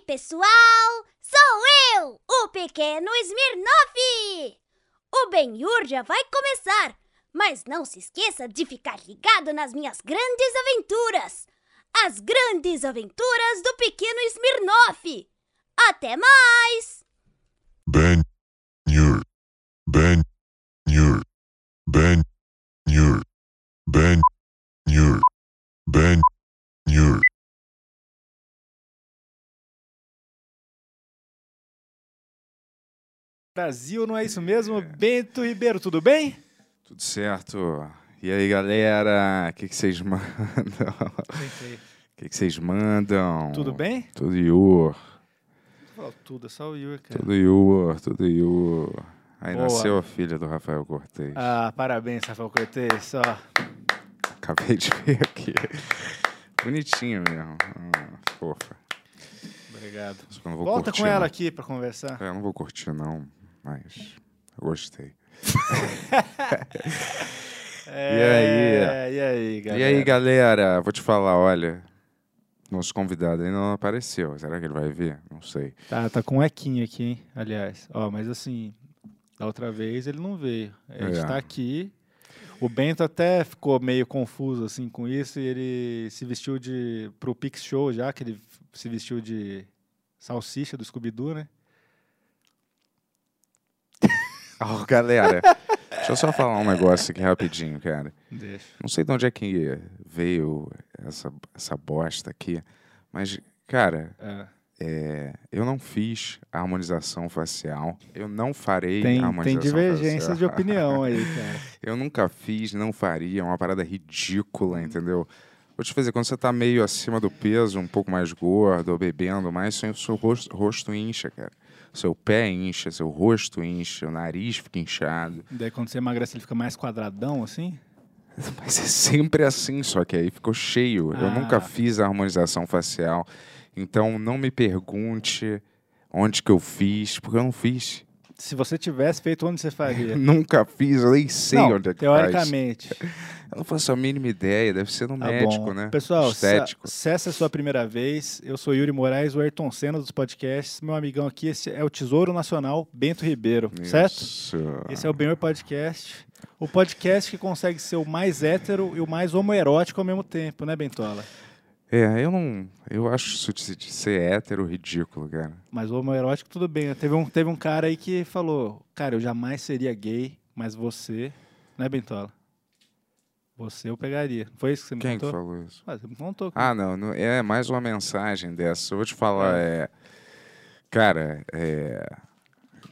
Pessoal! Sou eu, o pequeno Smirnoff! O Ben-Hur já vai começar, mas não se esqueça de ficar ligado nas minhas grandes aventuras! As grandes aventuras do pequeno Smirnoff! Até mais! Ben. Ben. Ben. Ben Brasil, não é isso mesmo? Bento Ribeiro, tudo bem? Tudo certo. E aí, galera? O que que vocês mandam? O que que vocês mandam? Tudo bem? Tudo. Falou tudo, é só o Yuri, cara. Tudo Yur, tudo Yur. Aí Boa. nasceu a filha do Rafael Cortez. Ah, parabéns, Rafael Cortez. Ó, Acabei de ver aqui. Bonitinho mesmo. Ah, fofa. obrigado. Só Volta curtir, com ela não. aqui pra conversar. É, Eu não vou curtir, não. Mas eu gostei. É, e aí, galera? E aí, galera? Vou te falar, olha. Nosso convidado ainda não apareceu. Será que ele vai vir? Não sei. Tá, tá com um equinho aqui, hein? Aliás. Ó, mas assim, da outra vez ele não veio. A gente É. tá aqui. O Bento até ficou meio confuso assim com isso e ele se vestiu de pro Pix Show já, que ele se vestiu de salsicha do Scooby-Doo, né? Ó, galera, deixa eu só falar um negócio aqui rapidinho, cara. Deixa. Não sei de onde é que veio essa, essa bosta aqui, mas, cara, É. é, eu não fiz a harmonização facial. Eu não farei Tem, a tem harmonização divergências facial. de opinião aí, cara. Eu nunca fiz, não faria, é uma parada ridícula, entendeu? Vou te fazer, quando você tá meio acima do peso, um pouco mais gordo, ou bebendo mais, seu, seu rosto, rosto incha, cara. Seu pé incha, seu rosto incha, o nariz fica inchado. Daí quando você emagrece, ele fica mais quadradão, assim? Mas é sempre assim, só que aí ficou cheio. Eu Ah. nunca fiz a harmonização facial. Então não me pergunte onde que eu fiz, porque eu não fiz. Se você tivesse feito, onde você faria? Nunca fiz, eu nem sei Não, onde é que faz. teoricamente. Eu não faço a mínima ideia, deve ser no Tá médico, bom. né? Pessoal, Estético. se essa é a sua primeira vez, eu sou Yuri Moraes, o Ayrton Senna dos podcasts. Meu amigão aqui, esse é o Tesouro Nacional Bento Ribeiro, certo? Isso. Esse é o Benhor Podcast. O podcast que consegue ser o mais hétero e o mais homoerótico ao mesmo tempo, né, Bentola? É, eu não. Eu acho isso de ser hétero ridículo, cara. Mas o homoerótico, tudo bem. Teve um, teve um cara aí que falou: Cara, eu jamais seria gay, mas você, né, Bentola? Você eu pegaria. Foi isso que você me Quem que contou? falou isso? Ah, você me contou. Ah, não, não- é mais uma mensagem dessa. Eu vou te falar, é. Cara, é.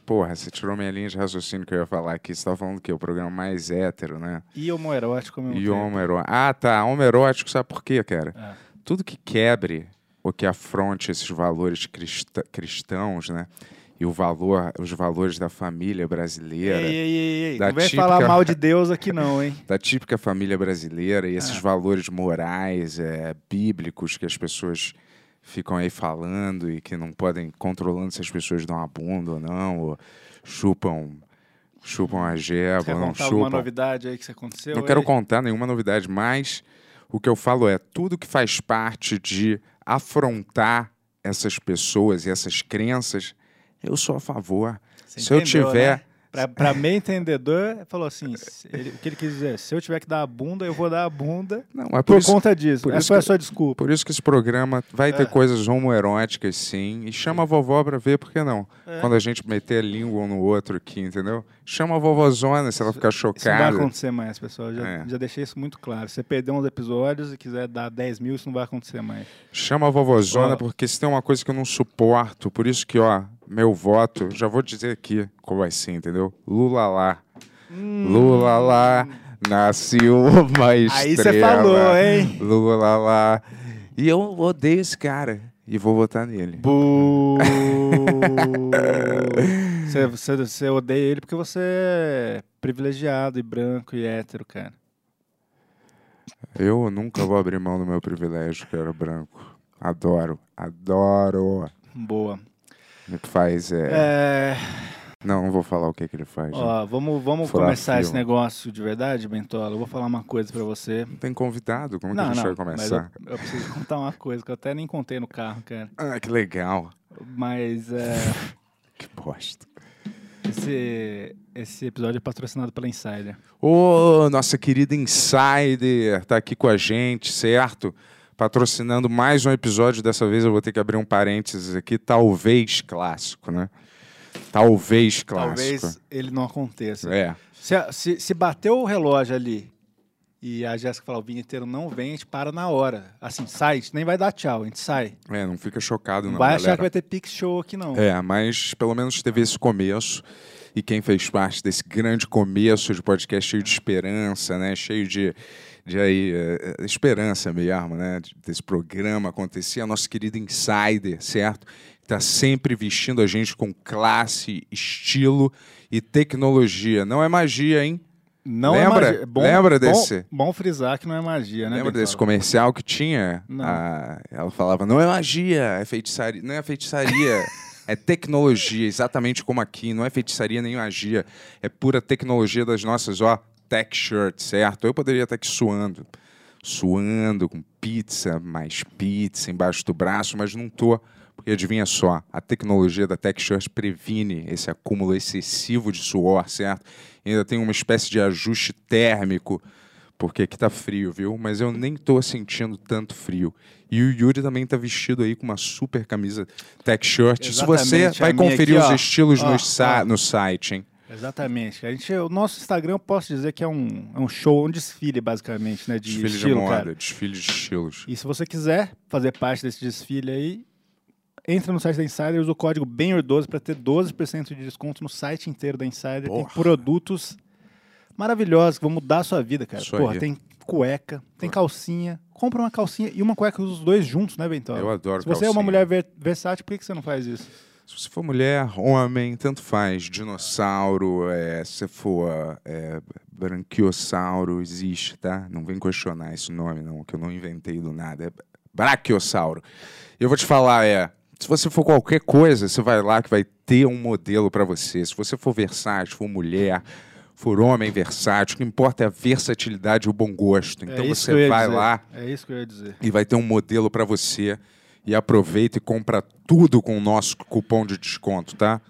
Porra, você tirou minha linha de raciocínio que eu ia falar aqui. Você tava falando que o programa mais hétero, né? E homoerótico mesmo E homoerótico. Ah, tá. Homoerótico, sabe por quê, cara? Ah. Tudo que quebre ou que afronte esses valores cristãos, né? E o valor, os valores da família brasileira. Ei, ei, ei. Da Não típica- falar mal de Deus aqui não, hein? da típica família brasileira e Ah. esses valores morais, é, bíblicos que as pessoas ficam aí falando e que não podem controlando se as pessoas dão a bunda ou não, ou chupam, chupam a jeba quer ou não contar alguma chupam. novidade aí que aconteceu? Não quero aí? contar nenhuma novidade, mas o que eu falo é tudo que faz parte de afrontar essas pessoas e essas crenças, eu sou a favor. Você se eu entendeu, tiver né? Pra meio entendedor, falou assim: ele- o que ele quis dizer, se eu tiver que dar a bunda, eu vou dar a bunda Não, é por, por, isso, conta disso. por Essa isso foi a sua desculpa. por isso que esse programa vai ter É. coisas homoeróticas, sim. E chama a vovó pra ver, por que não? É. Quando a gente meter a língua um no outro aqui, entendeu? Chama a vovozona se ela ficar Isso não vai chocada. acontecer mais, pessoal. Já, É. já deixei isso muito claro. Se você perder uns episódios e quiser dar 10 mil, isso não vai acontecer mais. Chama a vovozona, Ó. porque se tem uma coisa que eu não suporto, por isso que, ó, meu voto, já vou dizer aqui qual vai ser, entendeu? Lula lá. Lula lá, nasceu uma estrela. Aí você falou, hein? Lula lá. E eu odeio esse cara. E vou votar nele. Bu! você, você, você odeia ele porque você é privilegiado e branco e hétero, cara. Eu nunca vou abrir mão do meu privilégio, que era branco. Adoro, adoro. Boa. Me faz, é, É, Não, não vou falar o que, que ele faz. Ó, vamos, vamos Furar começar fio. esse negócio de verdade, Bentola. Eu vou falar uma coisa pra você. Não tem convidado, como não, que a gente não, vai começar? eu, eu preciso contar uma coisa que eu até nem contei no carro, cara. Ah, que legal. Mas é, Que bosta. esse, esse episódio é patrocinado pela Insider. Ô, nossa querida Insider tá aqui com a gente, certo? Patrocinando mais um episódio. Dessa vez eu vou ter que abrir um parênteses aqui. Talvez clássico, né? Talvez clássico. Talvez ele não aconteça. É. Se, se, se bater o relógio ali e a Jéssica falar o vinheteiro não vem, a gente para na hora. Assim, sai, a gente nem vai dar tchau, a gente sai. É, não fica chocado, Não, não. vai achar galera. que vai ter Pix Show aqui, não. É, mas pelo menos teve esse começo. E quem fez parte desse grande começo de podcast cheio de esperança, né? Cheio de, de aí, eh, eh, esperança mesmo, né? de- Desse programa acontecer. A nossa querida Insider, certo? Está sempre vestindo a gente com classe, estilo e tecnologia. Não é magia, hein? Não Lembra? é magia. Bom, Lembra bom- desse? Bom, frisar que não é magia, né? Lembra desse comercial que tinha? Não. A- ela falava, não é magia, é feitiçaria. Não é feitiçaria, é tecnologia, exatamente como aqui. Não é feitiçaria nem magia. É pura tecnologia das nossas, ó, tech shirts, certo? Eu poderia estar aqui suando. Suando, com pizza, mais pizza embaixo do braço, mas não tô. Porque adivinha só, a tecnologia da Tech Shirt previne esse acúmulo excessivo de suor, certo? E ainda tem uma espécie de ajuste térmico porque aqui tá frio, viu? Mas eu nem tô sentindo tanto frio. E o Yuri também tá vestido aí com uma super camisa tech shirt. Se você vai conferir aqui, os ó. estilos Ó, no, ó. no site, hein? Exatamente. A gente, o nosso Instagram, eu posso dizer que é um, é um show, um desfile, basicamente, né? De Desfile estilo, de moda, cara. desfile de estilos. E se você quiser fazer parte desse desfile aí, entra no site da Insider e usa o código BENHOR12 para ter 12% de desconto no site inteiro da Insider. Tem Porra. produtos maravilhosos que vão mudar a sua vida, cara. Isso Porra, aí. tem cueca, tem calcinha. Compra uma calcinha e uma cueca, os dois juntos, né, Bentola? Eu adoro Se você é uma calcinha. mulher ver- versátil, por que você não faz isso? Se você for mulher, homem, tanto faz. Dinossauro, é, se você for é, branquiossauro, existe, tá? Não vem questionar esse nome, não, que eu não inventei do nada. É braquiossauro. Eu vou te falar, é. Se você for qualquer coisa, você vai lá que vai ter um modelo para você. Se você for versátil, for mulher, for homem versátil, o que importa é a versatilidade e o bom gosto. Então é você vai dizer. lá É isso que eu ia dizer. e vai ter um modelo para você. E aproveita e compra tudo com o nosso cupom de desconto, tá?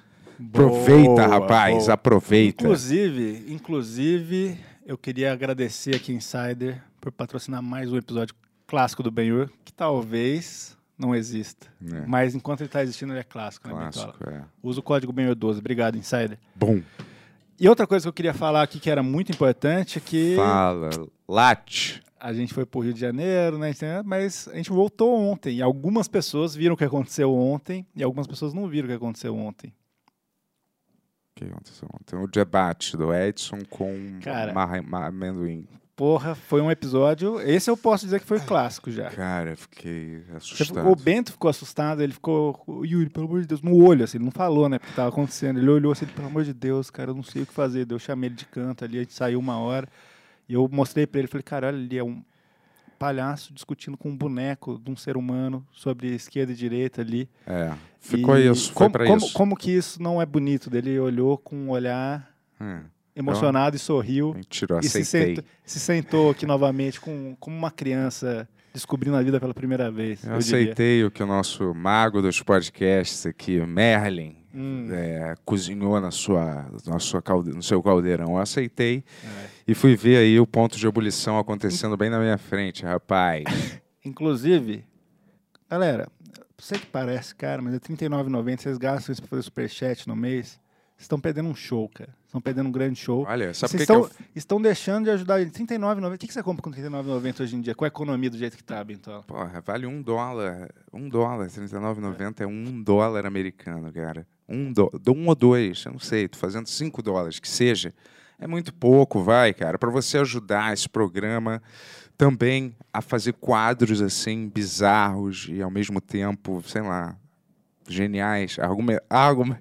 Aproveita, Boa, rapaz, boa. aproveita. Inclusive, inclusive, eu queria agradecer aqui Insider por patrocinar mais um episódio clássico do Ben-Hur, que talvez não exista. É. Mas enquanto ele está existindo, ele é clássico, né, Clássico, Bentola? é. Usa o código Ben-Hur12. Obrigado, Insider. Bom, E outra coisa que eu queria falar aqui que era muito importante é que fala, late. A gente foi pro Rio de Janeiro, né? Mas a gente voltou ontem. E algumas pessoas viram o que aconteceu ontem e algumas pessoas não viram o que aconteceu ontem. O que aconteceu ontem? O debate do Edson com Cara. ma- amendoim. Porra, foi um episódio. Esse eu posso dizer que foi clássico já. Cara, eu fiquei assustado. ficou- o Bento ficou assustado, ele ficou, "Ô, Yuri, pelo amor de Deus, no olho, assim, ele não falou, né, porque tava acontecendo. Ele olhou assim, pelo amor de Deus, cara, eu não sei o que fazer. Eu chamei ele de canto ali, a gente saiu uma hora, e eu mostrei pra ele, falei, cara, olha ali, é um palhaço discutindo com um boneco de um ser humano sobre esquerda e direita ali. É, ficou E isso, foi como, como, isso. Como que isso não é bonito? Ele olhou com um olhar É, emocionado e sorriu. mentira, eu E se sentou, se sentou aqui novamente com, como uma criança descobrindo a vida pela primeira vez. Eu eu diria. aceitei o que o nosso mago dos podcasts aqui, Merlin, Hum. é, cozinhou na sua, na sua calde- no seu caldeirão. Eu aceitei É. e fui ver aí o ponto de ebulição acontecendo bem na minha frente, rapaz. Inclusive, galera, sei que parece caro, mas é R$39,90. Vocês gastam isso pra fazer superchat no mês. Vocês estão perdendo um show, cara. Estão perdendo um grande show. Olha, sabe Vocês estão, eu... estão deixando de ajudar ele. R$39,90. O que, que você compra com R$39,90 hoje em dia? Com a economia do jeito que tá, Bentola? Porra, vale um dólar. Um dólar, R$39,90 é um dólar americano, cara. Um, do... um ou dois, eu não sei, tô fazendo cinco dólares, que seja. É muito pouco, vai, cara, para você ajudar esse programa também a fazer quadros assim bizarros e ao mesmo tempo, sei lá, geniais. Argume... Argume...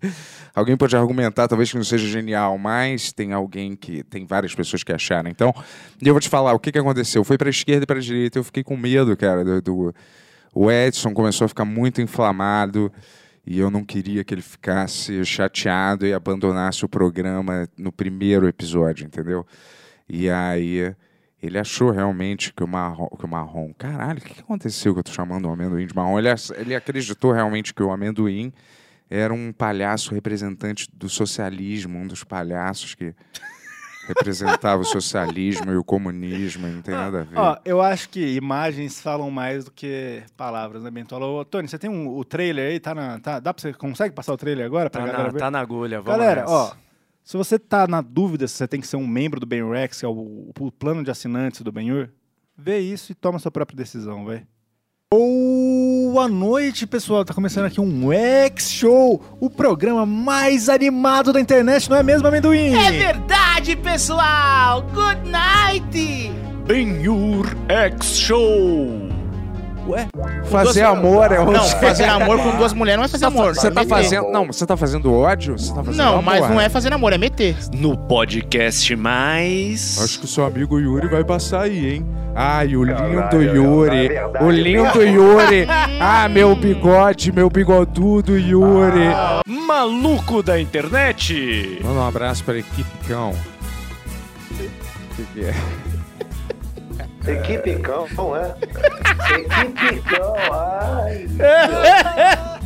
Alguém pode argumentar, talvez que não seja genial, mas tem alguém que tem várias pessoas que acharam. Então, eu vou te falar o que, que aconteceu. Foi para esquerda e para direita. Eu fiquei com medo, cara. Do, do- O Edson começou a ficar muito inflamado E eu não queria que ele ficasse chateado e abandonasse o programa no primeiro episódio, entendeu? E aí ele achou realmente que o marrom. Que o marrom caralho, o que aconteceu que eu tô chamando o amendoim de marrom? Ele, ele acreditou realmente que o amendoim era um palhaço representante do socialismo, um dos palhaços que representava o socialismo e o comunismo, e não tem nada a ver. Ó, eu acho que imagens falam mais do que palavras, né, Bentola? Ô, Tony, você tem um, o trailer aí? Tá na, tá, dá pra você, consegue passar o trailer agora pra Tá galera na, ver? tá na agulha, vamos Galera, nessa. ó, se você tá na dúvida se você tem que ser um membro do Ben Rex, que é o, o plano de assinantes do Benhur, vê isso e toma sua própria decisão, vai. Boa noite, pessoal. Tá começando aqui um X Show, o programa mais animado da internet, não é mesmo, amendoim? É verdade, pessoal! Good night! Ben-Hur X Show! Ué? Fazer duas- amor é Não, outra- fazer amor com duas mulheres não é fazer amor. Você tá meter. fazendo. Não, você tá fazendo ódio? Você tá fazendo Não, amor. mas não é fazer amor, é meter. No podcast mais. Acho que o seu amigo Yuri vai passar aí, hein? Ai, o lindo Yuri. O lindo Yuri. Ah, meu bigode, meu bigodudo Yuri. Maluco da internet! Manda um abraço pra equipe cão. Que que é? Equipe cão, não é? Equipe cão, ai.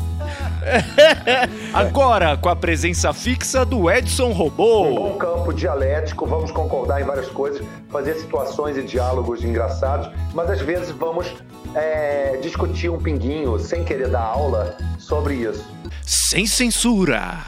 Agora, com a presença fixa do Edson Um Robô. bom campo dialético, vamos concordar em várias coisas, fazer situações e diálogos engraçados, mas às vezes vamos é, discutir um pinguinho, sem querer dar aula, sobre isso. Sem censura.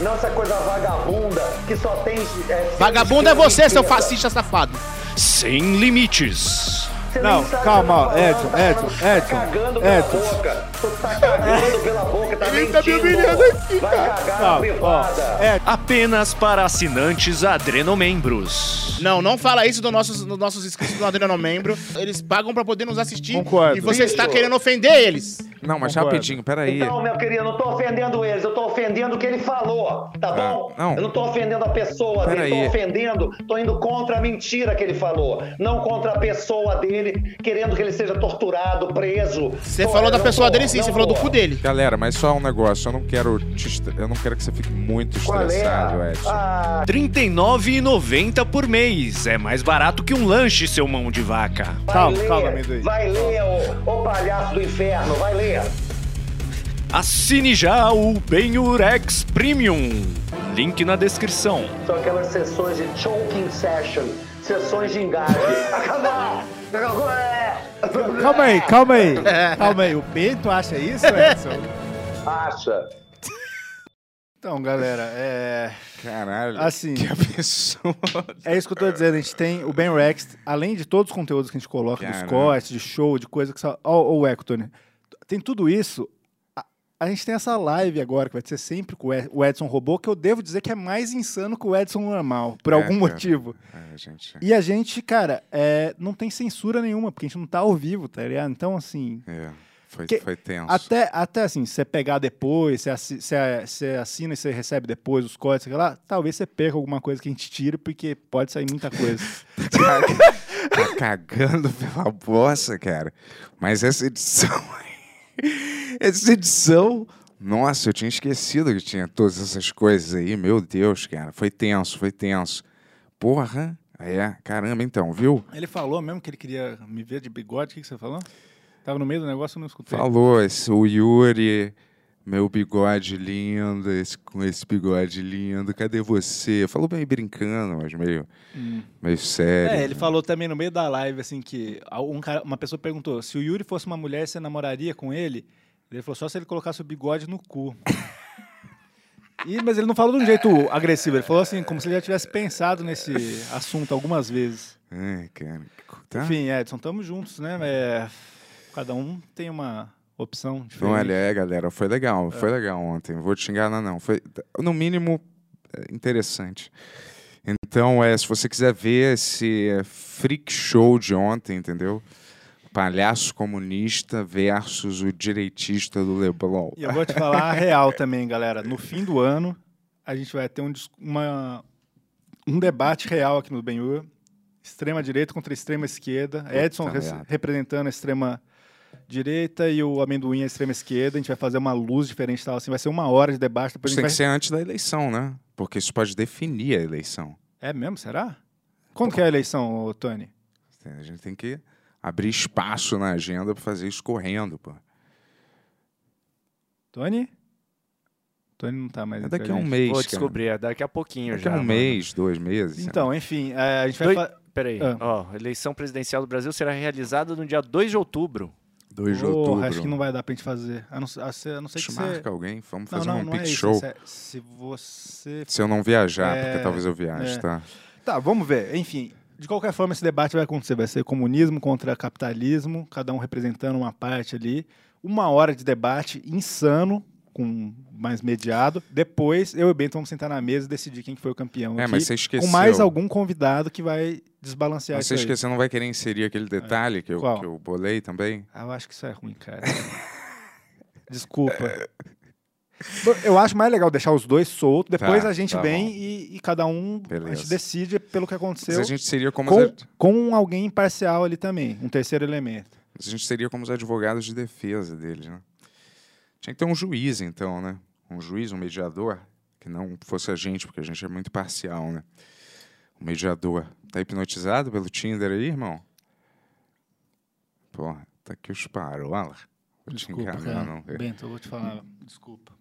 Não essa coisa vagabunda que só tem. É, Vagabundo é você, seu fascista safado. Sem limites. Não, calma, ó, tá Edson, falando, Edson, tá falando, Edson, Tá cagando pela Edson. boca. Tu tá cagando pela boca, tá Ele tá me mentindo. humilhando aqui, Vai cagar na Calma, ó, privada. é, Apenas para assinantes adrenomembros. Não, não fala isso dos nossos, dos nossos inscritos do Adriano Membro. Eles pagam pra poder nos assistir. Concordo. E você Isso. está querendo ofender eles. Não, mas Concordo. rapidinho, peraí. Então, meu querido, eu não tô ofendendo eles, eu tô ofendendo o que ele falou, tá bom? não. Eu não tô ofendendo a pessoa Pera dele, aí. tô ofendendo, tô indo contra a mentira que ele falou, não contra a pessoa dele, querendo que ele seja torturado, preso. Você falou da pessoa dele sim, você falou do cu dele. Galera, mas só um negócio. Eu não quero te Eu não quero que você fique muito Qual estressado, é? Edson. Ah, R$ 39,90 por mês. É mais barato que um lanche, seu mão de vaca. vai Calma, ler, calma, amendoim. Vai ler, ô, ô palhaço do inferno, vai ler. Assine já o Benurex Premium. Link na descrição. São aquelas sessões de choking session, sessões de engasgue. Acabar! Calma aí, calma aí. Calma aí, o Bento acha isso, Edson? Acha? Então, galera, é... Caralho. Assim. Que pessoa. É isso que eu tô dizendo, a gente tem o Ben Rex, além de todos os conteúdos que a gente coloca, dos Caramba. cortes, de show, de coisa que ó, o Eco, Tony. Tem tudo isso. A, gente tem essa live agora, que vai ser sempre com o Ed- o Edson Robô, que eu devo dizer que é mais insano que o Edson normal, por É, algum cara. motivo. É, gente. E a gente, cara, é, não tem censura nenhuma, porque a gente não tá ao vivo, tá ligado? Então, assim. É, foi, Que- foi tenso. Até, até assim, se você pegar depois, você, assi- você- você assina e você recebe depois os códigos, sei lá, talvez você perca alguma coisa que a gente tira, porque pode sair muita coisa. tá cagando pela bossa, cara. Mas essa edição. essa edição. Nossa, eu tinha esquecido que tinha todas essas coisas aí. Meu Deus, cara. Foi tenso, foi tenso. Porra. É, caramba, então, viu? Ele falou mesmo que ele queria me ver de bigode, o que, que você falou? Tava no meio do negócio, eu não escutei. Falou, esse, o Yuri, meu bigode lindo, esse, com esse bigode lindo, cadê você? Falou meio brincando, mas meio, meio sério. É, ele falou também no meio da live, assim, que um cara- uma pessoa perguntou, se o Yuri fosse uma mulher, você namoraria com ele? Ele falou, só se ele colocasse o bigode no cu. E, mas ele não falou de um jeito agressivo, ele falou assim, como se ele já tivesse pensado nesse assunto algumas vezes. Ai, cara. Tá? Enfim, Edson, estamos juntos, né? É, cada um tem uma opção diferente. Olha, é, galera, foi legal, foi legal ontem. Vou te enganar, não. Foi, no mínimo, é, interessante. Então, é, se você quiser ver esse é, freak show de ontem, entendeu? Palhaço comunista versus o direitista do Leblon. E eu vou te falar a real também, galera. No fim do ano, a gente vai ter um, uma, um debate real aqui no Benhur. Extrema direita contra extrema esquerda. Edson res- representando a extrema direita e o amendoim à extrema esquerda. A gente vai fazer uma luz diferente e tal. Assim, vai ser uma hora de debate. Depois Isso tem gente que vai... ser antes da eleição, né? Porque isso pode definir a eleição. É mesmo? Será? Quando que é a eleição, Tony? A gente tem que abrir espaço na agenda para fazer isso correndo, pô. Tony? Tony não tá mais É daqui a um mês, Vou cara. descobrir, é daqui a pouquinho Daqui já. a um mano. mês, dois meses. Então, enfim, é, a gente vai... Doi- fa- Peraí, Ah. ó, a eleição presidencial do Brasil será realizada no dia 2 de outubro. 2 de Porra, outubro. acho que não vai dar pra gente fazer. A não, a ser- a não ser que Deixa você... marca alguém, vamos fazer não, um não pit é isso. show. Se, se você... Se eu não viajar, É, porque talvez eu viaje, é. tá? Tá, vamos ver. Enfim, de qualquer forma, esse debate vai acontecer. Vai ser comunismo contra capitalismo, cada um representando uma parte ali. Uma hora de debate insano, com mais mediado. Depois, eu e o Bento vamos sentar na mesa e decidir quem que foi o campeão. É, aqui, mas você esqueceu. Com mais algum convidado que vai desbalancear Mas você isso aí. esqueceu, não vai querer inserir aquele detalhe que eu, Qual? que eu bolei também? Ah, eu acho que isso é ruim, cara. Desculpa. Eu acho mais legal deixar os dois soltos, depois Tá, a gente tá vem e, e cada um a Beleza. gente decide pelo que Mas aconteceu a gente seria como com, ad- com alguém imparcial ali também, um terceiro elemento. a gente seria como os advogados de defesa deles, né? Tinha que ter um juiz, então, né? Um juiz, um mediador, que não fosse a gente, porque a gente é muito parcial, né? Um mediador. Tá hipnotizado pelo Tinder aí, irmão? Porra, tá aqui os parola. Vou te Desculpa, enganar, cara. não. Bento, eu vou te falar, desculpa.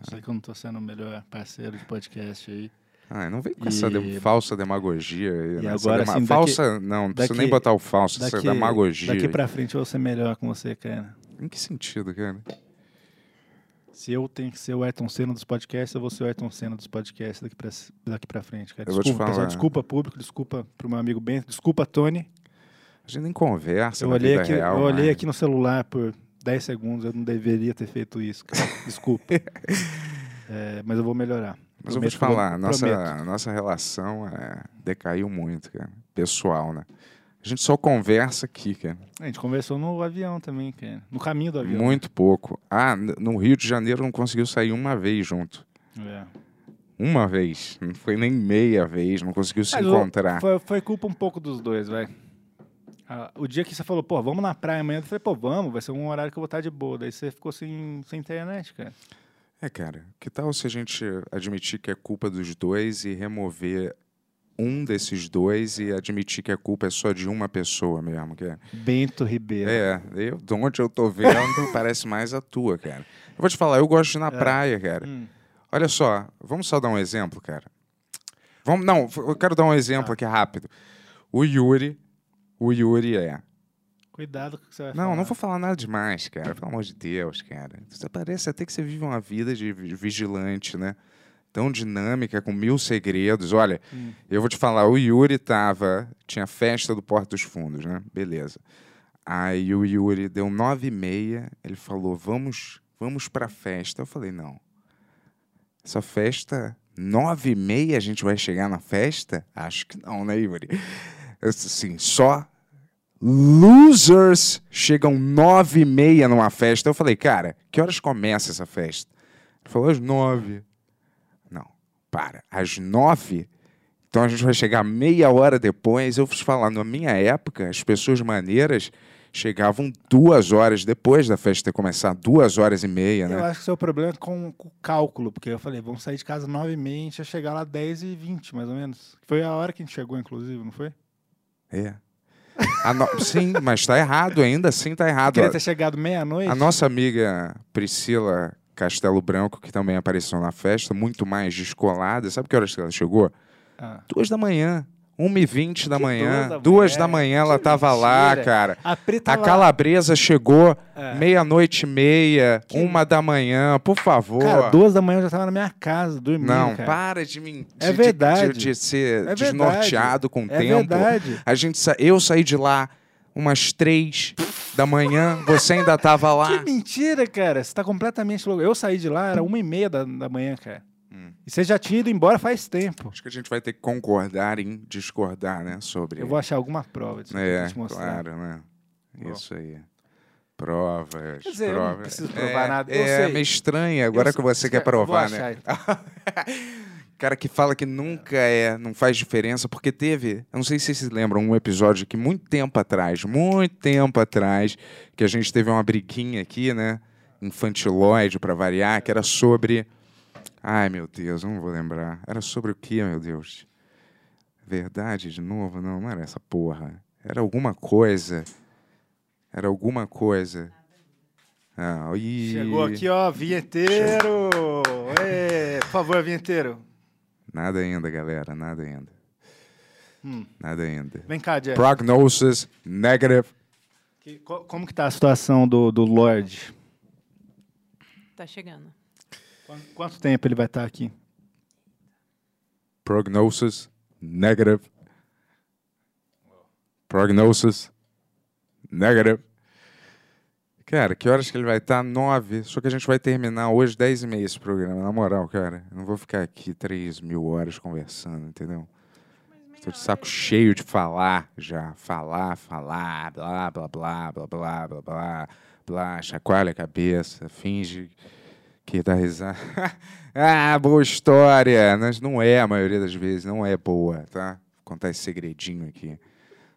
Eu sei que eu não tô sendo o melhor parceiro de podcast aí. Ah, não vem com E- essa de- falsa demagogia aí. E né? Essa agora, dema- assim, daqui- falsa, não, não precisa nem daqui- botar o falso, essa Daqui, demagogia. daqui pra frente eu vou ser melhor com você, cara. Em que sentido, cara? Se eu tenho que ser o Ayrton Senna dos podcasts, eu vou ser o Ayrton Senna dos podcasts daqui pra, daqui pra frente, cara. Eu vou te Desculpa, pessoal, falar. desculpa público, desculpa pro meu amigo Bento, desculpa, Tony. A gente nem conversa Eu olhei, aqui, real. eu olhei mas- aqui no celular por 10 segundos, eu não deveria ter feito isso, cara. Desculpa. É, mas eu vou melhorar. Mas eu vou te Prometo eu vou- falar, nossa, prometo. nossa relação é, decaiu muito, cara. Pessoal, né? A gente só conversa aqui, cara. A gente conversou no avião também, cara. No caminho do avião. Muito pouco. Ah, no Rio de Janeiro não conseguiu sair uma vez junto. É. Uma vez. Não foi nem meia vez. Não conseguiu se Mas encontrar. Foi, foi culpa um pouco dos dois, vai. Ah, o dia que você falou, pô, vamos na praia amanhã, eu falei, pô, vamos, vai ser um horário que eu vou estar de boa. Daí você ficou sem, sem internet, cara. É, cara, que tal se a gente admitir que é culpa dos dois e remover um desses dois e admitir que a culpa é só de uma pessoa mesmo? Que é, Bento Ribeiro. é eu, de onde eu tô vendo, parece mais a tua, cara. Eu vou te falar, eu gosto de ir na praia, cara. Hum. Olha só, vamos só dar um exemplo, cara. Vamos, não, eu quero dar um exemplo aqui rápido. O Yuri, o Yuri é Cuidado com o que você vai não, falar. não vou falar nada demais, cara. Pelo amor de Deus, cara. Você parece até que você vive uma vida de vi- vigilante, né? Tão dinâmica, com mil segredos. Olha, Hum. eu vou te falar, o Yuri tava. Tinha festa do Porto dos Fundos, né? Beleza. Aí o Yuri deu nove e meia, ele falou, vamos, vamos pra festa. Eu falei, não. Essa festa, nove e meia a gente vai chegar na festa? Acho que não, né, Yuri? Assim, só losers chegam nove e meia numa festa. Eu falei, cara, que horas começa essa festa? Ele falou, às nove. Para, às nove? Então a gente vai chegar meia hora depois. Eu vou te falar, na minha época, as pessoas maneiras chegavam duas horas depois da festa ter começado, duas horas e meia, Eu né? acho que o seu problema é com, com o cálculo, porque eu falei, vamos sair de casa 9 e meia, a gente ia chegar lá 10 e 20, mais ou menos. Foi a hora que a gente chegou, inclusive, não foi? É. A no- Sim, mas tá errado ainda, assim tá errado. Queria ter chegado meia-noite. A nossa amiga Priscila Castelo Branco, que também apareceu na festa, muito mais descolada. Sabe que horas que ela chegou? Ah. Duas da manhã. 1h20 da Que manhã. duas da Duas manhã? da manhã ela Que tava lá, mentira. cara. A Preta A lá- calabresa chegou É. meia-noite e meia, uma da manhã, por favor. Cara, duas da manhã eu já tava na minha casa, dormindo, Não, cara. para de mentir. É verdade. De, de ser É desnorteado com o É tempo. verdade. A gente sa... Eu saí de lá umas três da manhã, você ainda tava lá. Que mentira, cara. Você tá completamente louco. Eu saí de lá, era uma e meia da, da manhã, cara. Hum. E você já tinha ido embora faz tempo. Acho que a gente vai ter que concordar em discordar, né? Sobre. Eu vou achar alguma prova disso É, pra te mostrar. claro, né? Isso aí. Provas. Quer dizer, eu não provas. preciso provar é, nada, eu É sei. meio estranho agora Eu que você quer provar, né? Cara que fala que nunca é, não faz diferença, porque teve, eu não sei se vocês se lembram, um episódio que muito tempo atrás, muito tempo atrás, que a gente teve uma briguinha aqui, né? Infantiloide, pra variar, que era sobre. Ai, meu Deus, não vou lembrar. Era sobre o que, meu Deus? Verdade de novo? Não, não era essa porra. Era alguma coisa. Era alguma coisa. Ah. Chegou aqui, ó, vinheteiro! Ê, por favor, vinheteiro. Nada ainda, galera, nada ainda. Hum. Nada ainda. Vem cá, Jeff. Prognosis negative. Que- co- como que tá a situação do, do Lorde? Tá chegando. Qu- Quanto tempo ele vai estar aqui? Prognosis negative. Prognosis negative. Cara, que horas que ele vai estar? Nove. Só que a gente vai terminar hoje, dez e meia esse programa. Na moral, cara, eu não vou ficar aqui três mil horas conversando, entendeu? Tô de saco cheio de falar já. Falar, falar, blá, blá, blá, blá, blá, blá, blá, blá. Chacoalha a cabeça, finge que dá risada. ah, boa história. Mas não é a maioria das vezes, não é boa, tá? Vou contar esse segredinho aqui.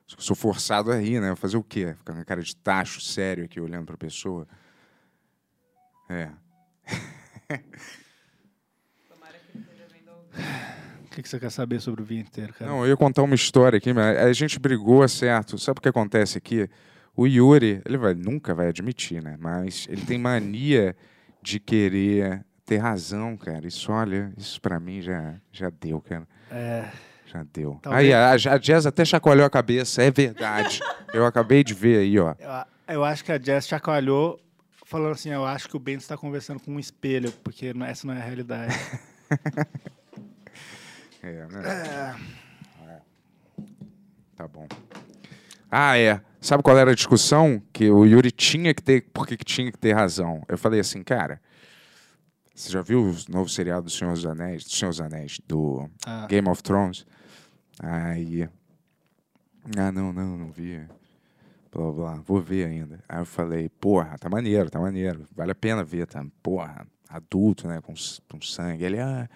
Sou- Sou forçado a rir, né? Fazer o quê? Ficar com a cara de tacho sério aqui olhando pra pessoa. É. O que, que você quer saber sobre o vinheteiro, cara? Não, eu ia contar uma história aqui, mas a gente brigou, certo? Sabe o que acontece aqui? O Yuri, ele vai, nunca vai admitir, né? Mas ele tem mania de querer ter razão, cara. Isso, olha, isso pra mim já, já deu, cara. É, Já deu. Talvez- Aí, a, a Jazz até chacoalhou a cabeça, é verdade. eu acabei de ver aí, ó. eu, eu acho que a Jess chacoalhou falando assim, eu acho que o Bento está conversando com um espelho, porque não- essa não é a realidade. É, né? É. Tá bom. Ah, é. Sabe qual era a discussão? Que o Yuri tinha que ter. Por que que tinha que ter razão? Eu falei assim, cara. Você já viu o novo seriado do Senhor dos Anéis? Do Senhor dos Anéis, do Ah. Game of Thrones? Aí. Ah, não, não, não vi. Blá, blá, vou ver ainda. Aí eu falei, porra, tá maneiro, tá maneiro. Vale a pena ver, tá? Porra, adulto, né? Com, com sangue. Ele, ah,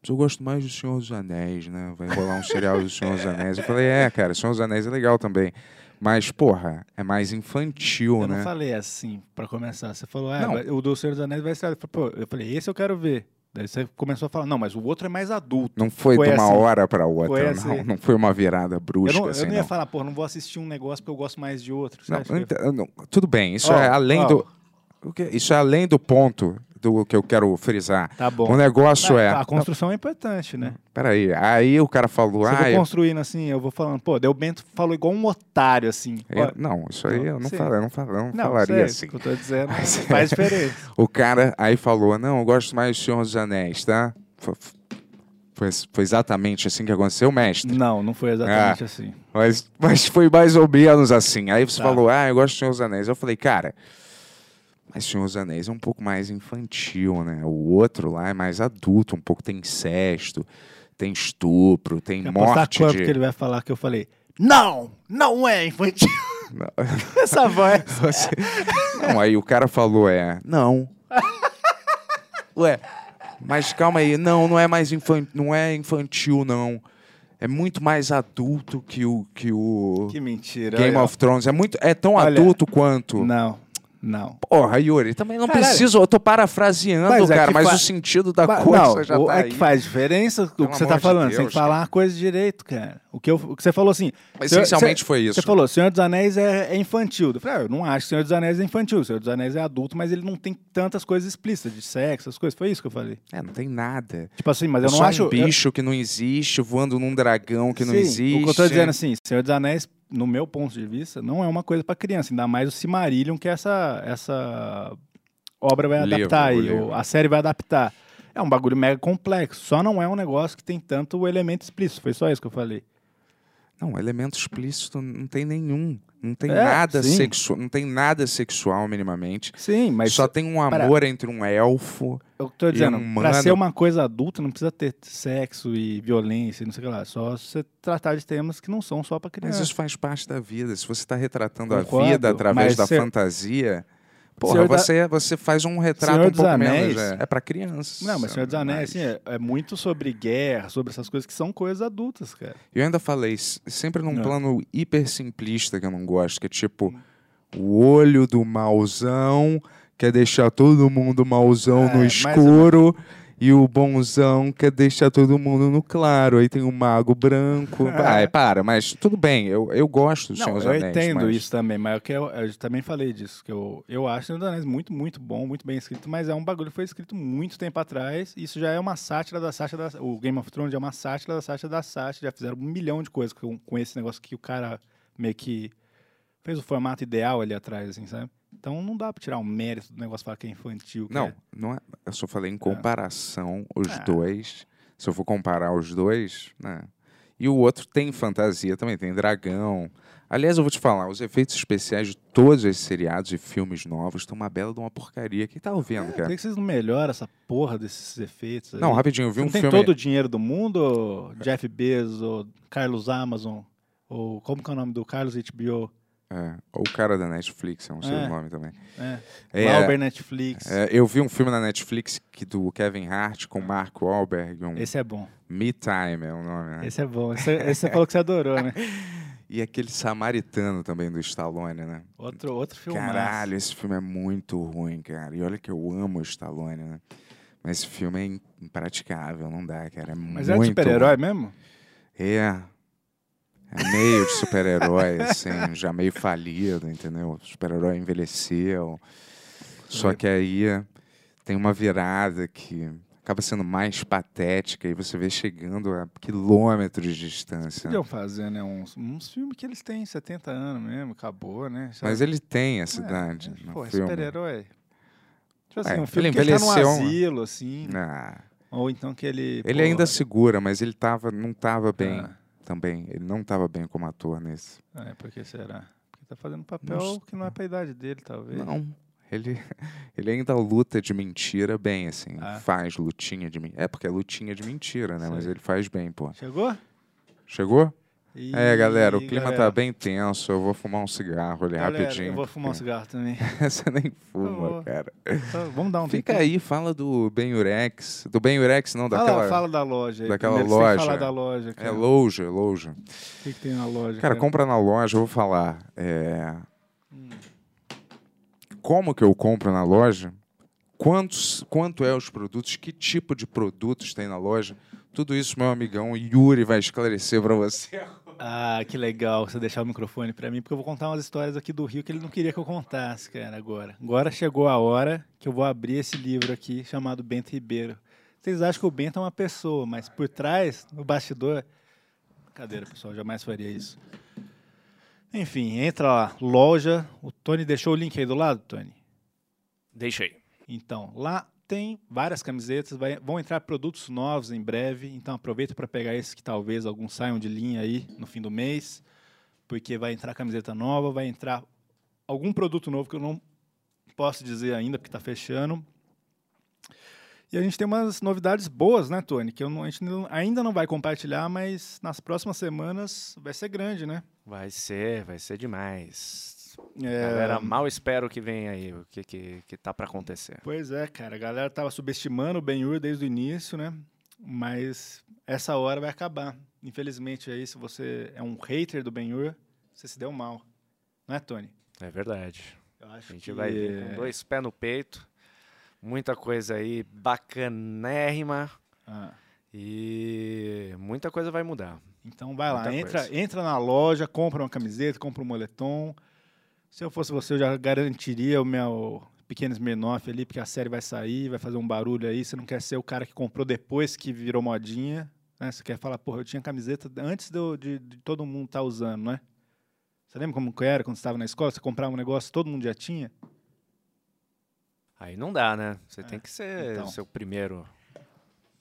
mas eu gosto mais do Senhor dos Anéis, né? Vai rolar um serial do Senhor dos Anéis. Eu falei, é, cara, Senhor dos Anéis é legal também. Mas, porra, é mais infantil, Eu né? não falei assim, pra começar. Você falou, ah, Não. o do Senhor dos Anéis vai. Eu pô, eu falei, esse eu quero ver. Daí você começou a falar, não, mas o outro é mais adulto. Não foi, Foi de uma assim. hora Foi outra, assim. não. Não foi uma virada Eu brusca, não, eu assim, não ia não. falar, pô, não vou assistir um negócio porque eu gosto mais de outro. Não, acha que- ent- não, tudo bem, isso Ó, é além ó. do. Isso é além do ponto do que eu quero frisar. Tá bom. O negócio Ah, é. A construção é importante, né? Peraí, aí o cara falou. Ah, eu- construindo assim, eu vou falando, pô, o Bento falou igual um otário, assim. eu- não, isso aí eu não, falo, eu não, falo, não, não, falaria sério, assim. o que eu tô dizendo faz diferença. O cara aí falou: Não, eu gosto mais do Senhor dos Anéis, tá? Foi, foi, foi exatamente assim que aconteceu, mestre. Não, não foi exatamente assim. Mas, mas foi mais ou menos assim. Aí você Tá. falou, ah, eu gosto do Senhor dos Anéis. Eu falei, cara, mas Senhor dos Anéis é um pouco mais infantil, né? O outro lá é mais adulto, um pouco tem incesto, tem estupro, tem Quer morte quanto de... que ele vai falar que eu falei? Não, não é infantil. Não. Essa voz. Você- Não, aí o cara falou, é, não. Ué, mas calma aí, não, não é mais infantil, não é infantil, não. É muito mais adulto que o, que o Que mentira. Game olha. of Thrones. É, muito, é tão Olha, adulto quanto. Não, não. Porra, Yuri, também não Caralho. preciso. Eu tô parafraseando, Mas é cara, que mas fa- o sentido da Ba- coisa não, já o- tá é aí. que faz diferença o Pelo que você tá de falando. Você tem Deus, que falar uma coisa direito, cara. O que, eu, o que você falou assim. Essencialmente você- foi isso. Você falou, Senhor dos Anéis é, é infantil. Eu falei, ah, eu não acho que Senhor dos Anéis é infantil. Senhor dos Anéis é adulto, mas ele não tem tantas coisas explícitas de sexo, essas coisas. Foi isso que eu falei. É, não tem nada. Tipo assim, mas É eu não só acho. um bicho que não existe, voando num dragão que eu, não Sim, existe. O que eu tô dizendo assim, Senhor dos Anéis, no meu ponto de vista, não é uma coisa pra criança. Ainda mais o Cimarillion, que essa, essa obra vai Livro, adaptar aí, a série vai adaptar. É um bagulho mega complexo. Só não é um negócio que tem tanto elemento explícito. Foi só isso que eu falei. Não, elemento explícito não tem nenhum. Não tem É, nada sexual. Não tem nada sexual minimamente. Sim, mas Só tem um amor entre um elfo. eu tô dizendo, um pra mano- ser uma coisa adulta não precisa ter sexo e violência, não sei o que lá. Só você tratar de temas que não são só pra Mas criança. isso faz parte da vida. Se você está retratando a Concordo, vida através mas da se- fantasia, Porra, da- você, você faz um retrato Senhor um pouco Anéis- menos. É, é pra crianças. Não, mas Senhor dos Anéis, Mas- assim, é, é muito sobre guerra, sobre essas coisas que são coisas adultas, cara. Eu ainda falei, sempre num Não. plano hiper simplista que eu não gosto, que é tipo, o olho do mauzão quer deixar todo mundo mauzão É, no escuro e o bonzão quer deixar todo mundo no claro. Aí tem o mago branco. Vai, para, mas tudo bem, eu, eu gosto do Não, Senhor dos eu Anéis. entendo mas- isso também, mas é o que eu, eu também falei disso, que eu, eu acho o Senhor dos Anéis muito, muito bom, muito bem escrito, mas é um bagulho que foi escrito muito tempo atrás, e isso já é uma sátira da sátira da... O Game of Thrones já é uma sátira da sátira da sátira, já fizeram um milhão de coisas com, com esse negócio que o cara meio que fez o formato ideal ali atrás, assim, sabe? Então não dá pra tirar o mérito do negócio falar que é infantil. que Não, é- não é, eu só falei em comparação os Ah. dois. Se eu for comparar os dois, né? E o outro tem fantasia também, tem dragão. Aliás, eu vou te falar, os efeitos especiais de todos esses seriados e filmes novos estão uma bela de uma porcaria. Quem tá ouvindo, Por cara? que que vocês não melhoram essa porra desses efeitos aí? Não, rapidinho, eu vi Você um tem filme. todo o dinheiro do mundo, ou Jeff Bezos, ou Carlos Amazon, ou como que é o nome do Carlos HBO? É, ou o cara da Netflix, não sei É. nome também. É. É, Netflix. é, eu vi um filme na Netflix que, do Kevin Hart com Mark Wahlberg, um Esse é bom. Me Time é o nome, né? Esse é bom. Esse, esse você falou que você adorou, né? E aquele Samaritano também do Stallone, né? Outro, outro filme. Caralho, esse filme é muito ruim, cara. E olha que eu amo o Stallone, né? Mas esse filme é im- impraticável, não dá, cara. É Mas muito é de super-herói mesmo? É. É meio de super-herói, assim, já meio falido, entendeu? O super-herói envelheceu. Só que aí tem uma virada que acaba sendo mais patética e você vê chegando a quilômetros de distância. Podiam fazer, né? Uns, uns filmes que eles têm 70 anos mesmo, acabou, né? Mas ele tem a É, Pô, é filme. super-herói. Tipo assim, É, um filme ele que ele tá num envelheceu, asilo, assim. Ah, Ou então que ele. ele pô, ainda segura, mas ele tava, não tava bem Ah. Também. Ele não tava bem como ator nesse. É, por que será? Porque tá fazendo papel Não que não é pra idade dele, talvez. Não. Ele, ele ainda luta de mentira bem, assim. Ah. Faz lutinha de mentira. É porque é lutinha de mentira, né? Mas ele faz bem, pô. Chegou? Chegou? Ih, é, galera, o clima galera, tá bem tenso. Eu vou fumar um cigarro ali galera, rapidinho. Eu vou fumar um cigarro também. Você nem fuma, vou. cara. Então, vamos dar um Fica tempinho. aí, fala do Benurex. Do Benurex, não, Fala, daquela. fala da loja aí. daquela primeiro, loja. falar da loja. É cara. loja, loja. O que, que tem na loja? Cara, compra na loja, eu vou falar. é, Como que eu compro na loja? Quantos, quanto é os produtos? Que tipo de produtos tem na loja? Tudo isso meu amigão Yuri vai esclarecer pra você. Ah, que legal você deixar o microfone pra mim, porque eu vou contar umas histórias aqui do Rio que ele não queria que eu contasse, cara, agora. Agora chegou a hora que eu vou abrir esse livro aqui chamado Bento Ribeiro. Vocês acham que o Bento é uma pessoa, mas por trás, no bastidor. Cadeira, pessoal, jamais faria isso. Enfim, entra lá, loja. O Tony deixou o link aí do lado, Tony? Deixa aí. Então, lá tem várias camisetas, vai- vão entrar produtos novos em breve, então aproveita para pegar esses que talvez alguns saiam de linha aí no fim do mês, porque vai entrar camiseta nova, vai entrar algum produto novo que eu não posso dizer ainda, porque está fechando. E a gente tem umas novidades boas, né, Tony? Que não- a gente ainda não vai compartilhar, mas nas próximas semanas vai ser grande, né? Vai ser, vai ser demais. É, Galera, mal espero que venha aí, o que, que, que tá pra acontecer. Pois é, cara. A galera tava subestimando o Ben-Hur desde o início, né? Mas essa hora vai acabar. Infelizmente aí, se você é um hater do Ben-Hur, você se deu mal. Não é, Tony? É verdade. A gente que vai vir com dois pés no peito. Muita coisa aí bacanérrima. Ah, E muita coisa vai mudar. então vai lá, Muita entra, coisa. entra na loja, compra uma camiseta, compra um moletom. Se eu fosse você, eu já garantiria o meu pequeno Smirnoff ali, porque a série vai sair, vai fazer um barulho aí. Você não quer ser o cara que comprou depois que virou modinha. Né? Você quer falar, porra, eu tinha camiseta antes do- de, de todo mundo estar usando, né? Você lembra como que era quando você estava na escola? Você comprava um negócio, todo mundo já tinha? Aí não dá, né? Você tem que ser então. o seu primeiro.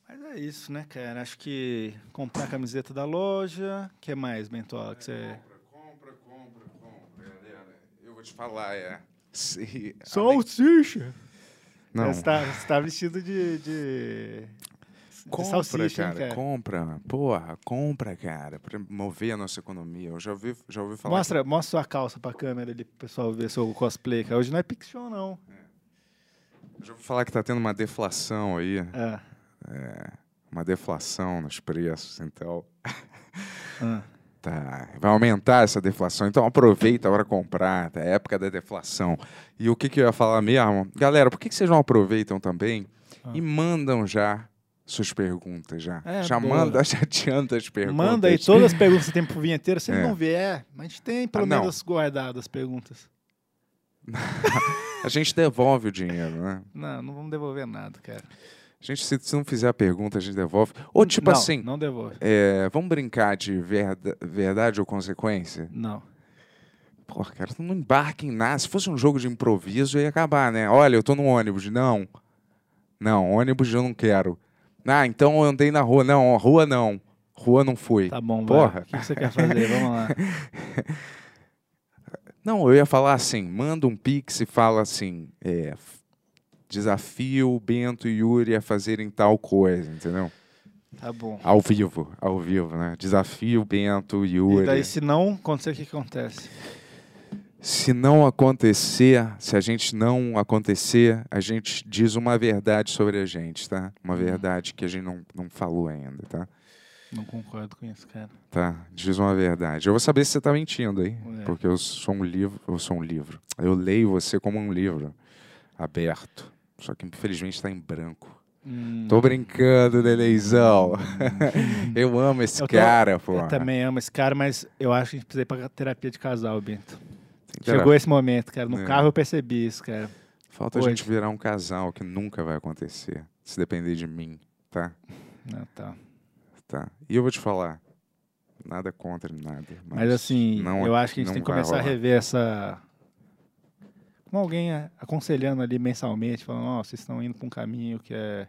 Mas é isso, né, cara? Acho que comprar a camiseta da loja. O que mais, Bentola? Que você... Compra, compra, compra, galera. Eu vou te falar, é. Se, Salsicha! Não, Você tá, você tá vestido de, de, Compra, salsicha, hein, cara, cara? compra. Porra, compra, cara, pra mover a nossa economia. Eu já ouvi, já ouvi falar. Mostra, mostra sua calça pra câmera ali pro pessoal ver seu cosplay, cara. Hoje não é Piction, não. que- já ouvi falar que tá tendo uma deflação aí. É. Uma deflação nos preços, então. Ah. Tá, vai aumentar essa deflação, então aproveita para comprar, tá? É época da deflação. E o que, que eu ia falar mesmo? Galera, por que, que vocês não aproveitam também e mandam já suas perguntas já? É, já boa. manda, já adianta as perguntas. Manda aí todas as perguntas que você tem pro vinheteiro. Se ele É. não vier, mas a gente tem pelo Ah, menos guardado as perguntas. A gente devolve o dinheiro, né? Não, não vamos devolver nada, cara. A gente, se, se não fizer a pergunta, a gente devolve. Ou tipo não, assim, Não devolve. é, vamos brincar de verda- verdade ou consequência? Não. Porra, cara, não embarca em nada. Se fosse um jogo de improviso, ia acabar, né? Olha, eu tô no ônibus. Não. Não, ônibus eu não quero. Ah, então eu andei na rua. Não, rua não. Rua não fui. Tá bom, Porra. O que que você quer fazer? Vamos lá. Não, eu ia falar assim, manda um pix e fala assim, é, desafio Bento e Yuri a fazerem tal coisa, entendeu? Tá bom. Ao vivo, ao vivo, né? Desafio Bento e Yuri. E daí, se não acontecer, o que acontece? Se não acontecer, se a gente não acontecer, a gente diz uma verdade sobre a gente, tá? Uma Uhum. verdade que a gente não, não falou ainda, tá? Não concordo com isso, cara. Tá, diz uma verdade. Eu vou saber se você tá mentindo aí, É. porque eu sou um livro, eu sou um livro. Eu leio você como um livro aberto, só que infelizmente está em branco. Hum, Tô brincando, Nenezão. eu amo esse Eu tô- cara, pô. eu também amo esse cara, mas eu acho que a gente precisa ir pra terapia de casal, Bento. Chegou esse momento, cara. No É. carro eu percebi isso, cara. Falta a hoje. gente virar um casal que nunca vai acontecer, se depender de mim, tá? Não, tá. Tá. E eu vou te falar, nada contra nada. Mas, Mas assim, eu acho que a gente tem que começar a rolar. rever essa. Com alguém aconselhando ali mensalmente, falando, ó, vocês estão indo pra um caminho que é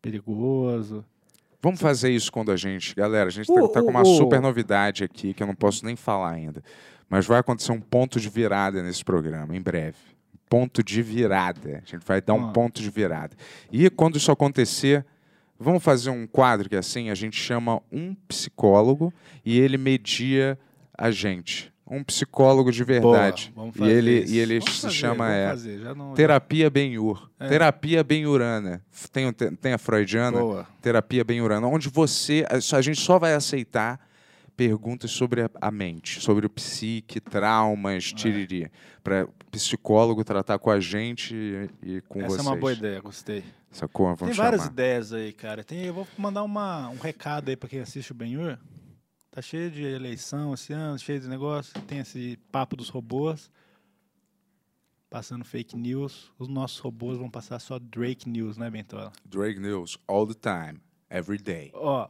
perigoso. Vamos fazer isso quando a gente. Galera, a gente O- tá, tá com uma o- super novidade aqui que eu não posso nem falar ainda. Mas vai acontecer um ponto de virada nesse programa, em breve. Ponto de virada. A gente vai dar um ponto de virada. E quando isso acontecer, vamos fazer um quadro que é assim: a gente chama um psicólogo e ele media a gente. Um psicólogo de verdade. Boa, vamos e fazer ele, isso. e ele Vamos se fazer, chama é, fazer, não- Terapia Benhur. É. Terapia Benhurana. Tem, tem a freudiana? Boa. Terapia Benhurana, onde você. A gente só vai aceitar perguntas sobre a, a mente, sobre o psique, traumas, É. tiriri. Para psicólogo tratar com a gente e, e com Essa vocês. é uma boa ideia, gostei. Sacou? Tem Vamos várias chamar. ideias aí, cara. Tem, eu vou mandar uma, um recado aí pra quem assiste o Benhur. Tá cheio de eleição esse ano, cheio de negócio. Tem esse papo dos robôs. Passando fake news. Os nossos robôs vão passar só Drake News, né, Bentola? Drake News, all the time, every day. Ó.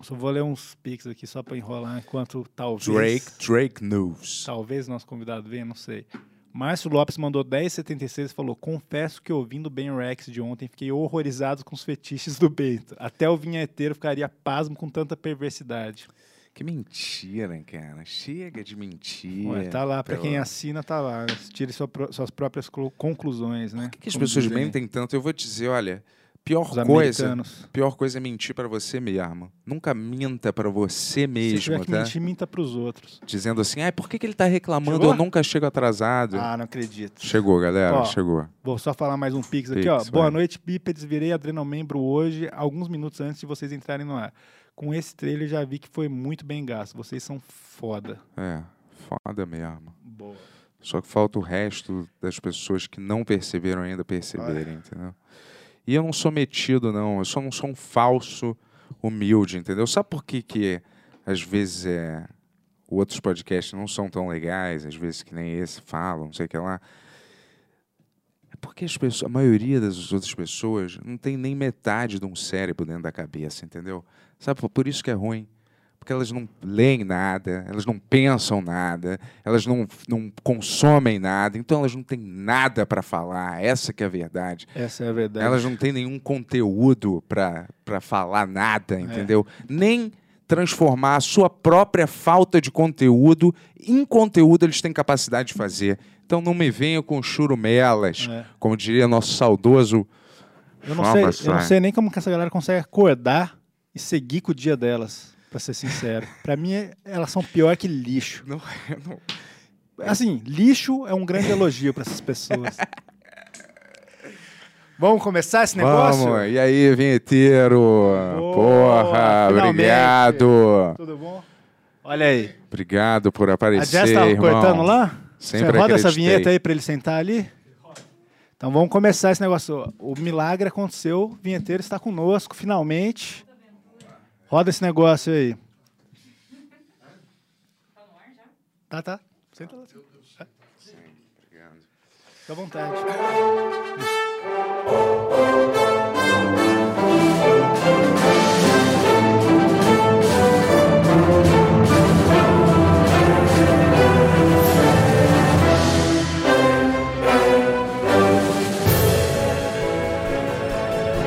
Só vou ler uns pics aqui só pra enrolar enquanto talvez. Drake, Drake News. Talvez nosso convidado venha, não sei. Márcio Lopes mandou 10,76 e falou: Confesso que ouvindo o Ben Rex de ontem, fiquei horrorizado com os fetiches do Bento. Até o vinheteiro ficaria pasmo com tanta perversidade. Que mentira, cara. Chega de mentira. Ué, tá lá, pra quem assina, tá lá. Tire sua suas próprias conclusões, né? Por que, que as pessoas dizem mentem tanto? Eu vou te dizer, olha, pior Os coisa, americanos. pior coisa é mentir pra você mesmo. Nunca minta pra você Se mesmo, tiver que tá? mentir, minta pros outros. Dizendo assim, ah, por que, que ele tá reclamando? Chegou? Eu nunca chego atrasado. Ah, não acredito. Chegou, galera, Ó, chegou. Vou só falar mais um pix aqui, Pix, ó. vai. Boa noite, bípedes. Virei Adrenal Membro hoje, alguns minutos antes de vocês entrarem no ar. Com esse trailer já vi que foi muito bem gasto. Vocês são foda. É, foda mesmo. Boa. Só que falta o resto das pessoas que não perceberam ainda perceberem, entendeu? E eu não sou metido, não. Eu só não sou um falso humilde, entendeu? Sabe por que, que às vezes é, outros podcasts não são tão legais, às vezes que nem esse falam, não sei o que lá? É porque as pessoas, a maioria das outras pessoas não tem nem metade de um cérebro dentro da cabeça, entendeu? Sabe, por isso que é ruim. Porque elas não leem nada, elas não pensam nada, elas não, não consomem nada, então elas não têm nada para falar. Essa que é a verdade. Essa é a verdade. Elas não têm nenhum conteúdo para falar nada, É. entendeu? Nem transformar a sua própria falta de conteúdo em conteúdo eles têm capacidade de fazer. Então não me venha com churumelas, É. como diria nosso saudoso Eu não, sei, eu não sei nem como que essa galera consegue acordar e seguir com o dia delas, pra ser sincero. Pra mim, é- elas são pior que lixo. Não, eu não- Assim, lixo é um grande elogio pra essas pessoas. Vamos começar esse negócio? Vamos, e aí, vinheteiro? Porra, finalmente. obrigado. Tudo bom? Olha aí. Obrigado por A aparecer, Jess tava irmão. cortando lá? Sempre Você roda essa vinheta aí pra ele sentar ali? Então vamos começar esse negócio. O milagre aconteceu, o vinheteiro está conosco, finalmente. Roda esse negócio aí. Tá, tá. Senta lá. Fica à vontade.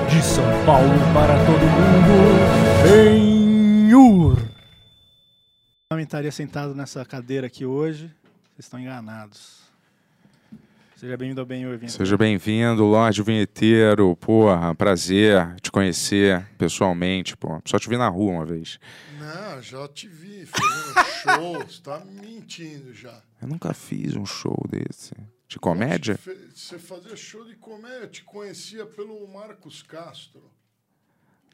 De São Paulo para todo mundo, Benhur. Eu não estaria sentado nessa cadeira aqui hoje. Vocês estão enganados. Seja bem-vindo ao Bem Vinheteiro. Seja bem-vindo, Lorde Vinheteiro. Porra, prazer te conhecer pessoalmente, pô. Só te vi na rua uma vez. Não, já te vi fazendo show. Você tá mentindo já. Eu nunca fiz um show desse. De comédia? Você fazia show de comédia, eu te conhecia pelo Marcos Castro.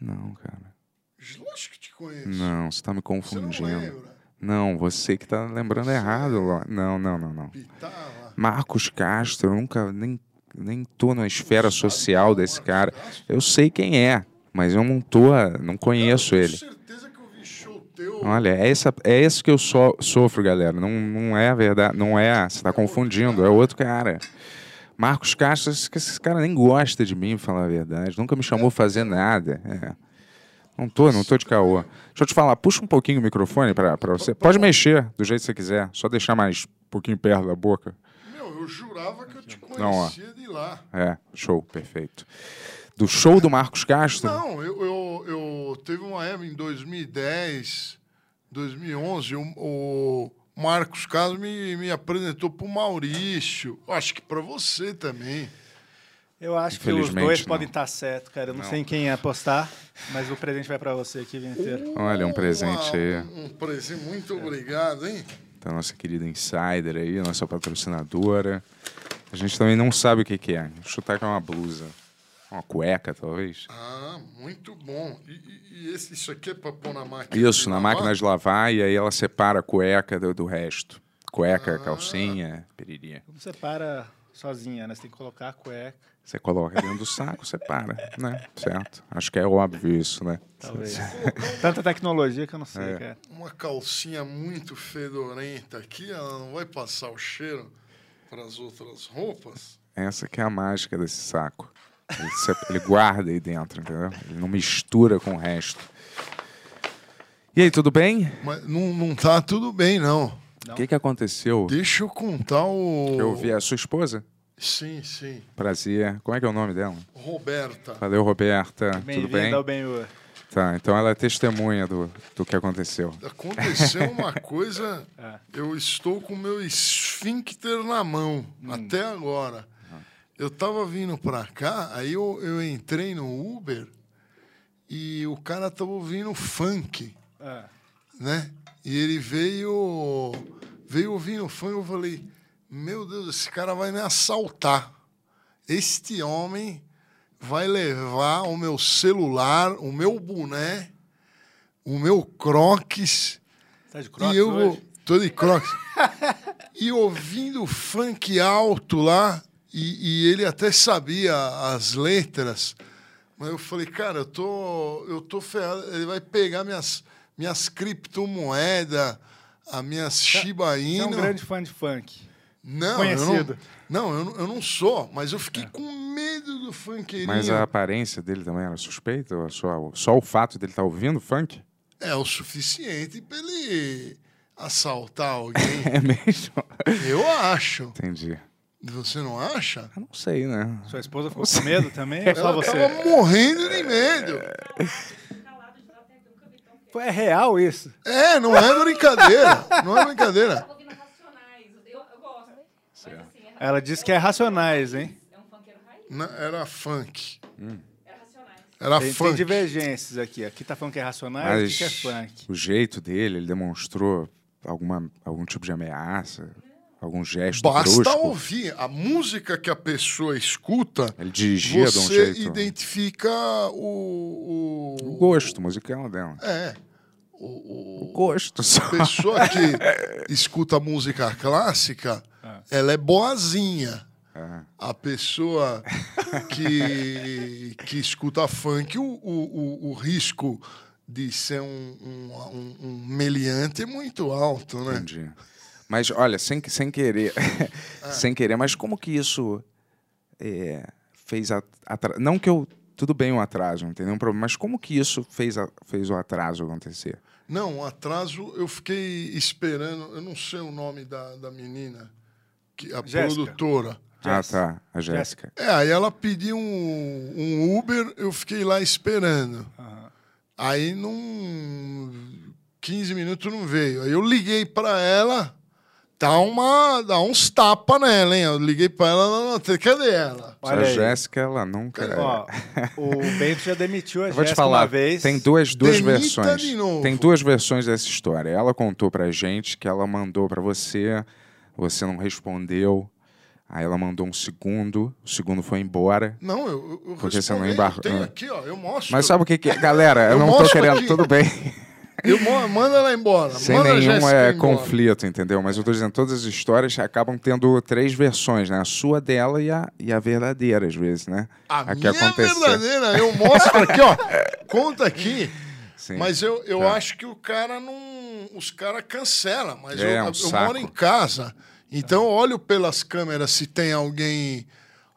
Não, cara. Lógico que te conheço. Não, você tá me Você não confundindo. lembra? Não, você que tá lembrando errado, Lorde. Não, não, não, não. Pitava. Marcos Castro, eu nunca nem, nem tô na esfera social desse cara. Eu sei quem é, mas eu não tô, não conheço eu ele. certeza que eu vi show teu. Olha, é, essa, é esse que eu so, sofro, galera. Não, não é a verdade, não é. Você tá confundindo, é outro cara. Marcos Castro, esse, cara nem gosta de mim, falar a verdade. Nunca me chamou a fazer nada. É. Não tô, não tô de caô. Deixa eu te falar, puxa um pouquinho o microfone pra, pra você. Pode mexer do jeito que você quiser, só deixar mais um pouquinho perto da boca. Meu, eu jurava que eu te Não, conhecia de lá. É, show, perfeito. Do show do Marcos Castro? Não, eu, eu, eu teve uma época em 2010, 2011, o, o Marcos Carlos me, me apresentou pro Maurício. Eu Acho que para você também. Eu acho que os dois não. podem estar certos, cara. Eu não, sei em quem apostar, mas o presente vai pra você aqui, vinheteiro. Olha, um presente aí. Um, presente, muito obrigado, hein? da nossa querida Insider aí, nossa patrocinadora. A gente também não sabe o que, que é. Chutar que é uma blusa. Uma cueca, talvez. Ah, muito bom. E, e- e esse, isso aqui é para pôr na máquina? Isso, de na lavar? máquina de lavar e aí ela separa a cueca do, do resto. Cueca, calcinha, periria. Não separa sozinha, né? Você tem que colocar a cueca. Você coloca dentro do saco, separa, né? Certo. Acho que é óbvio isso, né? Talvez. Tanta tecnologia que eu não sei, É. cara. Uma calcinha muito fedorenta aqui, ela não vai passar o cheiro para as outras roupas? Essa que é a mágica desse saco. Ele, ele guarda aí dentro, entendeu? Ele não mistura com o resto. E aí, tudo bem? Mas não, não tá tudo bem, não. O que, que aconteceu? Deixa eu contar o. Eu vi a sua esposa? Sim, sim. Prazer. Como é que é o nome dela? Roberta. Valeu, Roberta. Tudo Bem-vindo bem? ao bem Tá, então ela é testemunha do, do que aconteceu. Aconteceu uma coisa. É. Eu estou com o meu esfíncter na mão, Hum. até agora. Eu tava vindo pra cá, aí eu, eu entrei no Uber e o cara tava ouvindo funk, É. né? E ele veio, veio ouvindo funk, eu falei, meu Deus, esse cara vai me assaltar. Este homem vai levar o meu celular, o meu boné, o meu croques Tá de crocs e eu hoje? Tô de crocs. e ouvindo funk alto lá, e, e ele até sabia as letras. Mas eu falei, cara, eu tô, eu tô ferrado. Ele vai pegar minhas, minhas criptomoedas, as minhas Shiba Você é um Inu. grande fã de funk. Não, conhecido. Eu não, não eu, não, eu não sou, mas eu fiquei com medo do funkeirinho. Mas a aparência dele também era suspeita? Ou Só, só o fato dele estar ouvindo funk? É o suficiente para ele assaltar alguém. É mesmo? eu acho. Entendi. Você não acha? Eu não sei, né? Sua esposa ficou com medo também? Ou só você? tava morrendo de medo. Pô, É real isso? É, não é brincadeira. Não é brincadeira. assim, é, Ela disse que é racionais, hein? é um funkeiro raiz. Não, era funk. Era Tem, tem funk. divergências aqui. Aqui tá falando que é racionais, aqui que é funk. o jeito dele, ele demonstrou alguma, algum tipo de ameaça, algum gesto Basta brusco. ouvir. A música que a pessoa escuta, Ele dirigia de um você jeito... identifica o, O o... gosto musical dela. É. O, O gosto só. a pessoa que escuta música clássica, ela é boazinha. É. A pessoa que, que escuta funk, o, o, o, o risco de ser um, um, um, um meliante é muito alto, né? Entendi. Mas, olha, sem, sem querer, Ah. sem querer, mas como que isso é, fez a, atra- Não que eu. Tudo bem o atraso, não tem nenhum problema, mas como que isso fez, a- fez o atraso acontecer? Não, um atraso, eu fiquei esperando, eu não sei o nome da, da menina, que, a Jéssica. produtora. Ah, tá. A Jéssica. É, aí ela pediu um, um Uber, eu fiquei lá esperando. Aí, num 15 minutos não veio. Aí eu liguei pra ela, dá, uma, dá uns tapas nela, hein? Eu liguei pra ela, não tem. Cadê ela? Olha a aí. Jéssica, ela nunca. Ó, o Bento já demitiu a Eu vou te Jéssica falar, uma vez. tem duas, duas Demita versões. de novo. Tem duas versões dessa história. Ela contou pra gente que ela mandou pra você, você não respondeu. Aí ela mandou um segundo, o segundo foi embora. Não, eu, eu Porque você não respondi, embarcou- eu tenho Ah. aqui, ó, eu mostro. Mas sabe o que, que é? Galera, eu, Eu não tô mostro querendo. aqui. Tudo bem. Eu manda ela embora. Sem manda a nenhum é, conflito, entendeu? Mas eu tô dizendo, todas as histórias acabam tendo três versões, né? A sua dela e a, e a verdadeira, às vezes, né? A que minha verdadeira, eu mostro aqui, ó. Conta aqui. Sim. Mas eu, eu Tá. acho que o cara não. Os caras cancelam. Mas É, eu, um eu moro em casa. Então eu olho pelas câmeras se tem alguém,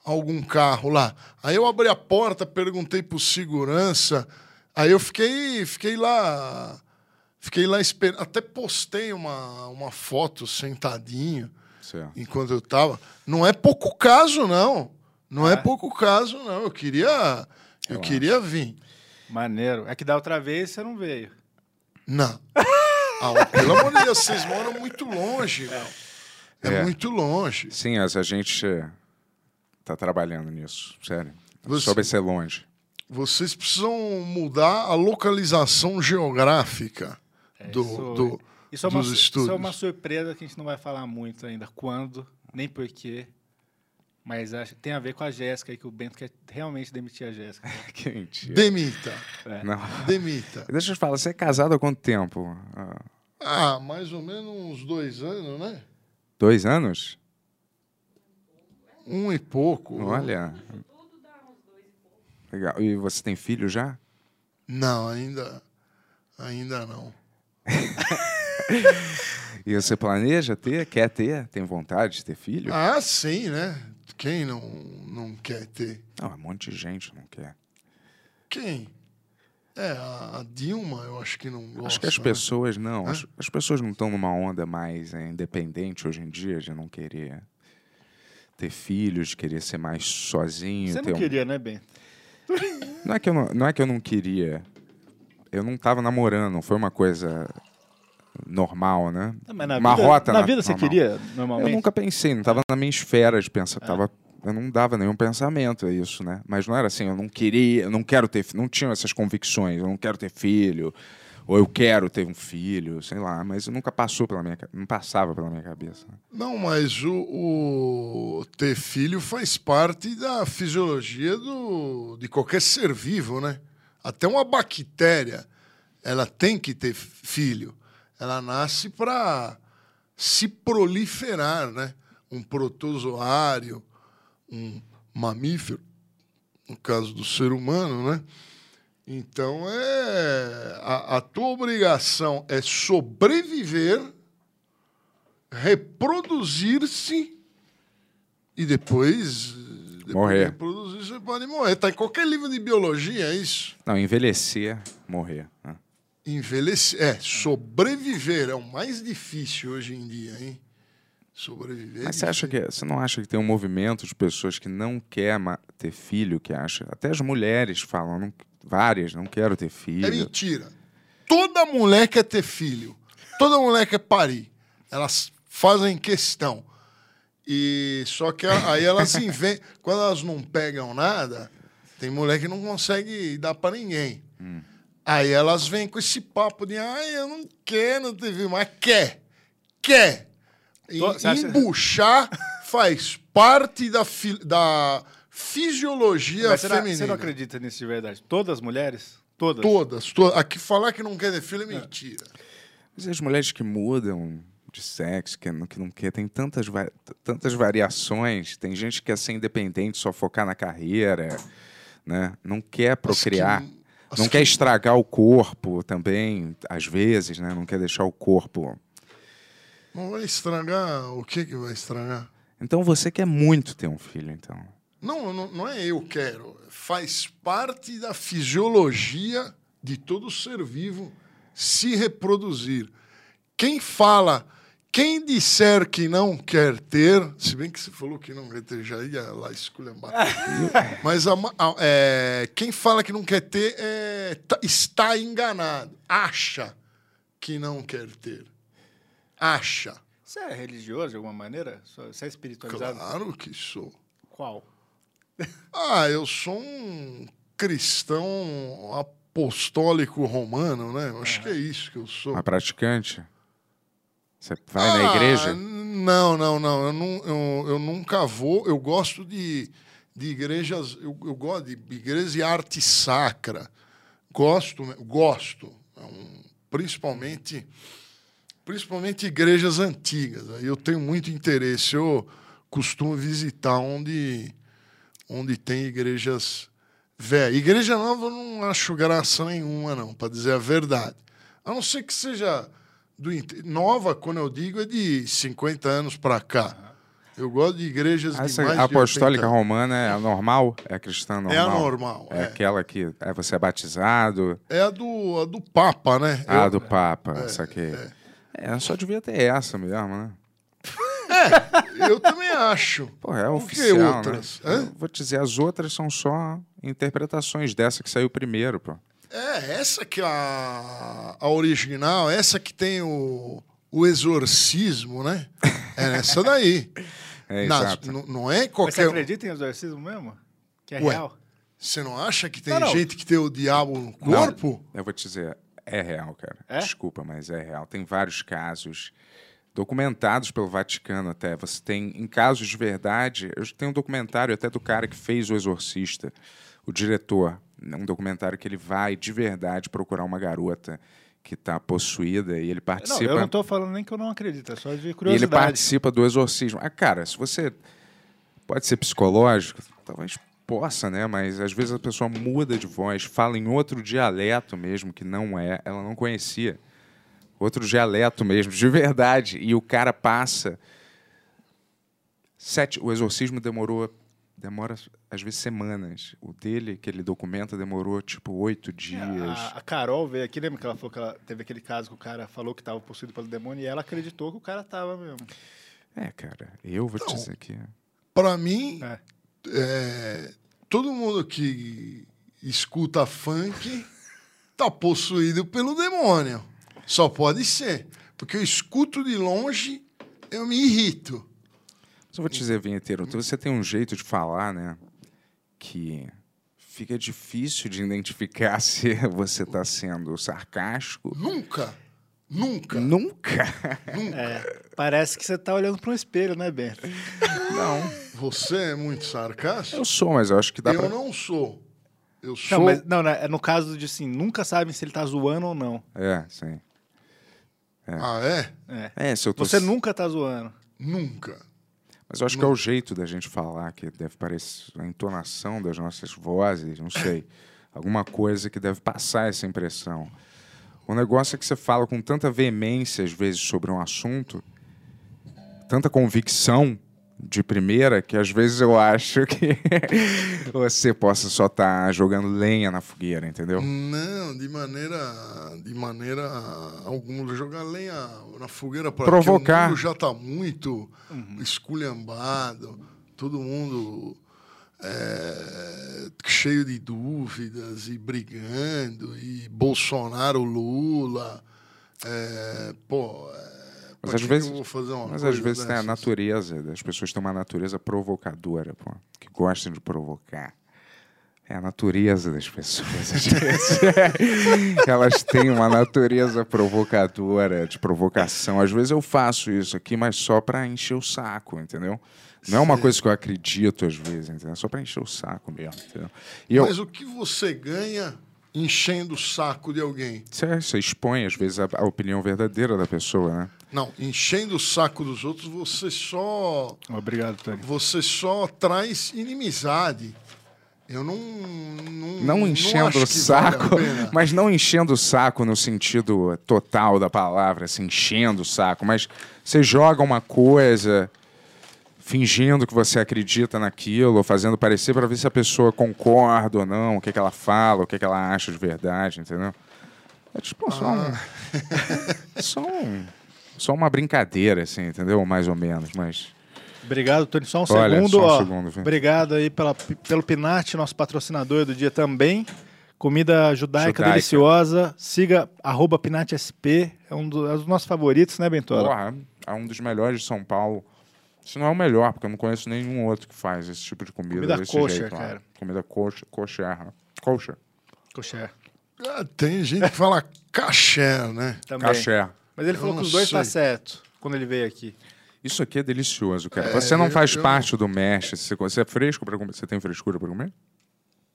algum carro lá. Aí eu abri a porta, perguntei pro segurança. Aí eu fiquei, fiquei lá. Fiquei lá esperando. Até postei uma, uma foto sentadinho Certo. enquanto eu tava. Não é pouco caso, não. Não é, pouco caso, não. Eu queria. Eu, queria vir. Maneiro. É que da outra vez você não veio. Não. Ah, pelo amor de Deus, vocês moram muito longe, meu. É, É. muito longe. Sim, mas a gente tá trabalhando nisso, sério. Você- Sobre ser longe. Vocês precisam mudar a localização geográfica do, Isso, do- isso, é uma, dos su- estúdios. isso é uma surpresa que a gente não vai falar muito ainda. Quando, nem porquê. Mas acho, tem a ver com a Jéssica aí, que o Bento quer realmente demitir a Jéssica. que mentira. Demita. Não. Demita. Deixa eu te falar, você é casado há quanto tempo? Ah, Ah, mais ou menos uns dois anos, né? dois anos? Um e pouco. Olha. Legal. E você tem filho já? Não, ainda. Ainda não. E você planeja ter? Quer ter? Tem vontade de ter filho? Ah, sim, né? Quem não, não quer ter? Não, um monte de gente não quer. Quem? É, a Dilma, eu acho que não gosta. Acho que as né? pessoas não. As, as pessoas não estão numa onda mais é, independente hoje em dia de não querer ter filhos, de querer ser mais sozinho. Você ter não um- queria, né, Bento? Não é que eu não, não é que eu não queria. Eu não tava namorando, não foi uma coisa normal, né? Não, mas na uma vida, rota na na- vida você normal. queria, Eu normalmente? nunca pensei, não tava na minha esfera de pensar, tava, eu não dava nenhum pensamento a isso, né? Mas não era assim, eu não queria, eu não quero ter, não tinha essas convicções, eu não quero ter filho, ou eu quero ter um filho, sei lá, mas nunca passou pela minha, não passava pela minha cabeça. Não, mas o, o ter filho faz parte da fisiologia do, de qualquer ser vivo, né? Até uma bactéria, ela tem que ter filho. Ela nasce para se proliferar, né? Um protozoário, um mamífero, no caso do ser humano, né? Então é a, a tua obrigação é sobreviver reproduzir-se e depois, depois Morrer. de reproduzir você pode morrer. Tá em qualquer livro de biologia é isso. Não, envelhecer, morrer. né? Envelhecer, é, sobreviver é o mais difícil hoje em dia, hein? Sobreviver. é Mas você acha que você não acha que tem um movimento de pessoas que não quer ter filho, que acha, até as mulheres falam, não- várias, não quero ter filho. É mentira. Toda mulher quer ter filho. Toda mulher quer parir. Elas fazem questão. E só que aí elas inventam. Quando elas não pegam nada, Tem mulher que não consegue dar pra ninguém. Hum. Aí elas vêm com esse papo de, ai, eu não quero TV, mas quer. Quer. E, Tô- você acha- embuchar faz parte da, fi- da fisiologia Mas você, não, feminina. você não acredita nisso de verdade? Todas as mulheres? Todas? Todas, todas. Aqui falar que não quer ter filho é mentira. Mas as mulheres que mudam de sexo, que não, que não quer, tem tantas, tantas variações. Tem gente que quer ser independente, só focar na carreira, né? Não quer procriar. as não que- quer estragar o corpo também, às vezes, né? Não quer deixar o corpo. Não vai estragar. O que que vai estragar? Então você quer muito ter um filho, então. Não, não, não é eu quero. Faz parte da fisiologia de todo ser vivo se reproduzir. Quem fala, quem disser que não quer ter, se bem que você falou que não quer ter, já ia lá esculhambar. Mas a a- é, quem fala que não quer ter é, tá- está enganado. Acha que não quer ter. Acha. Você é religioso de alguma maneira? Você é espiritualizado? Claro que sou. Qual? Ah, eu sou um cristão apostólico romano, né? Eu acho que é isso que eu sou. Uma praticante? Você vai na Ah, igreja? Não, não, não. Eu, não, eu, eu nunca vou. Eu gosto de, de igrejas. Eu, eu gosto de igrejas de arte sacra. Gosto, né? gosto. É principalmente, principalmente igrejas antigas. Aí eu tenho muito interesse. Eu costumo visitar onde, onde tem igrejas velhas. Igreja nova eu não acho graça nenhuma, não, para dizer a verdade. A não ser que seja do nova, quando eu digo, é de 50 anos para cá. Eu gosto de igrejas Ah, de Essa mais de apostólica 80 romana é a normal? É a cristã normal? É a normal, É, é. aquela que é, você é batizado. É a do, a do Papa, né? Ah, Eu- do Papa, é, essa aqui. É. só devia ter essa mesmo, né? Eu também acho. Pô, é Por que oficial, outras? né? Hã? Eu Vou te dizer, as outras são só interpretações dessa que saiu primeiro, pô. É, essa que é a, a original, essa que tem o, o exorcismo, né? É nessa daí. É, Nas- exato. n- não é Mas você qualquer. acredita em exorcismo mesmo? Que é Ué, real? Você não acha que tem Não, não. gente que tem o diabo no Não, corpo? eu vou te dizer, é real, cara. É? Desculpa, mas é real. Tem vários casos documentados pelo Vaticano até. Você tem, em casos de verdade, eu tenho um documentário até do cara que fez O Exorcista, o diretor. Um documentário que ele vai de verdade procurar uma garota que está possuída e ele Não, participa. eu não tô falando nem que eu não acredito, é só de E ele curiosidade. participa do exorcismo. Ah, cara, se você pode ser psicológico, talvez possa, né? Mas às vezes a pessoa muda de voz, fala em outro dialeto mesmo que não é, ela não conhecia. Outro dialeto mesmo, de verdade. E o cara passa sete. O exorcismo demorou, demora às vezes semanas. O dele que ele documenta demorou tipo oito dias. A, a Carol veio aqui, lembra que ela falou que ela teve aquele caso que o cara falou que estava possuído pelo demônio e ela acreditou que o cara tava mesmo. É, cara, eu vou te Então, dizer que Para mim, É. é, todo mundo que escuta funk tá possuído pelo demônio. Só pode ser. Porque eu escuto de longe, eu me irrito. Mas eu vou te dizer, vinheteiro, você tem um jeito de falar, né? Que fica difícil de identificar se você está sendo sarcástico. Nunca, nunca, Nunca. nunca. É, parece que você tá olhando para um espelho, né, Bento? Não. Você é muito sarcástico? Eu sou, mas eu acho que dá eu pra. não sou. Eu sou. Não, mas não, né, é no caso de assim, nunca sabem se ele tá zoando ou não. É, sim. Ah, é? É. É, se eu tô. Você nunca tá zoando. Nunca. Mas eu acho que é o jeito da gente falar, que deve parecer a entonação das nossas vozes, não sei. Alguma coisa que deve passar essa impressão. O negócio é que você fala com tanta veemência, às vezes, sobre um assunto, tanta convicção de primeira, que às vezes eu acho que você possa só estar jogando lenha na fogueira, entendeu? Não, de maneira, de maneira alguma. Jogar lenha na fogueira para Provocar. O mundo já está muito esculhambado, todo mundo é, cheio de dúvidas e brigando, e Bolsonaro, Lula. É, pô, é, Mas às vezes, eu mas às vezes tem a natureza, as pessoas têm uma natureza provocadora, pô, que gostam de provocar. É a natureza das pessoas. às vezes. Elas têm uma natureza provocadora, de provocação. Às vezes eu faço isso aqui, mas só pra encher o saco, entendeu? Não é uma coisa que eu acredito às vezes, entendeu? É só pra encher o saco mesmo, entendeu? E eu, Mas o que você ganha enchendo o saco de alguém? você, você expõe, às vezes, a, a opinião verdadeira da pessoa, né? Não, enchendo o saco dos outros, você só Obrigado, Tony. você só traz inimizade. Eu não não, Não enchendo acho o vale saco, pena. mas não enchendo o saco no sentido total da palavra, assim, enchendo o saco, mas você joga uma coisa fingindo que você acredita naquilo, ou fazendo parecer para ver se a pessoa concorda ou não, o que, que ela fala, o que, que ela acha de verdade, entendeu? É tipo só um, só um- só uma brincadeira, assim, entendeu? Mais ou menos, mas Obrigado, Tony. Só um Olha, segundo. só um ó. segundo, viu? Obrigado aí pela, pelo Pinat, nosso patrocinador do dia também. Comida judaica, Judaica. deliciosa. Siga arroba PinatSP. É um do- é um dos nossos favoritos, né, Bentola? Porra, é um dos melhores de São Paulo. Se não é o melhor, porque eu não conheço nenhum outro que faz esse tipo de comida. Comida desse kosher, jeito, lá. cara. Comida. Kosher. né? Kosher. Coxé. Ah, tem gente que fala caché, né? Também. Kasher. Mas ele Eu falou que os dois sei. tá certo quando ele veio aqui. Isso aqui é delicioso, cara. É, você não eu- faz eu- parte do mesh. Você, você é fresco para comer? Você tem frescura para comer?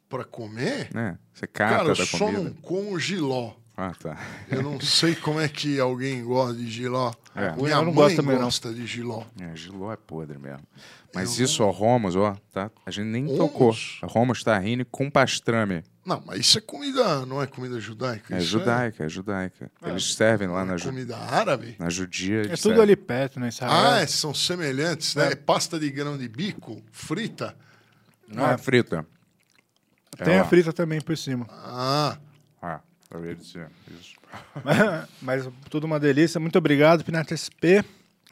Pra comer? Né? Você cata Cara, eu da só comida. não como giló. Ah, tá. Eu não sei como é que alguém gosta de giló. É. Minha Eu não mãe gosto também, não. gosta de giló. É, giló é podre mesmo. Mas isso, ó, Romos, ó, tá? A gente nem tocou. Hummus? A Romos tahine com pastrame. Não, mas isso é comida, não é comida judaica? É isso judaica, é judaica. Eles servem lá É, na, é ju comida árabe? na judia. É tudo servem. ali perto, né? Israel. Ah, é, são semelhantes, né? É pasta de grão de bico, frita. Não é frita. Tem É a frita também por cima. Ah, Ah, eu ia dizer isso. Mas tudo uma delícia. Muito obrigado, Pinat SP.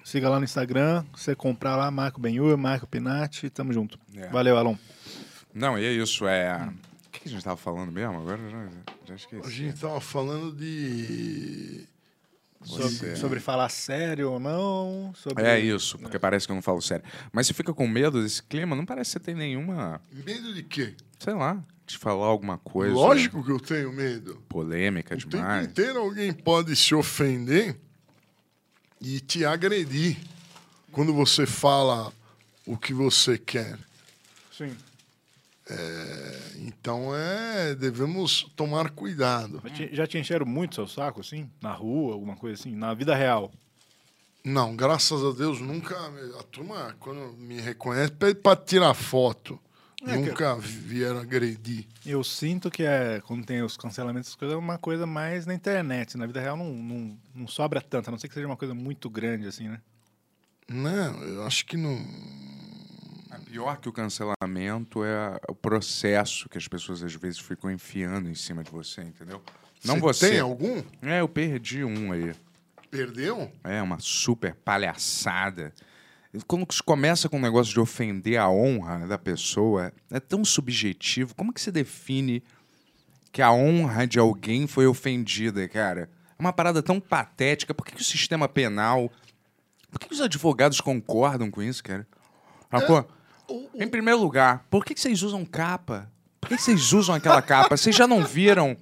Siga lá no Instagram. Você comprar lá, Marco Benhur, Marco Pinat. Tamo junto. É. Valeu, Alon. Não, e é isso, é... O que a gente tava falando mesmo agora? Já, já a esqueci. gente tava falando de... Sobre, sobre falar sério ou não. Sobre... É isso, porque parece que eu não falo sério. Mas você fica com medo desse clima? Não parece que você tem nenhuma, Medo de quê? sei lá, de falar alguma coisa Lógico que eu tenho medo. polêmica O tempo demais. inteiro alguém pode se ofender e te agredir quando você fala o que você quer. Sim. Então é, devemos tomar cuidado. Já te, já te encheram muito seu saco, assim? Na rua, alguma coisa assim? Na vida real? Não, graças a Deus nunca. A turma, quando me reconhece, pede para tirar foto. É nunca vieram agredir. Eu sinto que é, quando tem os cancelamentos, coisas, é uma coisa mais na internet. Na vida real não, não, não sobra tanto, a não ser que seja uma coisa muito grande, assim, né? Não, eu acho que não. É Pior que o cancelamento é o processo que as pessoas às vezes ficam enfiando em cima de você, entendeu? Não você. Tem algum? É, eu perdi um aí. Perdeu? É uma super palhaçada. Quando se começa com um negócio de ofender a honra da pessoa, é tão subjetivo. Como que você define que a honra de alguém foi ofendida, cara? É uma parada tão patética. Por que, que o sistema penal. Por que, que os advogados concordam com isso, cara? Em primeiro lugar, por que, vocês usam capa? Por que, vocês usam aquela capa? Vocês já não viram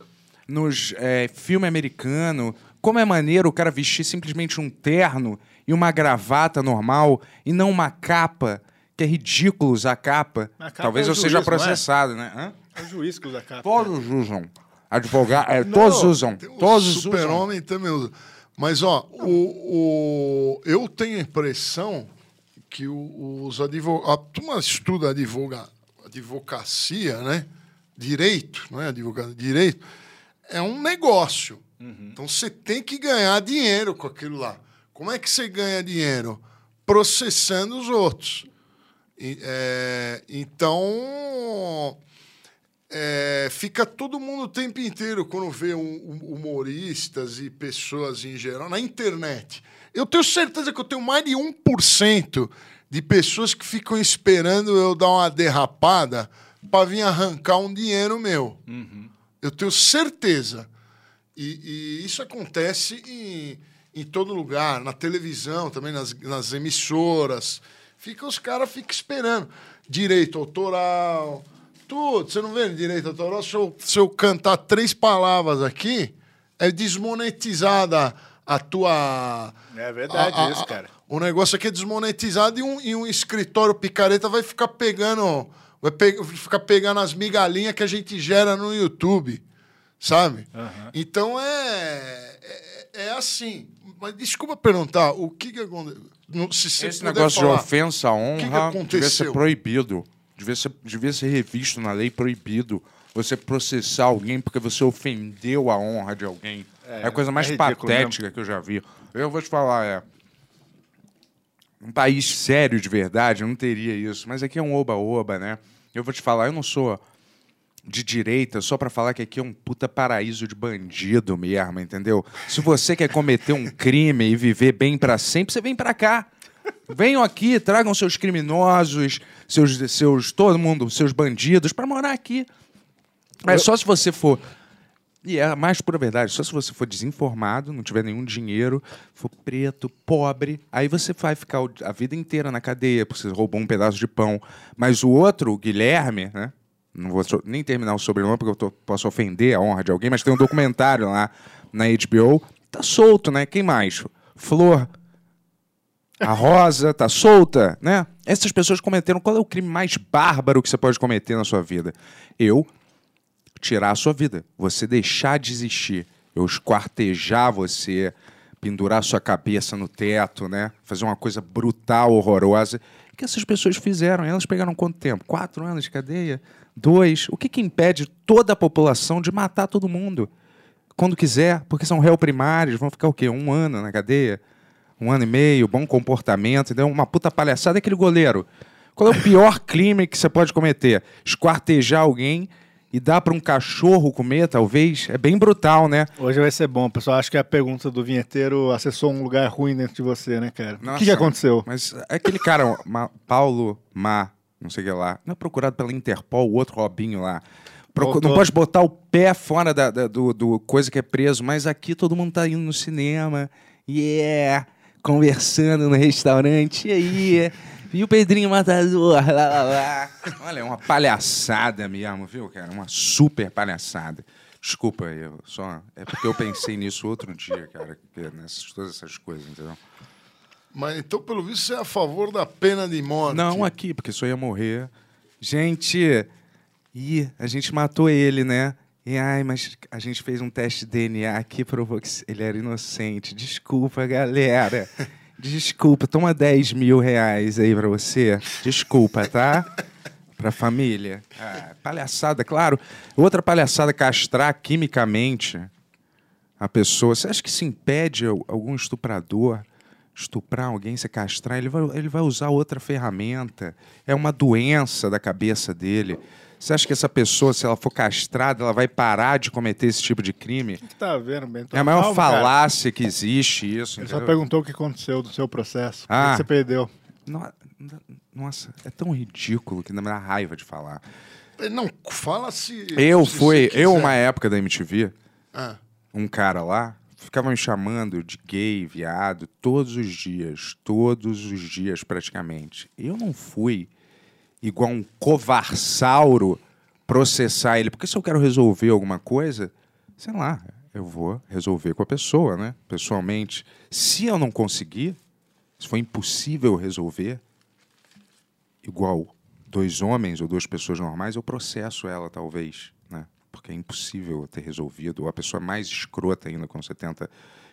nos é, filme americano como é maneiro o cara vestir simplesmente um terno e uma gravata normal e não uma capa, que é ridículo usar capa. A capa Talvez é eu seja juiz, não é? processado, né? Hã? É o juiz que usa capa. Todos usam. Advogado, é, todos usam. Todos usam. super-homem também usa. Mas, ó, o, o, eu tenho a impressão que os advogados. A turma estuda advoga, advocacia, né? Direito, não é advogado? Direito. É um negócio. Então você tem que ganhar dinheiro com aquilo lá. Como é que você ganha dinheiro? Processando os outros. E, é, então é, fica todo mundo o tempo inteiro quando vê um- humoristas e pessoas em geral na internet. Eu tenho certeza que eu tenho mais de 1% de pessoas que ficam esperando eu dar uma derrapada para vir arrancar um dinheiro meu. Eu tenho certeza. E, e isso acontece em, em todo lugar, na televisão, também nas, nas emissoras. Fica, os caras ficam esperando. Direito autoral, Tudo. Você não vê direito autoral? Se eu, se eu cantar três palavras aqui, é desmonetizada a tua. É verdade a- a- isso, cara. O negócio aqui é desmonetizado e um, e um escritório picareta vai ficar pegando. Vai pe- ficar pegando as migalhinhas que a gente gera no YouTube. Sabe? Então é, é. é assim. Mas desculpa perguntar, o que que aconteceu? Não- Se Esse negócio falar, de ofensa à que que honra devia ser proibido. Devia ser, devia ser revisto na lei proibido. Você processar alguém porque você ofendeu a honra de alguém. É, a coisa mais é patética que eu já vi. Eu vou te falar, é. Um país sério de verdade não teria isso. Mas aqui é um oba-oba, né? Eu vou te falar, eu não sou de direita só pra falar que aqui é um puta paraíso de bandido mesmo, entendeu? Se você quer cometer um crime e viver bem pra sempre, você vem pra cá. Venham aqui, tragam seus criminosos, seus, seus todo mundo, seus bandidos pra morar aqui. Mas só se você for e é a mais pura verdade. Só se você for desinformado, não tiver nenhum dinheiro, for preto, pobre, aí você vai ficar a vida inteira na cadeia porque você roubou um pedaço de pão. Mas o outro, o Guilherme, né? Não vou nem terminar o sobrenome porque eu tô- posso ofender a honra de alguém, mas tem um documentário lá na HBO. Tá solto, né? Quem mais? Flor. A Rosa tá solta, né? Essas pessoas cometeram. Qual é o crime mais bárbaro que você pode cometer na sua vida? Eu tirar a sua vida. Você deixar de existir. Eu esquartejar você, pendurar sua cabeça no teto, né? Fazer uma coisa brutal, horrorosa. O que essas pessoas fizeram? Elas pegaram quanto tempo? Quatro anos de cadeia? Dois? O que, que impede toda a população de matar todo mundo? Quando quiser, porque são réu primários, vão ficar o quê? Um ano na cadeia? Um ano e meio, bom comportamento, entendeu? Uma puta palhaçada. Aquele goleiro? Qual é o pior crime que você pode cometer? Esquartejar alguém e dar para um cachorro comer, talvez? É bem brutal, né? Hoje vai ser bom. Pessoal acha que a pergunta do vinheteiro acessou um lugar ruim dentro de você, né, cara? o que, que Nossa, aconteceu? Mas aquele cara, Ma- Paulo Ma, não sei o que lá, não é procurado pela Interpol, o outro Robinho lá. Procu- Voltou. não pode botar o pé fora da, da- do, do coisa que é preso, mas aqui todo mundo tá indo no cinema, yeah, conversando no restaurante, e aí? E o Pedrinho Matador, lá, lá, lá. Olha, é uma palhaçada mesmo, viu, cara? Uma super palhaçada. Desculpa, eu só. É porque eu pensei nisso outro dia, cara, que- nessas, todas essas coisas, entendeu? Mas então, pelo visto, você é a favor da pena de morte. Não aqui, porque só ia morrer. Gente, ih, a gente matou ele, né? E ai, mas a gente fez um teste de DNA aqui provou que ele era inocente. Desculpa, galera. Desculpa, toma 10 mil reais aí pra você. Desculpa, tá? Pra família. Ah, palhaçada, claro. Outra palhaçada, castrar quimicamente a pessoa. Você acha que se impede al- algum estuprador estuprar alguém, se castrar? Ele vai, ele vai usar outra ferramenta. É uma doença da cabeça dele. Você acha que essa pessoa, se ela for castrada, ela vai parar de cometer esse tipo de crime? O que tá vendo, Bento? É a maior Calma, cara. falácia que existe isso. Ele só entendeu? perguntou o que aconteceu do seu processo. Ah. que você perdeu? No- Nossa, é tão ridículo que dá me dá raiva de falar. Não, fala se. Eu se fui, você eu, uma época da MTV, Ah. um cara lá, ficava me chamando de gay, viado, todos os dias, todos os dias praticamente. Eu não fui igual um covarsauro processar ele, porque se eu quero resolver alguma coisa, sei lá, eu vou resolver com a pessoa, né? Pessoalmente. Se eu não conseguir, se for impossível resolver, igual dois homens ou duas pessoas normais, eu processo ela, talvez, né? Porque é impossível ter resolvido. Ou a pessoa é mais escrota ainda quando você tenta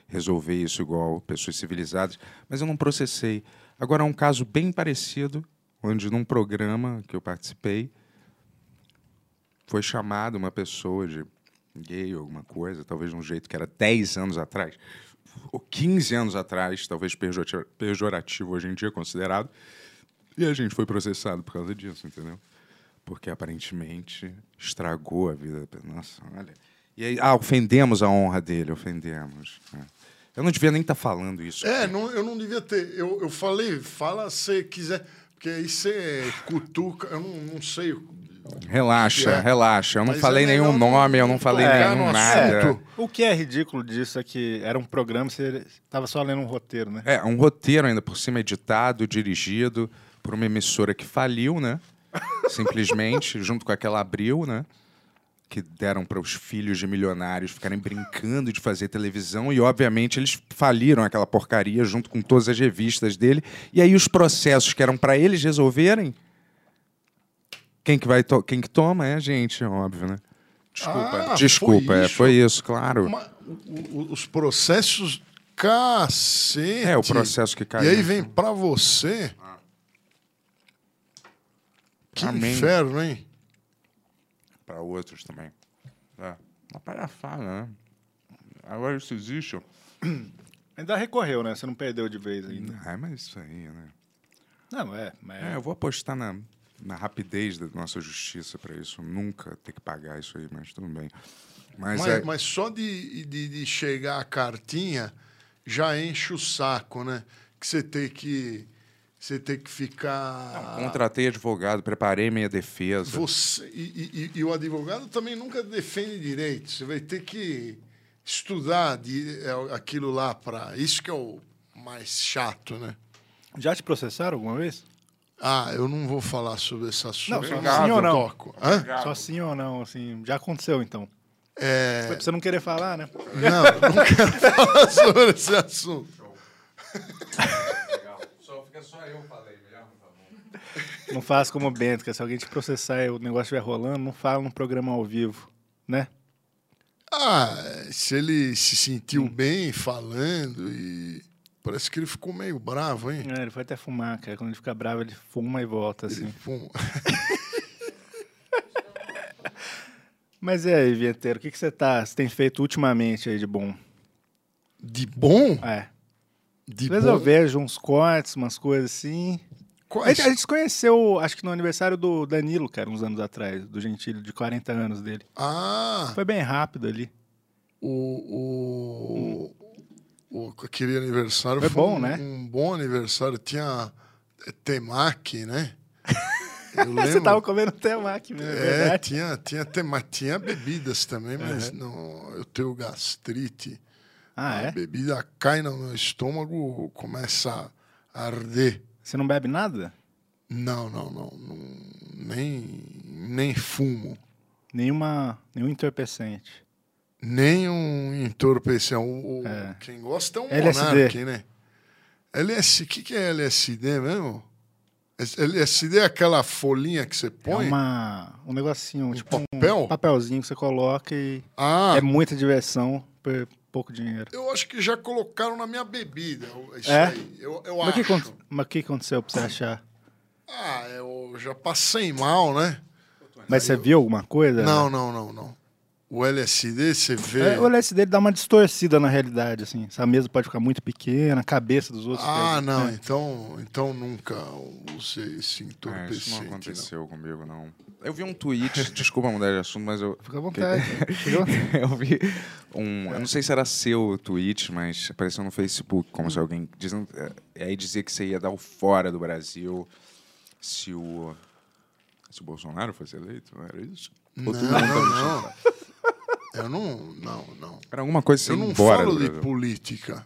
resolver isso igual pessoas civilizadas. Mas eu não processei. Agora, um caso bem parecido, onde num programa que eu participei, foi chamada uma pessoa de gay ou alguma coisa, talvez de um jeito que era 10 anos atrás, ou 15 anos atrás, talvez pejorati- pejorativo hoje em dia considerado, e a gente foi processado por causa disso, entendeu? Porque aparentemente estragou a vida. da- Nossa, olha. E aí, ah, ofendemos a honra dele, ofendemos. né? Eu não devia nem estar falando isso. É, não, eu não devia ter. Eu, eu falei, fala se quiser. Porque aí você cutuca. Eu não, não sei. Relaxa, É. relaxa. Eu não Mas falei é nenhum nome, eu não falei tocar nenhum nada. assunto. O que é ridículo disso é que era um programa, você tava só lendo um roteiro, né? É, um roteiro ainda por cima editado, dirigido por uma emissora que faliu, né? Simplesmente, junto com aquela Abril, né? Que deram para os filhos de milionários ficarem brincando de fazer televisão e, obviamente, eles faliram aquela porcaria junto com todas as revistas dele. E aí os processos que eram para eles resolverem, quem que vai quem que toma é a gente, óbvio, né? Desculpa, Ah, desculpa, foi é, isso? foi isso, claro. Uma- os processos. Cacete. É, o processo que caiu. E aí vem pra você. Que Amém. inferno, hein? Para outros também. É. Uma palhaçada, né? Agora isso existe. Ainda recorreu, né? Você não perdeu de vez ainda. Ah, mas isso aí, né? Não, é. Mas É, eu vou apostar na, na rapidez da nossa justiça para isso. Nunca ter que pagar isso aí, mas tudo bem. Mas, Mas, é, mas só de, de, de chegar a cartinha já enche o saco, né? Que você tem que. Você tem que ficar. contratei advogado, preparei minha defesa. Você, e, e- e o advogado também nunca defende direito. Você vai ter que estudar de, é, aquilo lá para. Isso que é o mais chato, né? Já te processaram alguma vez? Ah, eu não vou falar sobre esse assunto. Não, só eu sim ou não? toco. Hã? Só sim ou não, assim. Já aconteceu, então. É, Foi pra você não querer falar, né? não, eu não quero falar sobre esse assunto. Só, fica só eu falei, melhor não Não faz como o Bento, que se alguém te processar e o negócio estiver rolando, não fala num programa ao vivo, né? Ah, se ele se sentiu bem falando e. Parece que ele ficou meio bravo, hein? É, ele foi até fumar, cara. Quando ele fica bravo, ele fuma e volta, Ele assim. fuma. Mas e aí, Vieteiro, o que, que você tá, você tem feito ultimamente aí de bom? De bom? É. De Às vezes eu vejo uns cortes, umas coisas assim. A gente, a gente se conheceu, acho que no aniversário do Danilo, cara, uns anos atrás, do Gentilho, de 40 anos dele. Ah, Foi bem rápido ali. o, o, o- aquele aniversário Foi foi, bom, um, né? um bom aniversário. Tinha é, temaki, né? Você tava comendo temaki mesmo, é É, verdade. tinha, tinha, tema, tinha bebidas também, mas não, eu tenho gastrite. Ah, A é? bebida cai no meu estômago, começa a arder. Você não bebe nada? Não, não, não. não nem, nem fumo. Nenhuma, nenhum entorpecente. Nem um entorpecente. O, É. Quem gosta é um LSD. monarque, né? LS, o que, que é LSD mesmo? LSD é aquela folhinha que você É põe? uma, um negocinho, tipo papel? um papelzinho que você coloca e Ah, é muita diversão pouco dinheiro. eu acho que já colocaram na minha bebida. Isso É? aí. Eu, eu Mas o que, acho. acon- mas o que aconteceu pra você achar? Ah, eu já passei mal, né? Mas você viu alguma coisa? Não, não, não, não. O LSD, você vê. É, o LSD ele dá uma distorcida na realidade, assim. Essa mesa pode ficar muito pequena, a cabeça dos outros. Ah, não, né? então, então nunca usei esse É, isso entorpecente. não não. aconteceu comigo, não. Eu vi um tweet, desculpa mudar de assunto, mas eu. Fica à vontade. Eu vi um. Eu não sei se era seu tweet, mas apareceu no Facebook, como se alguém. Dizendo, é, aí dizia que você ia dar o fora do Brasil se o. Se o Bolsonaro fosse eleito, não era isso? Não, tu tá não, não. Eu não, não, não. Era alguma coisa você Eu não embora falo de política.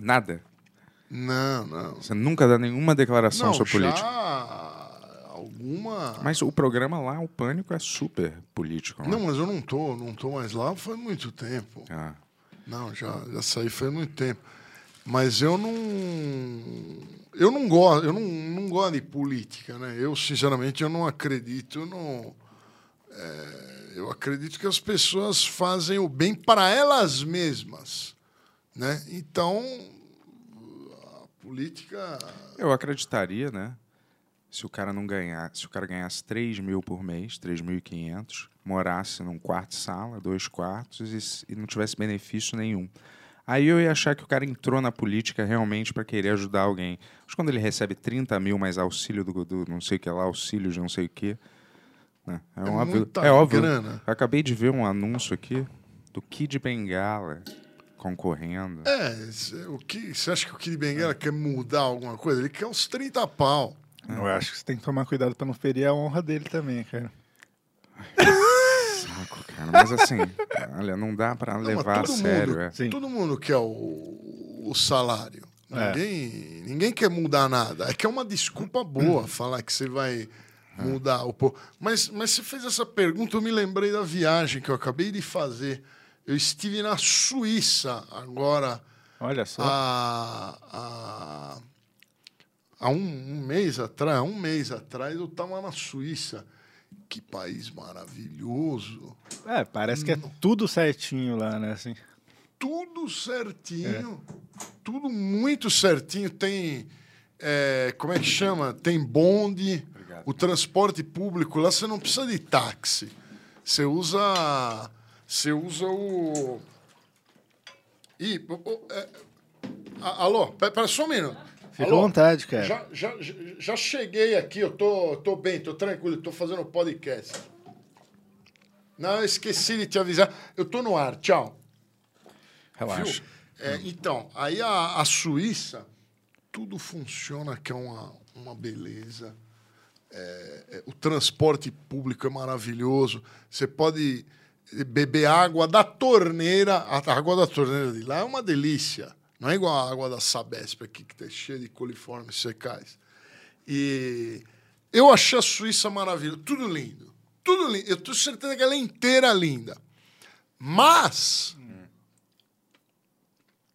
Nada. Não, não. Você nunca dá nenhuma declaração Não, sobre já política. Alguma. Mas o programa lá, o Pânico, é super político. Não, Não, mas eu não tô, não tô mais lá faz muito tempo. ah, Não, já, já saí faz muito tempo. Mas eu não. Eu não gosto, eu não, não gosto de política, né? Eu, sinceramente, eu não acredito no. é, eu acredito que as pessoas fazem o bem para elas mesmas. Né? Então, a política. Eu acreditaria, né? Se o cara não ganhar, se o cara ganhasse 3 mil por mês, 3.500, morasse num quarto sala, dois quartos e, e não tivesse benefício nenhum. Aí eu ia achar que o cara entrou na política realmente para querer ajudar alguém. Mas quando ele recebe 30 mil mais auxílio do, do não sei o que lá, auxílio de não sei o que. Né? É, É óbvio. É óbvio. grana. Eu acabei de ver um anúncio aqui do Kid Bengala concorrendo. É, o que, você acha que o Kid Bengala quer mudar alguma coisa? Ele quer uns 30 pau. Eu acho que você tem que tomar cuidado pra não ferir a honra dele também, cara. Saco, cara. Mas assim, olha, não dá pra mas levar a todo sério. mundo- é. Sim. Todo mundo quer o, o salário. É. Ninguém, ninguém quer mudar nada. É que é uma desculpa boa falar que você vai mudar o povo. Mas, mas você fez essa pergunta, eu me lembrei da viagem que eu acabei de fazer. Eu estive na Suíça agora Olha só. há, há, há um, um mês atrás, um mês atrás, eu estava na Suíça. Que país maravilhoso. É, parece que é tudo certinho lá, né? Assim. Tudo certinho. Tudo muito certinho. Tem. é, como é que chama? Tem bonde. O transporte público lá você não precisa de táxi. Você usa. Você usa o. Ih, o- o- é, alô, pe- pera só um minuto. Fica Alô? à vontade, cara. Já, já, já- cheguei aqui, eu tô, tô bem, tô tranquilo, tô fazendo podcast. Não, esqueci de te avisar. Eu tô no ar, tchau. Relaxa. É, então, aí a, a Suíça, tudo funciona, que é uma, uma beleza. É, é, o transporte público é maravilhoso. Você pode beber água da torneira. A água da torneira de lá é uma delícia. Não é igual a água da Sabesp aqui, que está cheia de coliformes secais. E eu achei a Suíça maravilhosa. Tudo lindo. Tudo lindo. Eu tenho certeza que ela é inteira linda. Mas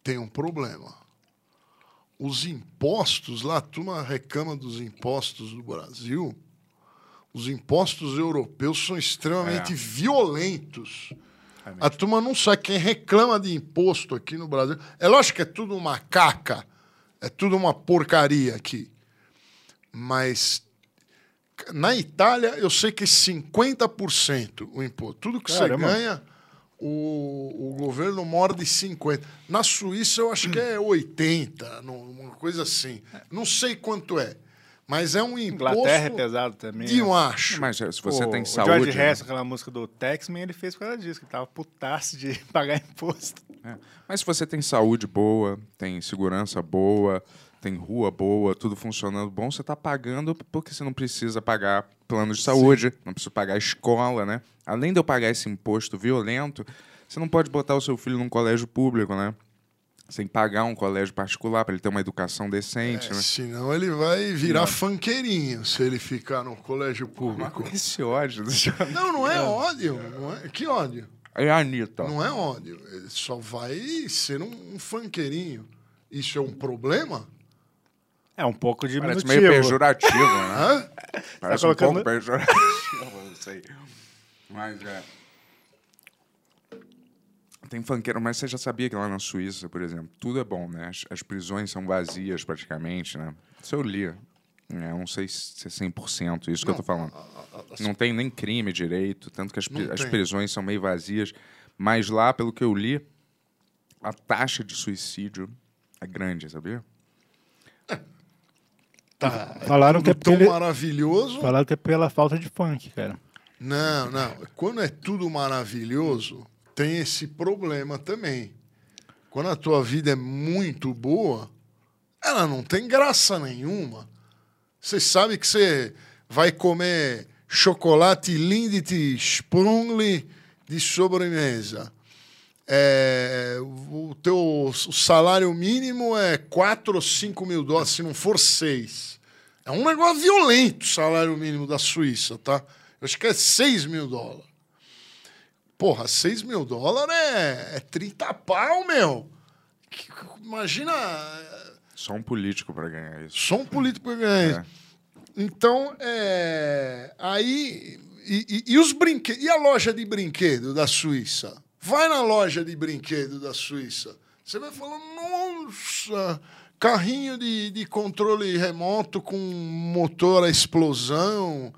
tem um problema. Os impostos lá, a turma reclama dos impostos do Brasil. Os impostos europeus são extremamente É. violentos. A turma não sabe quem reclama de imposto aqui no Brasil. É lógico que é tudo uma caca, é tudo uma porcaria aqui. Mas na Itália eu sei que é 50% o imposto. Tudo que Caramba. você ganha, o, o governo morde 50%. Na Suíça eu acho que é 80%, não- uma coisa assim. Não sei quanto é. Mas é um imposto Inglaterra é pesado também. de né? macho. Mas se você o, tem o saúde. George né? Harrison, aquela música do Taxman, ele fez por causa disso, que tava putaço de pagar imposto. É. Mas se você tem saúde boa, tem segurança boa, tem rua boa, tudo funcionando bom, você está pagando porque você não precisa pagar plano de saúde, não precisa pagar escola, né? Além de eu pagar esse imposto violento, você não pode botar o seu filho num colégio público, né? Sem pagar um colégio particular para ele ter uma educação decente, É, né? senão ele vai virar fanqueirinho se ele ficar no colégio público. Esse ódio. Não, não é ódio. Não é... Que ódio? É a Anitta. Não é ódio. Ele só vai ser um, um fanqueirinho. Isso é um problema? É um pouco Parece diminutivo. meio pejorativo, né? Parece Tá um pouco colocando- pejorativo, não sei. Mas é. Tem funkeiro, mas você já sabia que lá na Suíça, por exemplo, tudo é bom, né? As, as prisões são vazias praticamente, né? Isso eu li. É, não sei se é 100% isso que eu tô falando. Não tem nem crime direito, tanto que as, Não as prisões são meio vazias. Mas lá, pelo que eu li, a taxa de suicídio é grande, sabia? Tá. Falaram que é Tudo tão ele- maravilhoso. Falaram que é pela falta de funk, cara. Não, não. Quando é tudo maravilhoso, tem esse problema também. Quando a tua vida é muito boa, ela não tem graça nenhuma. Você sabe que você vai comer chocolate Lindt Sprungli de sobremesa. É, o teu o salário mínimo é 4 ou 5 mil dólares, se não for 6. É um negócio violento o salário mínimo da Suíça, tá? Eu acho que é 6 mil dólares. Porra, 6 mil dólares é, é 30 pau, meu. Que- Imagina, é, Só um político para ganhar isso. só um político que ganha isso. É. Então, é, aí. E, e- e os brinquedos? E a loja de brinquedo da Suíça? Vai na loja de brinquedo da Suíça. Você vai falar, nossa, carrinho de, de controle remoto com motor a explosão,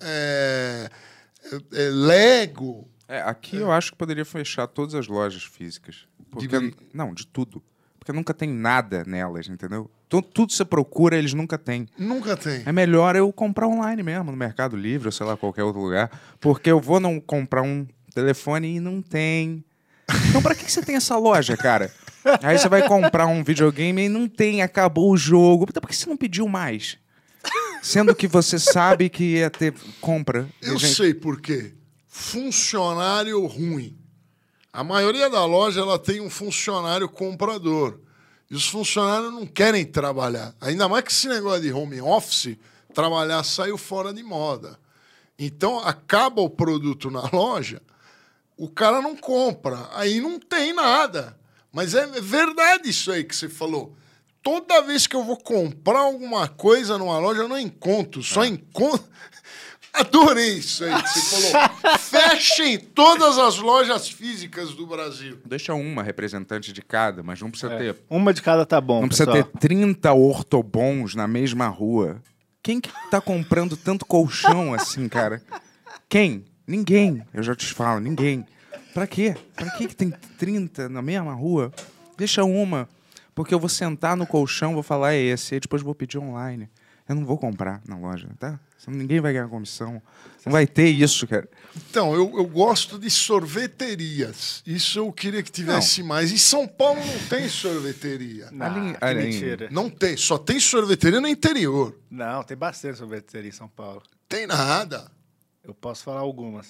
é, é, Lego. É, aqui eu acho que poderia fechar todas as lojas físicas. Porque, brin- não, de tudo. Porque nunca tem nada nelas, entendeu? Tu- tudo que você procura, eles nunca têm. Nunca tem. É melhor eu comprar online mesmo, no Mercado Livre, ou sei lá, qualquer outro lugar. Porque eu vou não comprar um telefone e não tem. Então pra que que você tem essa loja, cara? Aí você vai comprar um videogame e não tem, acabou o jogo. Então por que você não pediu mais? Sendo que você sabe que ia ter compra. Eu gente, sei por quê. Funcionário ruim. A maioria da loja ela tem um funcionário comprador. E os funcionários não querem trabalhar. Ainda mais que esse negócio de home office, trabalhar saiu fora de moda. Então, acaba o produto na loja, o cara não compra, aí não tem nada. Mas é verdade isso aí que você falou. Toda vez que eu vou comprar alguma coisa numa loja, eu não encontro, só encontro. Adorei isso aí que você falou. Fechem todas as lojas físicas do Brasil. Deixa uma representante de cada, mas não precisa ter. Uma de cada tá bom, Não precisa pessoal. ter 30 ortobons na mesma rua. Quem que tá comprando tanto colchão assim, cara? Quem? Ninguém. Eu já te falo, ninguém. Pra quê? Pra que que tem 30 na mesma rua? Deixa uma. Porque eu vou sentar no colchão, vou falar é esse, aí depois vou pedir online. Eu não vou comprar na loja, tá? Ninguém vai ganhar comissão. Não vai ter isso, cara. Então, eu, eu gosto de sorveterias. Isso eu queria que tivesse mais. E São Paulo não tem sorveteria. Não, Ali- que ali- mentira. Não tem, só tem sorveteria no interior. Não, tem bastante sorveteria em São Paulo. Tem nada. Eu posso falar algumas.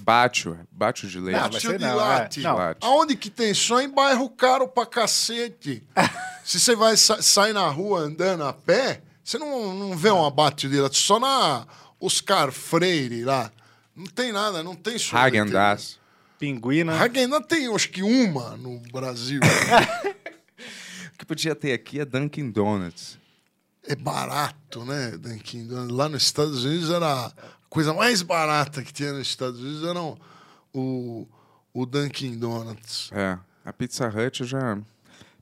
Bate, bate de leite. Não, mas Tio sei de não, latte. é. Não. Latte. Aonde que tem? Só em bairro caro pra cacete. Se você vai sa sai na rua andando a pé, você não, não vê um abate de latte. Só na Oscar Freire lá. Não tem nada, não tem sorveteria. Häagen-Dazs. Pinguina. Häagen-Dazs tem, acho que uma no Brasil. O que podia ter aqui é Dunkin' Donuts. é barato, né, Dunkin' Donuts? Lá nos Estados Unidos era a coisa mais barata que tinha nos Estados Unidos era o, o, o Dunkin' Donuts. É, a Pizza Hut eu já.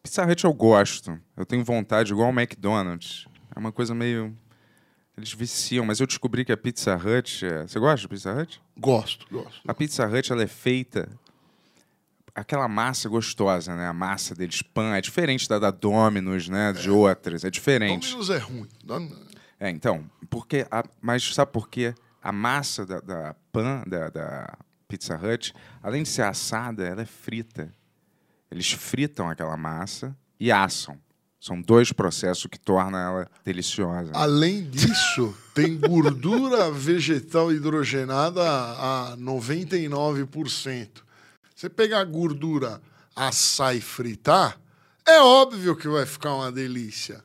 Pizza Hut eu gosto. Eu tenho vontade, igual o McDonald's. É uma coisa meio. Eles viciam, mas eu descobri que a Pizza Hut. é- Você gosta de Pizza Hut? Gosto, gosto. A Pizza Hut ela é feita. Aquela massa gostosa, né? A massa deles, pan, é diferente da da Domino's, né? De outras, é diferente. Domino's é ruim. É, então, porque a- mas sabe por quê? A massa da, da pan, da, da Pizza Hut, além de ser assada, ela é frita. Eles fritam aquela massa e assam. São dois processos que tornam ela deliciosa. Além disso, tem gordura vegetal hidrogenada a 99%. Você pegar a gordura, assar e fritar, é óbvio que vai ficar uma delícia.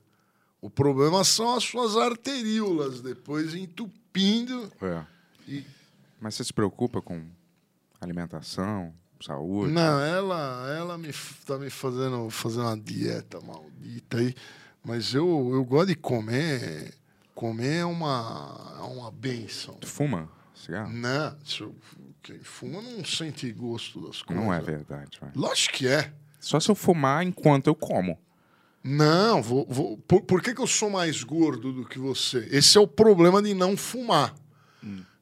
O problema são as suas arteríolas depois entupindo. É. E- Mas você se preocupa com alimentação, saúde? Não, ela, ela me, tá me fazendo fazer uma dieta maldita aí. Mas eu, eu gosto de comer. Comer é uma, é uma benção. Tu fuma cigarro? Não, quem fuma não sente gosto das coisas. Não é verdade. vai. Lógico que é. Só se eu fumar enquanto eu como. Não, vou, vou- por, por que, que eu sou mais gordo do que você? Esse é o problema de não fumar.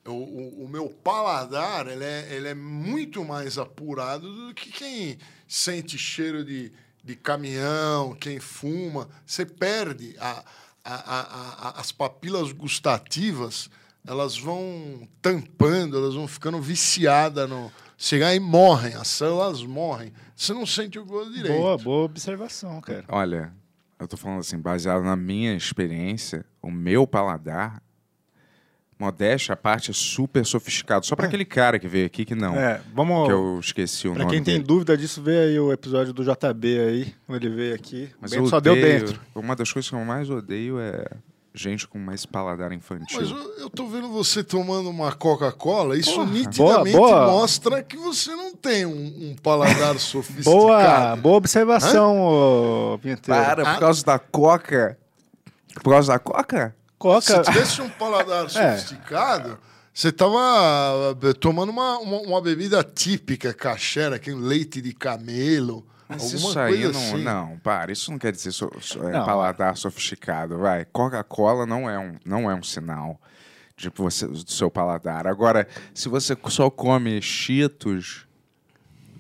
O, o- o meu paladar ele é, ele é muito mais apurado do que quem sente cheiro de, de caminhão, quem fuma. Você perde a- a- a- a- as papilas gustativas, elas vão tampando, elas vão ficando viciadas no. Chegar e morrem, as células morrem. Você não sente o gosto direito. Boa, boa observação, cara. Olha, eu tô falando assim, baseado na minha experiência, o meu paladar, modéstia, a parte é super sofisticado. Só pra aquele cara que veio aqui que não. É, vamos. Que eu esqueci o Pra nome quem tem dele. dúvida disso, vê aí o episódio do JB aí, quando ele veio aqui. Mas eu só deu odeio- dentro. Uma das coisas que eu mais odeio é gente com mais paladar infantil. Mas eu, eu tô vendo você tomando uma Coca-Cola, isso Porra. nitidamente Boa, boa. mostra que você não tem um, um paladar sofisticado. Boa, boa observação, ô Pinteiro. Para, por Ah. causa da coca. Por causa da coca? Coca. Se tivesse um paladar É. sofisticado, você tava eh, tomando uma, uma, uma bebida típica, caché, que é leite de camelo, Mas alguma isso aí coisa não, assim. não, para, isso não quer dizer so, so- é, Não. paladar sofisticado, vai. Coca-Cola não é um, não é um sinal de você, do seu paladar. Agora, se você só come Cheetos,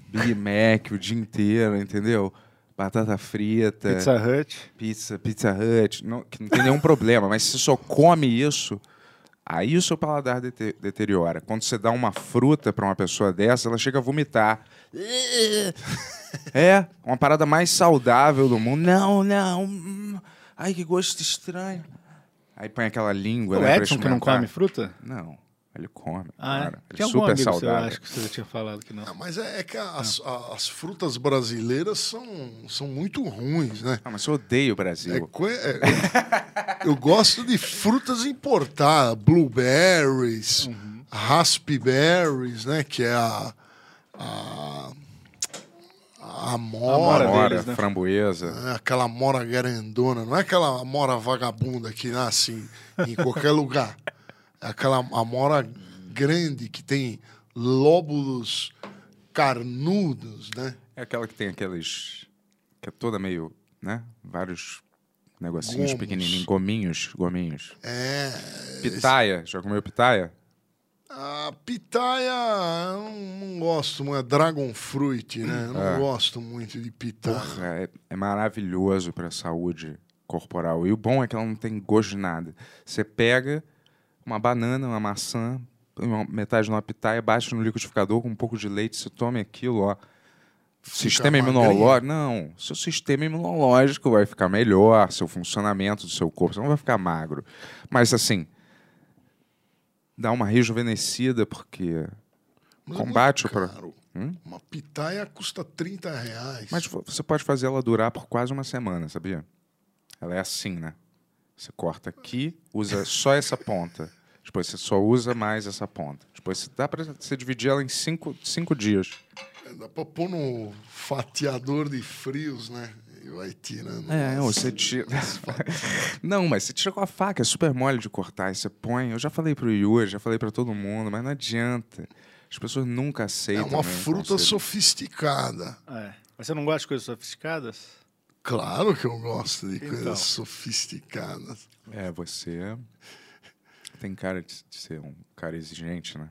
Big Mac o dia inteiro, entendeu? Batata frita, Pizza Hut. pizza, Pizza Hut, não, que não tem nenhum problema, mas se você só come isso, aí o seu paladar dete- deteriora. Quando você dá uma fruta para uma pessoa dessa, ela chega a vomitar. É, uma parada mais saudável do mundo. Não, não. hum, Ai, que gosto estranho. Aí põe aquela língua, O né? Edson que não come fruta? Não. Ele come, Ah, é? cara. Ele é Tinha algum super saudável. acho que você já tinha falado que não. Ah, mas é, é que as, a- as frutas brasileiras são, são muito ruins, né? Ah, mas eu odeio o Brasil. É co- é- eu, eu gosto de frutas importadas, blueberries, raspberries, né? Que é a, a, a amora, Amora, deles, né? framboesa. né, aquela amora grandona, não é aquela amora vagabunda que nasce em, em qualquer lugar. Aquela amora grande que tem lóbulos carnudos, né? É aquela que tem aqueles. que é toda meio. né? Vários negocinhos Gomos. pequenininhos, gominhos, gominhos. É. Pitaia, já comeu pitaia? A pitaia, eu não, não gosto. É dragon fruit, né? Eu não É. gosto muito de pitaia. Porra, é, é maravilhoso pra saúde corporal. E o bom é que ela não tem gosto de nada. Você pega uma banana, uma maçã, uma- metade numa pitaia, bate no liquidificador com um pouco de leite, você tome aquilo, ó. Sistema imunológico. Não, seu sistema imunológico vai ficar melhor, seu funcionamento do seu corpo, você não vai ficar magro. Mas assim, dá uma rejuvenescida, porque Mas é combate muito o pro-. Hum? Uma pitaia custa 30 reais. Mas vo- você pode fazer ela durar por quase uma semana, sabia? Ela é assim, né? Você corta aqui, usa só essa ponta. Depois você só usa mais essa ponta. Depois você- dá pra você dividir ela em cinco, cinco dias. Dá pra pôr no fatiador de frios, né? E vai tirando. É, você tira. não, mas você tira com a faca, é super mole de cortar. Aí você põe. Eu já falei pro Yuri, já falei pra todo mundo, mas não adianta. As pessoas nunca É aceitam. uma meu fruta conselho. sofisticada. É. Mas você não gosta de coisas sofisticadas? Claro que eu gosto de Então. coisas sofisticadas. É, você tem cara de de ser um cara exigente, né?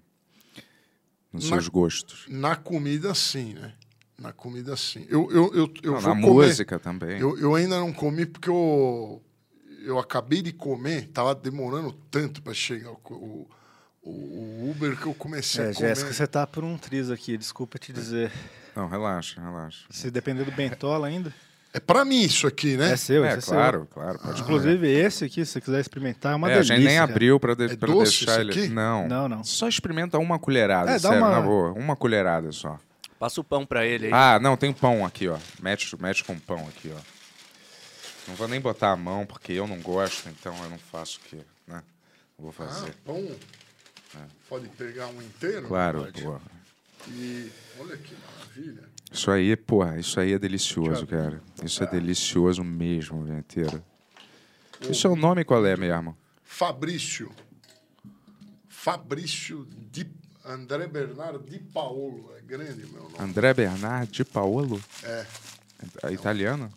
Nos Na- seus gostos. Na comida, sim, né? Na comida, sim. Eu, eu, eu, eu Não, vou na comer. música também. Eu, eu ainda não comi porque eu, eu acabei de comer, tava demorando tanto para chegar o, o, o Uber que eu comecei É, a comer. Jéssica, você tá por um triz aqui, desculpa te dizer. Não, relaxa, relaxa. Se depender do Bentola ainda. É para mim isso aqui, né? É seu, é, esse claro, seu. claro. Pode Inclusive, esse aqui, se você quiser experimentar, é uma é, a delícia. gente nem cara. abriu pra, de, É deixar isso ele. aqui? Não. Não, não. Só experimenta uma colherada, É, dá sério, uma- na boa. Uma colherada só. Passa o pão pra ele aí. Ah, não, tem pão aqui, ó. Mete, mete com pão aqui, ó. Não vou nem botar a mão, porque eu não gosto, então eu não faço o que, né? Vou Ah, fazer. pão. Pode pegar um inteiro? claro, Pode. pô. E olha que maravilha. Isso aí, porra, isso aí é delicioso, cara. Isso é delicioso mesmo, inteiro. E o seu nome qual é mesmo? Fabrício. Fabrício Di, André Bernardo Di Paolo. É grande meu nome. André Bernard de Paolo? É. É italiano?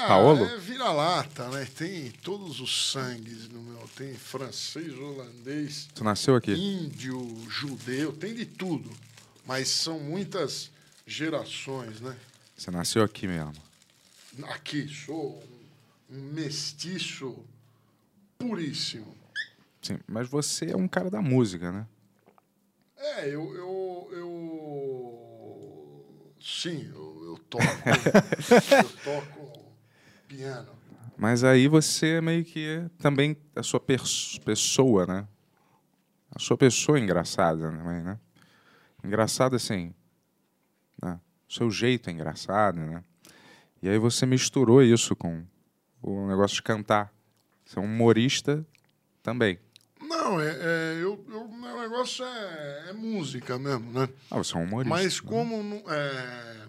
Ah, Paolo? É vira-lata, né? Tem todos os sangues no meu. Tem francês, holandês, Tu nasceu aqui? índio, judeu, tem de tudo. Mas são muitas gerações, né? Você nasceu aqui mesmo. Aqui, sou um, mestiço puríssimo. Sim, mas você é um cara da música, né? É, eu. eu, eu... Sim, eu, eu toco. eu toco piano. Mas aí você é meio que também a sua pessoa, né? A sua pessoa é engraçada também, né? Engraçado assim, né? O seu jeito é engraçado, né? E aí você misturou isso com o negócio de cantar. Você é um humorista também. Não, é, é, eu, eu, meu negócio é, é música mesmo, né? Ah, você é um humorista. Mas como não, é...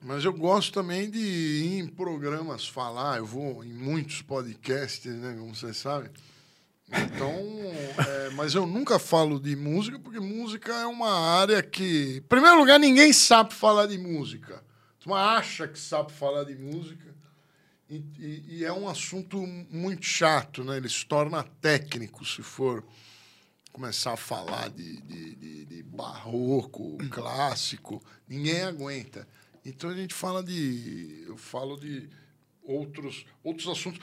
Mas eu gosto também de ir em programas falar, eu vou em muitos podcasts, né, como vocês sabem. Então, é, mas eu nunca falo de música, porque música é uma área que, em primeiro lugar, ninguém sabe falar de música. Tu acha que sabe falar de música e, e- e é um assunto muito chato, né? Ele se torna técnico se for começar a falar de, de, de- de barroco, clássico, ninguém aguenta. Então a gente fala de. Eu falo de outros, outros assuntos.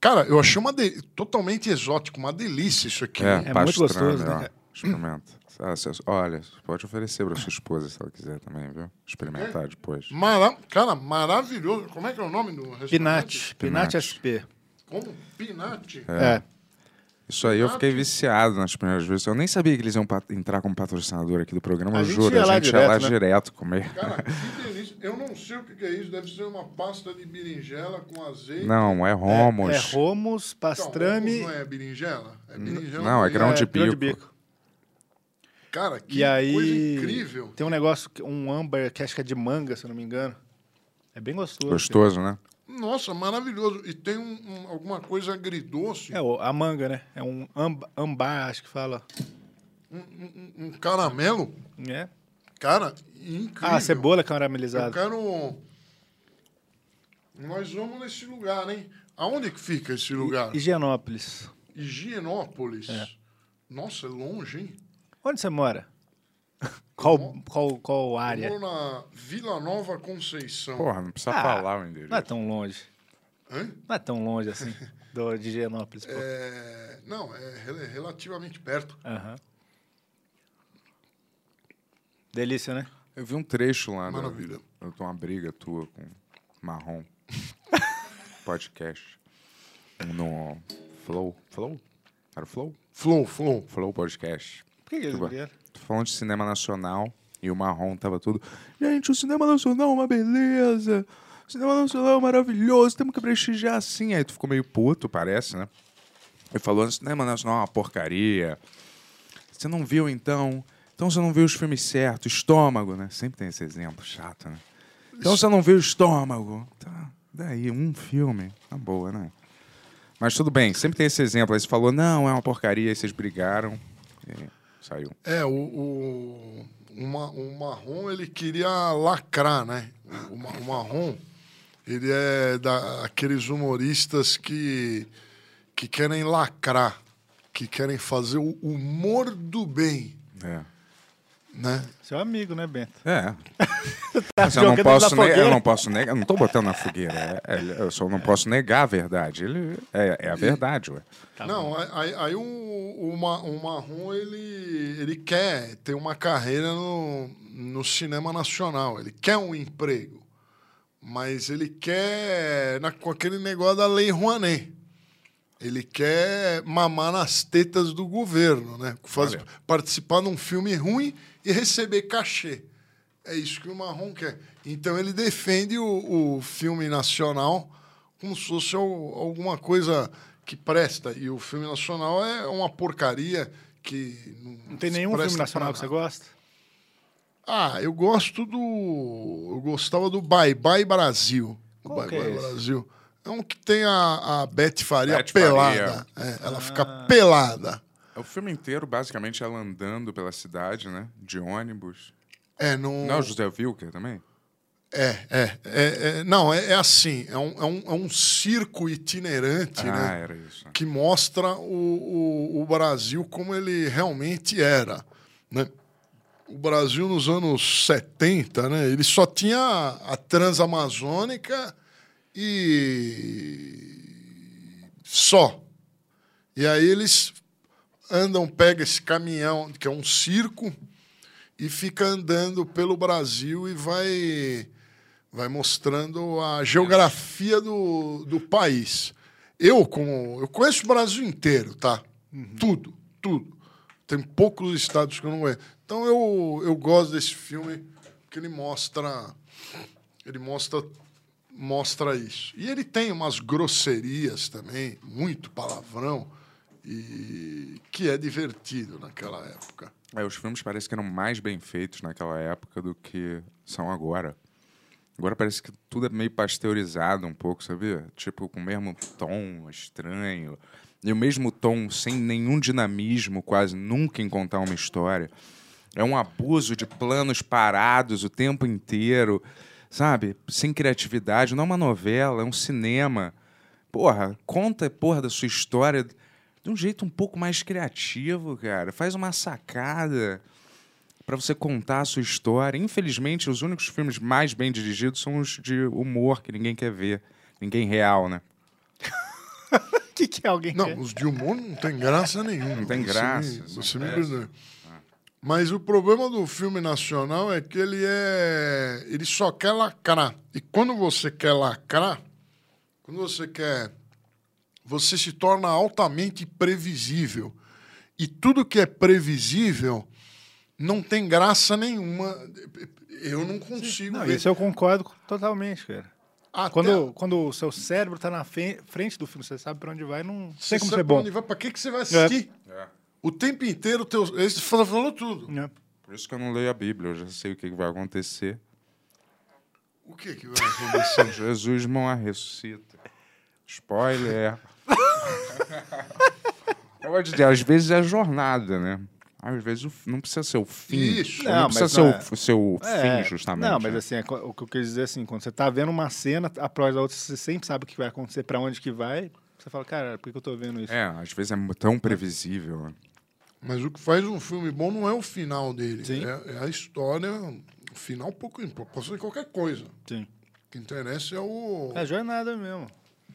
Cara, eu achei uma de- totalmente exótico, uma delícia isso aqui. É, muito pastrana, gostoso, né? ó. Experimenta. Ah, olha, você pode oferecer para sua esposa se ela quiser também, viu? Experimentar depois. Mara... Cara, maravilhoso. Como é que é o nome do restaurante? Pinate. Pinate Pinate. SP. Como? Pinate. É. Isso aí eu Ah, fiquei que- viciado nas primeiras vezes. Eu nem sabia que eles iam entrar como patrocinador aqui do programa, A eu gente juro. ia lá a gente ia lá direto, né? direto comer. Cara, que delícia. Eu não sei o que é isso. Deve ser uma pasta de berinjela com azeite. Não, é Romos. É, é romos, Então, pastrame. hummus não é berinjela? É berinjela. Não, é com- grão de grão bico. Cara, que E aí coisa incrível. tem um negócio, um âmbar que acho que é de manga, se eu não me engano. É bem gostoso. Gostoso, né? Nossa, maravilhoso. E tem um- um- alguma coisa agridoce. É, a manga, né? É um amba- ambar, acho que fala. Um, um caramelo. É. Cara, incrível. Ah, cebola Eu caramelizada. quero... Nós vamos nesse lugar, hein? Aonde que fica esse lugar? Higienópolis. Higienópolis. É. Nossa, é longe, hein? Onde você mora? Qual, qual, qual Eu área? moro na Vila Nova Conceição. Porra, não precisa Ah, falar o endereço. Não é tão longe. Hã? Não é tão longe assim, do, de Higienópolis. pô. É, Não, é rel- relativamente perto. Delícia, né? Eu vi um trecho lá. Maravilha. Eu tô uma briga tua com Marrom. Podcast. No Flow. Flow? Era o Flow? Flow, flow. Flow Podcast. Por que, que eles Tipo, brigaram? Falando de cinema nacional e o Marrom tava tudo. Gente, o cinema nacional é uma beleza. O cinema nacional é maravilhoso. Temos que prestigiar assim. Aí tu ficou meio puto, parece, né? Ele falou: o cinema nacional é uma porcaria. Você não viu então? Então você não viu os filmes certos. Estômago, né? Sempre tem esse exemplo chato, né? Então você não viu Estômago. Tá, daí, um filme. Tá boa, né? Mas tudo bem, sempre tem esse exemplo. Aí você falou: não, é uma porcaria. Aí vocês brigaram. E saiu. É, o, o, o, ma- o marrom, ele queria lacrar, né? O, o marrom, ele é daqueles humoristas que, que querem lacrar, que querem fazer o humor do bem, É. né? Seu amigo, né, Bento? É. Tá Mas eu não jogando posso negar, eu não posso negar, eu não tô botando na fogueira. é- é- eu só não posso negar a verdade. Ele é, é a verdade, ué. Não, aí, aí o, o, o marrom, ele, ele quer ter uma carreira no, no cinema nacional, ele quer um emprego, mas ele quer na, com aquele negócio da Lei Rouanet. Ele quer mamar nas tetas do governo, né? Faz- participar de um filme ruim e receber cachê. É isso que o Marrom quer. Então ele defende o, o filme nacional como se fosse al- alguma coisa que presta. E o filme nacional é uma porcaria que. Não tem nenhum filme nacional que você gosta? Ah, eu gosto do. Eu gostava do Bye Bye Brasil. O Qual Bye que é Bye esse? Brasil. É um que tem a, a Beth Faria Beth pelada. Faria. É, ela Ah. fica pelada. O filme inteiro, basicamente, ela andando pela cidade, né? De ônibus. É, não. Não, é o José Wilker também? É, é, é, é- não, é, é assim, é um, é, um, é um circo itinerante, Ah, né? era isso. Que mostra o, o, o Brasil como ele realmente era, né? O Brasil nos anos 70, né? Ele só tinha a Transamazônica e só. E aí eles andam, pega esse caminhão, que é um circo, e fica andando pelo Brasil e vai, vai mostrando a geografia do, do país. Eu, como. Eu conheço o Brasil inteiro, tá? Tudo, tudo. Tem poucos estados que eu não conheço. Então eu, eu gosto desse filme que ele mostra. Ele mostra mostra isso. E ele tem umas grosserias também, muito palavrão, e que é divertido naquela época. É, os filmes parecem que eram mais bem feitos naquela época do que são agora. Agora parece que tudo é meio pasteurizado um pouco, sabia? Tipo, com o mesmo tom estranho. E o mesmo tom sem nenhum dinamismo, quase nunca em contar uma história. É um abuso de planos parados o tempo inteiro, sabe? Sem criatividade. Não é uma novela, é um cinema. Porra, conta porra da sua história de um jeito um pouco mais criativo, cara. Faz uma sacada para você contar a sua história. Infelizmente, os únicos filmes mais bem dirigidos são os de humor que ninguém quer ver. Ninguém real, né? O que, que é alguém Não, quer? os de humor não tem graça nenhuma. Não tem Você graça, me- Você me péssimos. perdoe. Mas o problema do filme nacional é que ele é. Ele só quer lacrar. E quando você quer lacrar, quando você quer você se torna altamente previsível. E tudo que é previsível não tem graça nenhuma. Eu não consigo Não, ver. isso eu concordo totalmente, cara. Até- Quando, quando o seu cérebro tá na frente do filme, você sabe pra onde vai, não Você tem como sabe ser pra bom. onde vai, pra que, que você vai assistir? É. O tempo inteiro, teu, eles falam falando tudo. É. Por isso que eu não leio a Bíblia, eu já sei o que vai acontecer. O que, que vai acontecer? Jesus não ressuscita. Spoiler. Eu vou dizer, às vezes é jornada, né? Às vezes o não precisa ser o fim. Isso. Não, Não, precisa ser não o, é- ser o É, fim, justamente. Não, mas né? assim, é o que eu quis dizer assim, quando você tá vendo uma cena após a outra, você sempre sabe o que vai acontecer, pra onde que vai. Você fala, cara, por que eu tô vendo isso? É, às vezes é tão previsível. né? Mas o que faz um filme bom não é o final dele. Sim. É, é a história. O final pouco importa. Pode ser qualquer coisa. Sim. O que interessa é o. É jornada mesmo.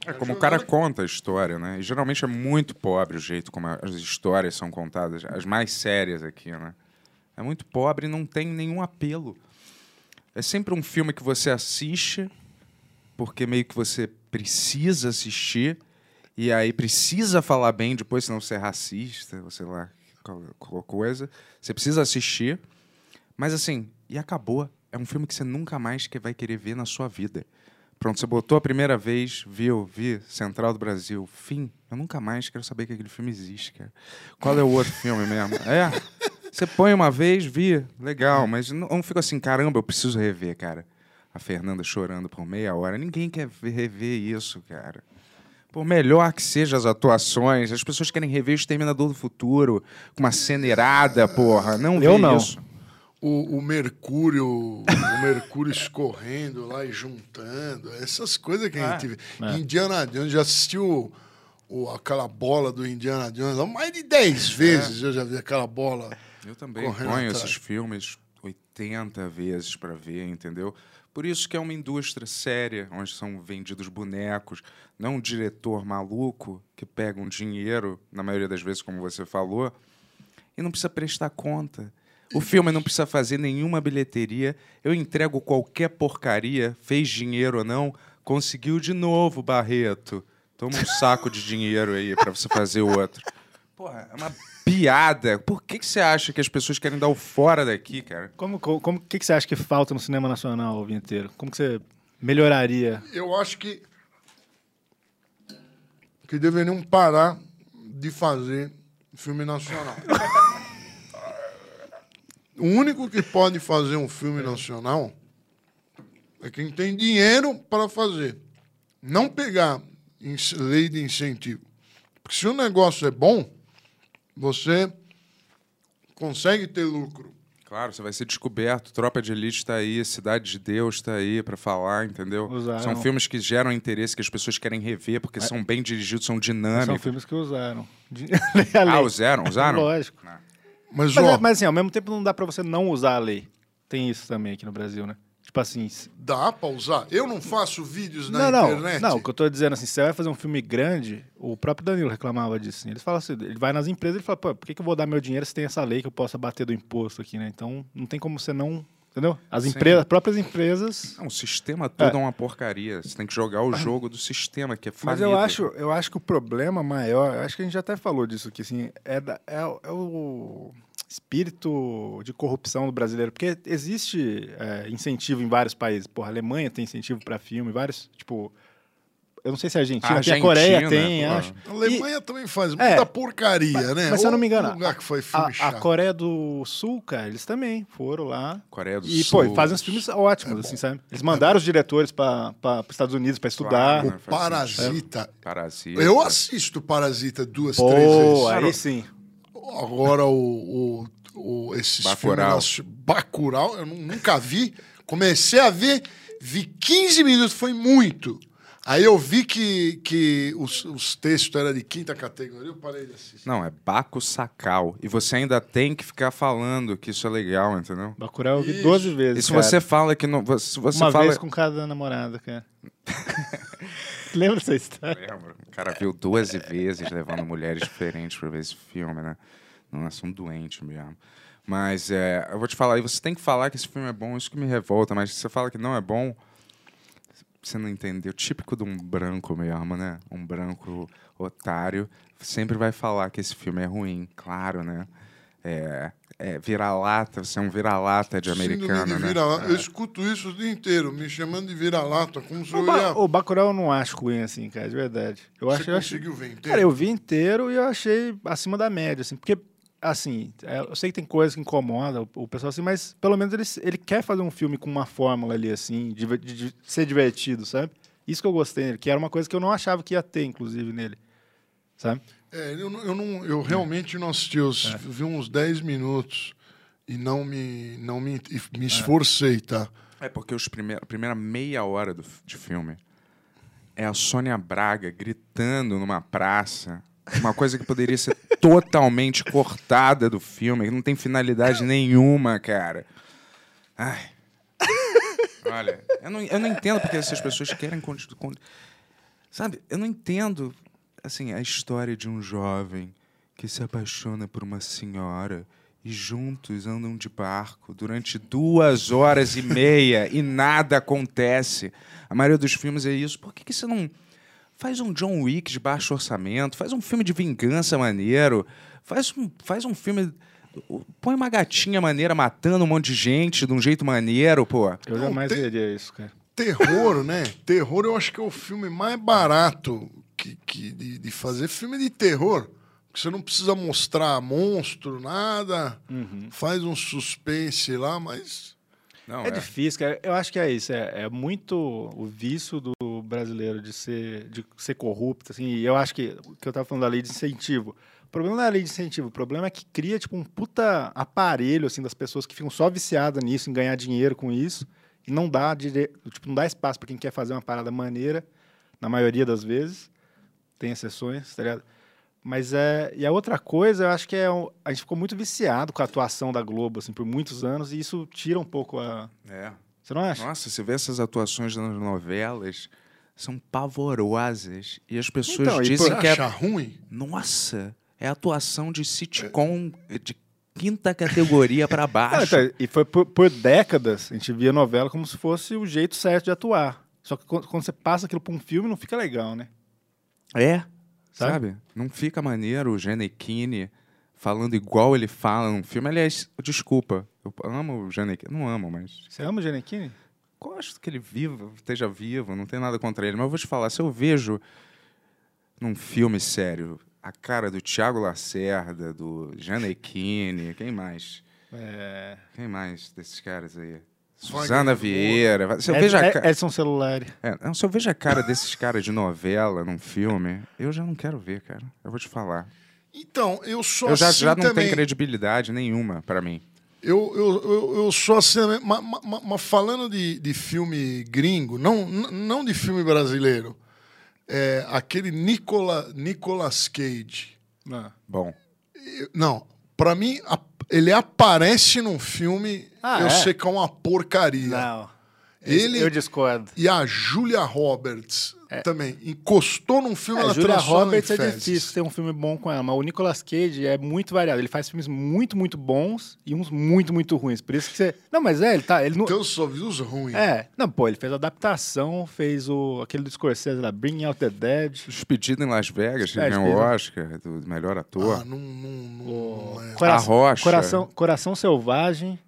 É como o cara conta a história, né? E geralmente é muito pobre o jeito como as histórias são contadas, as mais sérias aqui, né? É muito pobre e não tem nenhum apelo. É sempre um filme que você assiste porque meio que você precisa assistir e aí precisa falar bem depois, senão você é racista, ou sei lá, qual, qual coisa. Você precisa assistir, mas assim, e acabou. É um filme que você nunca mais vai querer ver na sua vida. Pronto, você botou a primeira vez, viu, vi, Central do Brasil, fim. Eu nunca mais quero saber que aquele filme existe, cara. Qual é o outro filme mesmo? É, você põe uma vez, vi, legal, mas não, não fico assim, caramba, eu preciso rever, cara. A Fernanda chorando por meia hora. Ninguém quer ver- rever isso, cara. Por melhor que sejam as atuações, as pessoas querem rever o Exterminador do Futuro com uma cena irada, porra. Não Eu vê não. isso. O, o Mercúrio, o Mercúrio escorrendo lá e juntando, essas coisas que a gente vê. é. Indiana Jones, já assistiu o, aquela bola do Indiana Jones? Mais de 10 vezes eu já vi aquela bola. Eu também ponho esses filmes 80 vezes para ver, entendeu? Por isso que é uma indústria séria, onde são vendidos bonecos, não um diretor maluco que pega um dinheiro, na maioria das vezes, como você falou, e não precisa prestar conta. O filme não precisa fazer nenhuma bilheteria. Eu entrego qualquer porcaria, fez dinheiro ou não, conseguiu de novo, Barreto. Toma um saco de dinheiro aí para você fazer outro. Porra, é uma piada. Por que, que você acha que as pessoas querem dar o fora daqui, cara? Como, como, como que, que você acha que falta no cinema nacional o inteiro? Como que você melhoraria? Eu acho que que deveriam parar de fazer filme nacional. o único que pode fazer um filme nacional é quem tem dinheiro para fazer. Não pegar em lei de incentivo. Porque se o negócio é bom, você consegue ter lucro. Claro, você vai ser descoberto. Tropa de Elite está aí, Cidade de Deus está aí para falar, entendeu? Usaram. São filmes que geram interesse, que as pessoas querem rever, porque são bem dirigidos, são São dinâmicos. filmes que usaram. Ah, usaram? Usaram? Lógico. Mas, Mas, ó, é- mas assim, ao mesmo tempo não dá pra você não usar a lei. Tem isso também aqui no Brasil, né? Tipo assim. dá para usar. Eu não faço vídeos na Não, não. internet. Não, o que eu tô dizendo assim, se você vai fazer um filme grande, o próprio Danilo reclamava disso. Assim, ele fala assim, ele vai nas empresas e fala, pô, por que, que eu vou dar meu dinheiro se tem essa lei que eu possa bater do imposto aqui, né? Então não tem como você não. Entendeu? As Sim. empresas, as próprias empresas. Não, o sistema todo é. uma porcaria. Você tem que jogar o jogo do sistema, que é Mas falido. eu acho, eu acho que o problema maior, eu acho que a gente já até falou disso aqui, assim, é, da- é o- é o espírito de corrupção do brasileiro, porque existe é, incentivo em vários países. Porra, a Alemanha tem incentivo para filme, vários, tipo, eu não sei se a Argentina, tem, a Coreia Argentina, tem, pô. acho. A Alemanha também faz É. muita porcaria, Mas- né? mas se eu não me engano, lugar que foi filme A, a chato. Coreia do Sul, cara, eles também foram lá. Coreia do E, Sul. pô, fazem uns filmes ótimos, assim, sabe? Eles mandaram os diretores para os Estados Unidos para estudar. Claro, O né? Faz Parasita. Parasita. Eu assisto Parasita duas, Pô, três vezes. aí sim. Agora o, o, o, esses Bacurau. filmes... Bacurau, eu nu- nunca vi. Comecei a ver, vi 15 minutos, foi muito. Aí eu vi que, que os, os textos eram de quinta categoria, eu parei de assistir. Não, é Baco Sacal. E você ainda tem que ficar falando que isso é legal, entendeu? Bacurau eu vi Isso. 12 vezes, E se cara. você fala que não. Se você Uma fala. vez com cada namorada, cara. Lembra dessa história? Lembro. O cara viu 12 vezes levando mulheres diferentes pra ver esse filme, né? Nossa, um doente mesmo. Mas é, eu vou te falar, e você tem que falar que esse filme é bom, isso que me revolta, mas se você fala que não é bom, você não entendeu. Típico de um branco mesmo, né? Um branco otário. Sempre vai falar que esse filme é ruim, claro, né? É, é vira-lata, você é um vira-lata de Síndrome americano, de né? vira-lata. É. Eu escuto isso o dia inteiro, me chamando de vira-lata, como se O, eu ba ia... o Bacurau eu não acho ruim, assim, cara, de verdade. Eu Você acho, eu acho- conseguiu ver inteiro? Cara, eu vi inteiro e eu achei acima da média, assim, porque, assim, é, eu sei que tem coisas que incomodam o, pessoal, assim, mas pelo menos ele, ele quer fazer um filme com uma fórmula ali, assim, de, de- de ser divertido, sabe? Isso que eu gostei nele, que era uma coisa que eu não achava que ia ter, inclusive, nele, sabe? É, eu, não- eu, não, eu realmente não assisti, eu s- vi uns 10 minutos e não me, não me, me esforcei, tá? É porque os primeir, a primeira meia hora do, de filme é a Sônia Braga gritando numa praça. Uma coisa que poderia ser totalmente cortada do filme, que não tem finalidade nenhuma, cara. Ai. Olha, eu não, eu não entendo porque essas pessoas querem. Sabe, eu não entendo assim, a história de um jovem que se apaixona por uma senhora e juntos andam de barco durante duas horas e meia e nada acontece. A maioria dos filmes é isso. Por que, que você não faz um John Wick de baixo orçamento? Faz um filme de vingança maneiro? Faz um, faz um filme. Põe uma gatinha maneira matando um monte de gente de um jeito maneiro, pô. Eu Não, jamais tem- veria isso, cara. Terror, né? Terror eu acho que é o filme mais barato que, que- de, de fazer filme de terror. Porque você não precisa mostrar monstro, nada. Faz um suspense lá, mas. Não, É, difícil, cara. Eu acho que é isso. É, é muito o vício do brasileiro de ser, de ser corrupto, assim. E eu acho que o que eu tava falando da lei de incentivo. O problema não é a lei de incentivo. O problema é que cria, tipo, um puta aparelho, assim, das pessoas que ficam só viciadas nisso, em ganhar dinheiro com isso. E não dá, dire... tipo, não dá espaço para quem quer fazer uma parada maneira, na maioria das vezes. Tem exceções, tá ligado? Mas é. E a outra coisa, eu acho que é. um- A gente ficou muito viciado com a atuação da Globo, assim, por muitos anos, e isso tira um pouco a. É. Você não acha? Nossa, você vê essas atuações nas novelas, são pavorosas. E as pessoas Então, e dizem que é. acha ruim? Nossa, é atuação de sitcom de quinta categoria Ah, baixo. então, e foi por, por décadas, a gente via novela como se fosse o jeito certo de atuar. Só que quando, quando você passa aquilo pra um filme, não fica legal, né? É, Sabe? sabe? Não fica maneiro o Giannichini falando igual ele fala num filme. Aliás, desculpa, eu amo o Giannichini. Não amo, mas Você ama o Giannichini? Gosto que ele viva, esteja vivo, não tem nada contra ele. Mas eu vou te falar, se eu vejo num filme sério a cara do Tiago Lacerda, do Giannichini, quem mais? É... Quem mais desses caras aí? Suzana. Vieira. Se eu Ed- vejo a Ed- cara... Edson Celular. É, não, se eu vejo a cara desses caras de novela num filme, eu já não quero ver, cara. Eu vou te falar. Então, eu sou eu já, assim já não também. tem credibilidade nenhuma pra mim. Eu, eu, eu, eu sou assim, mas, mas- mas falando de, de filme gringo, não, não de filme brasileiro, é aquele Nicola, Nicolas Cage. Ah. Bom, não, pra mim, ele aparece num filme, Ah, eu é? sei que é uma porcaria. Não. Ele- Eu discordo. E a Julia Roberts também. Encostou num filme, É, ela Julia Roberts é difícil ter um filme bom com ela, mas o Nicolas Cage é muito variado. Ele faz filmes muito, muito bons e uns muito, muito ruins. Por isso que você. Não, mas é, ele tá. Ele não... Então eu só vi os ruins. É, não, pô, ele fez adaptação, fez o aquele do Scorsese lá, Bring Out the Dead. Despedido em Las Vegas, que É, ganhou o. Oscar do melhor ator. Ah, não, não, não, não é. Cora- A Rocha. Coração, Coração Selvagem.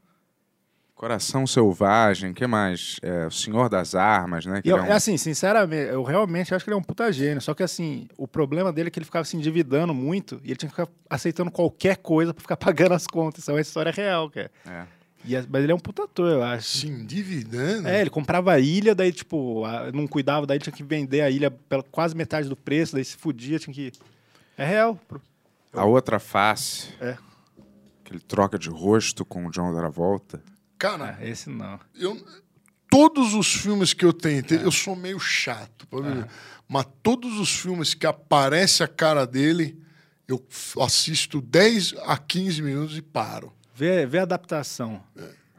Coração Selvagem, que mais? É, o Senhor das Armas, né? Que E eu, é um- é assim, sinceramente, eu realmente acho que ele é um puta gênio. Só que assim, o problema dele é que ele ficava se endividando muito e ele tinha que ficar aceitando qualquer coisa pra ficar pagando as contas. Isso é uma história real, cara. é. E é- mas ele é um puta ator, eu acho. Se endividando. É, ele comprava a ilha, daí, tipo, a- não cuidava, daí tinha que vender a ilha pela quase metade do preço, daí se fudia, tinha que. É real. pro- A outra face, É. que ele troca de rosto com o John Travolta. Cara, Ah, esse não. eu, todos os filmes que eu tenho, É. eu sou meio chato, mas todos os filmes que aparece a cara dele, eu assisto 10 a 15 minutos e paro. Vê, vê a adaptação.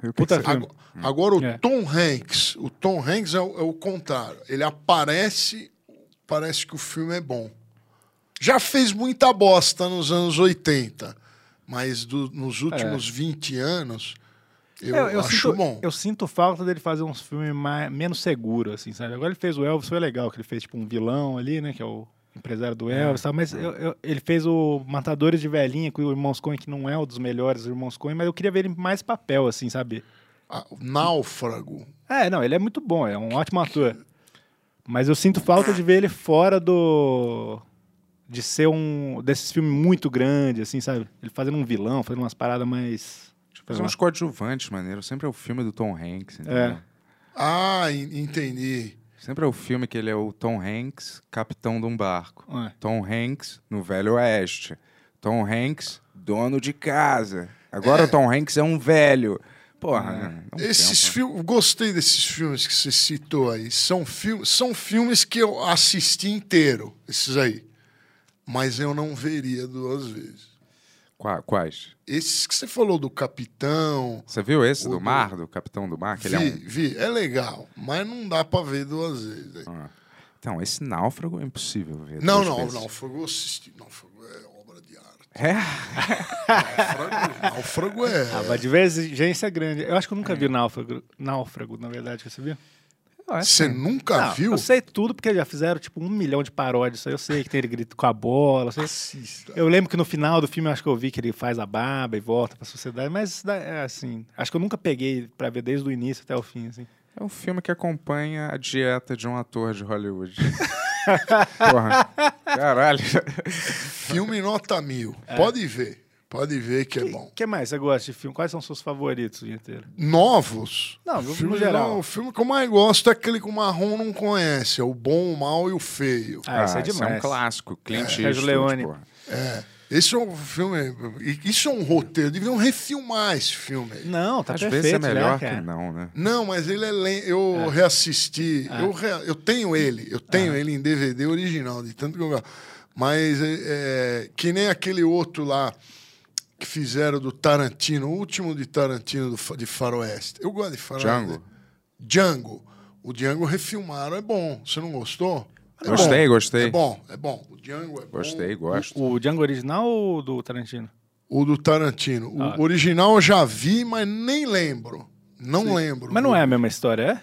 Que Puta. Agora, agora o É. Tom Hanks, o Tom Hanks é o, é o contrário. Ele aparece, parece que o filme é bom. Já fez muita bosta nos anos 80, mas do- nos últimos 20 anos, Eu, Eu, eu acho sinto, bom. eu sinto falta dele fazer uns filmes mais, menos seguros, assim, sabe? Agora ele fez o Elvis, foi legal, que ele fez tipo um vilão ali, né? Que é o empresário do Elvis, e tal, mas eu- eu- ele fez o Matadores de Velhinha com o Irmãos Coen, que não é um dos melhores Irmãos Coen, mas eu queria ver ele em mais papel, assim, sabe? Ah, o Náufrago. É, não, ele é muito bom, é um ótimo ator. Mas eu sinto falta de ver ele fora do. de ser um. desses filmes muito grandes, assim, sabe? Ele fazendo um vilão, fazendo umas paradas mais. Fazer uns coadjuvantes maneiro. Sempre é o filme do Tom Hanks, entendeu? É. Ah, en- entendi. Sempre é o filme que ele é o Tom Hanks, capitão de um barco. É. Tom Hanks no Velho Oeste. Tom Hanks, dono de casa. Agora o Tom Hanks é um velho. Porra, né? Dá um Esses tempo. filmes, gostei desses filmes que você citou aí. São, fil são filmes que eu assisti inteiro, esses aí. Mas eu não veria duas vezes. Qua- Quais? Esses que você falou do Capitão. Você viu esse do do- mar, do Capitão do Mar? Que Vi, ele é um... vi, é legal, mas não dá pra ver duas vezes. aí. Ah. Então, esse náufrago é impossível ver. Não, duas não, vezes. Náufrago eu assisti. Náufrago é obra de arte. É? Náufrago, náufrago é. Ah, mas divergência grande. Eu acho que eu nunca vi náufrago, náufrago, na verdade, você viu? Você nunca Não, viu? Eu sei tudo porque já fizeram tipo um milhão de paródias. Eu sei que tem ele grito com a bola. eu sei- Eu lembro que no final do filme eu acho que eu vi que ele faz a barba e volta pra sociedade, mas é assim. Acho que eu nunca peguei pra ver desde o início até o fim, assim. É um filme que acompanha a dieta de um ator de Hollywood. Porra. Caralho. Filme nota mil. É. Pode ver. Pode ver que é O bom. que mais você gosta de filme? Quais são os seus favoritos o dia inteiro? Novos? Não, o no filme, geral. não, o filme que eu mais gosto é aquele que o marrom não conhece. É o bom, o mal e o feio. Ah, isso é esse demais. um clássico. Clint Eastwood, Leone. porra. É. Esse é um filme. Isso é um roteiro. Deviam refilmar esse filme. Não, tá Às perfeito vezes é melhor cara. que não, né? Não, mas ele é. len- Eu reassisti. Eu, rea- eu tenho ele. Eu tenho ele em DVD original, de tanto que eu gosto. Mas é, é, que nem aquele outro lá que fizeram do Tarantino, o último de Tarantino do, de Faroeste. Eu gosto de Faroeste. Django. Django. O Django refilmaram, é bom. Você não gostou? É Gostei, bom. gostei. É bom, é bom. O Django é bom. Gostei, gosto. O Django original ou do Tarantino? O do Tarantino. O Ah. original eu já vi, mas nem lembro. Não lembro. Mas não é a mesma história,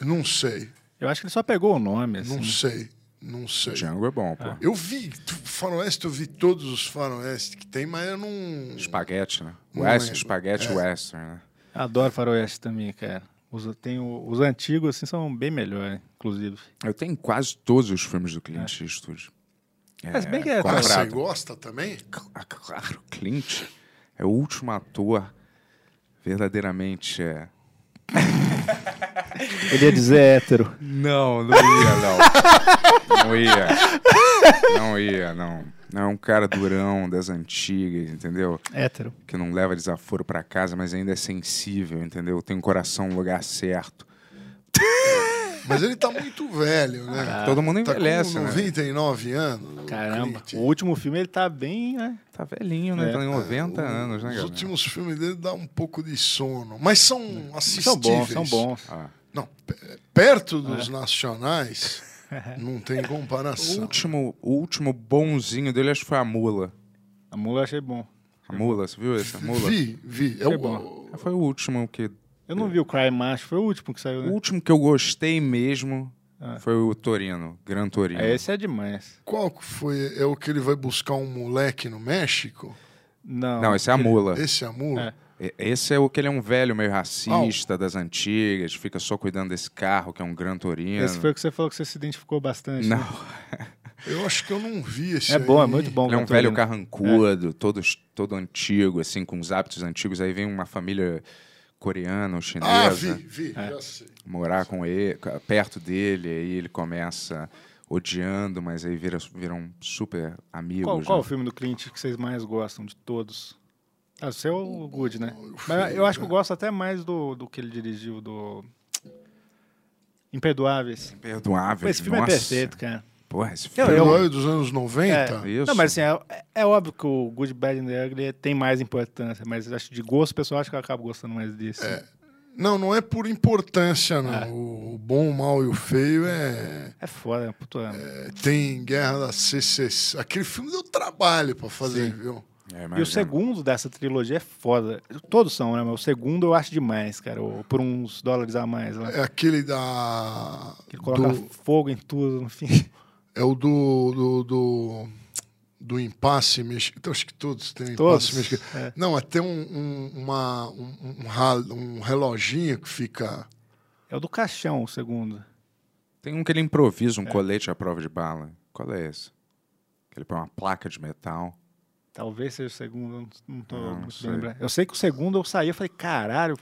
é? Não sei. Eu acho que ele só pegou o nome, assim. Não sei. Não sei. Django é bom, pô. Eu vi Faroeste, eu vi todos os Faroeste que tem, mas eu não. Espaguete, né? Não West, lembro. espaguete É. western, né? Adoro faroeste também, cara. Os, tem o- os antigos, assim, são bem melhores, inclusive. Eu tenho quase todos os filmes do Clint Eastwood. Mas bem que é, Ah, tá- você gosta também? Ah, Claro, Clint é o último ator verdadeiramente é... Ele ia dizer hétero. Não, não ia, não. Não ia. Não ia, não. Não é um cara durão das antigas, entendeu? Hétero. Que não leva desaforo pra casa, mas ainda é sensível, entendeu? Tem o coração no lugar certo. Mas ele tá muito velho, né? Todo mundo Tá envelhece, com né? 99 anos. o Caramba. Clint. O último filme ele tá bem, né? Tá velhinho, né? É. Tem 90 anos, né, Os galera? últimos filmes dele dá um pouco de sono. Mas são São assistíveis. bons, são bons. Ah. Não, pe- perto dos nacionais, não tem O comparação. último, o último bonzinho dele acho que foi a Mula. A mula eu achei bom. A Mula, você viu esse? A Mula? Vi, vi. É o, bom. Foi o último que... Eu não vi o Cry Macho, foi o último que saiu, O né? último que eu gostei mesmo Ah. foi o Torino, Gran Torino. É, esse é demais. Qual que foi? É o que ele vai buscar um moleque no México? Não, Não, esse é a Mula. Esse é a mula? E- Esse é o que ele é um velho meio racista das antigas, fica só cuidando desse carro, que é um Gran Torino. Esse foi o que você falou que você se identificou bastante. Não, né? Eu acho que eu não vi esse É bom, é aí. muito bom. ele é um velho carrancudo, todo, todo antigo, assim, com os hábitos antigos. Aí vem uma família coreana ou Ah, vi, chinesa vi, É. já sei. morar com ele, perto dele, aí ele começa odiando, mas aí vira, viram super amigos. Qual, qual né? o filme do Clint que vocês mais gostam de todos? Ah, o seu é o Good, né? Mas eu acho que eu gosto até mais do, do que ele dirigiu, do Imperdoáveis. Imperdoável. Pô, esse filme Nossa. é perfeito, cara. Porra, esse Eu- filme. eu- Herói dos anos 90? É. Isso. Não, mas assim, é, é óbvio que o Good, Bad and the Ugly tem mais importância, mas eu acho que de gosto pessoal, acho que eu acabo gostando mais desse. É. Não, não é por importância, não. O, o bom, o mal e o feio é, É foda, puto. é- Tem Guerra da CCC. Aquele filme deu trabalho pra fazer, viu? É, E o segundo dessa trilogia é foda. Todos são, né? Mas o segundo eu acho demais, cara. o- Por uns dólares a mais lá. É aquele da. Que coloca do- fogo em tudo no fim. é o do. do, do, do impasse mexicano. Então, acho que todos têm Todos, impasse mexicano. é. Não, até um, um, uma, um, um, um reloginho que fica. É o do caixão, o segundo. Tem um que ele improvisa É. um colete à prova de bala. Qual é esse? Que ele põe uma placa de metal. Talvez seja o segundo, eu não- não tô Não, muito sei. bem lembrado. Eu sei que o segundo eu saí e falei, caralho,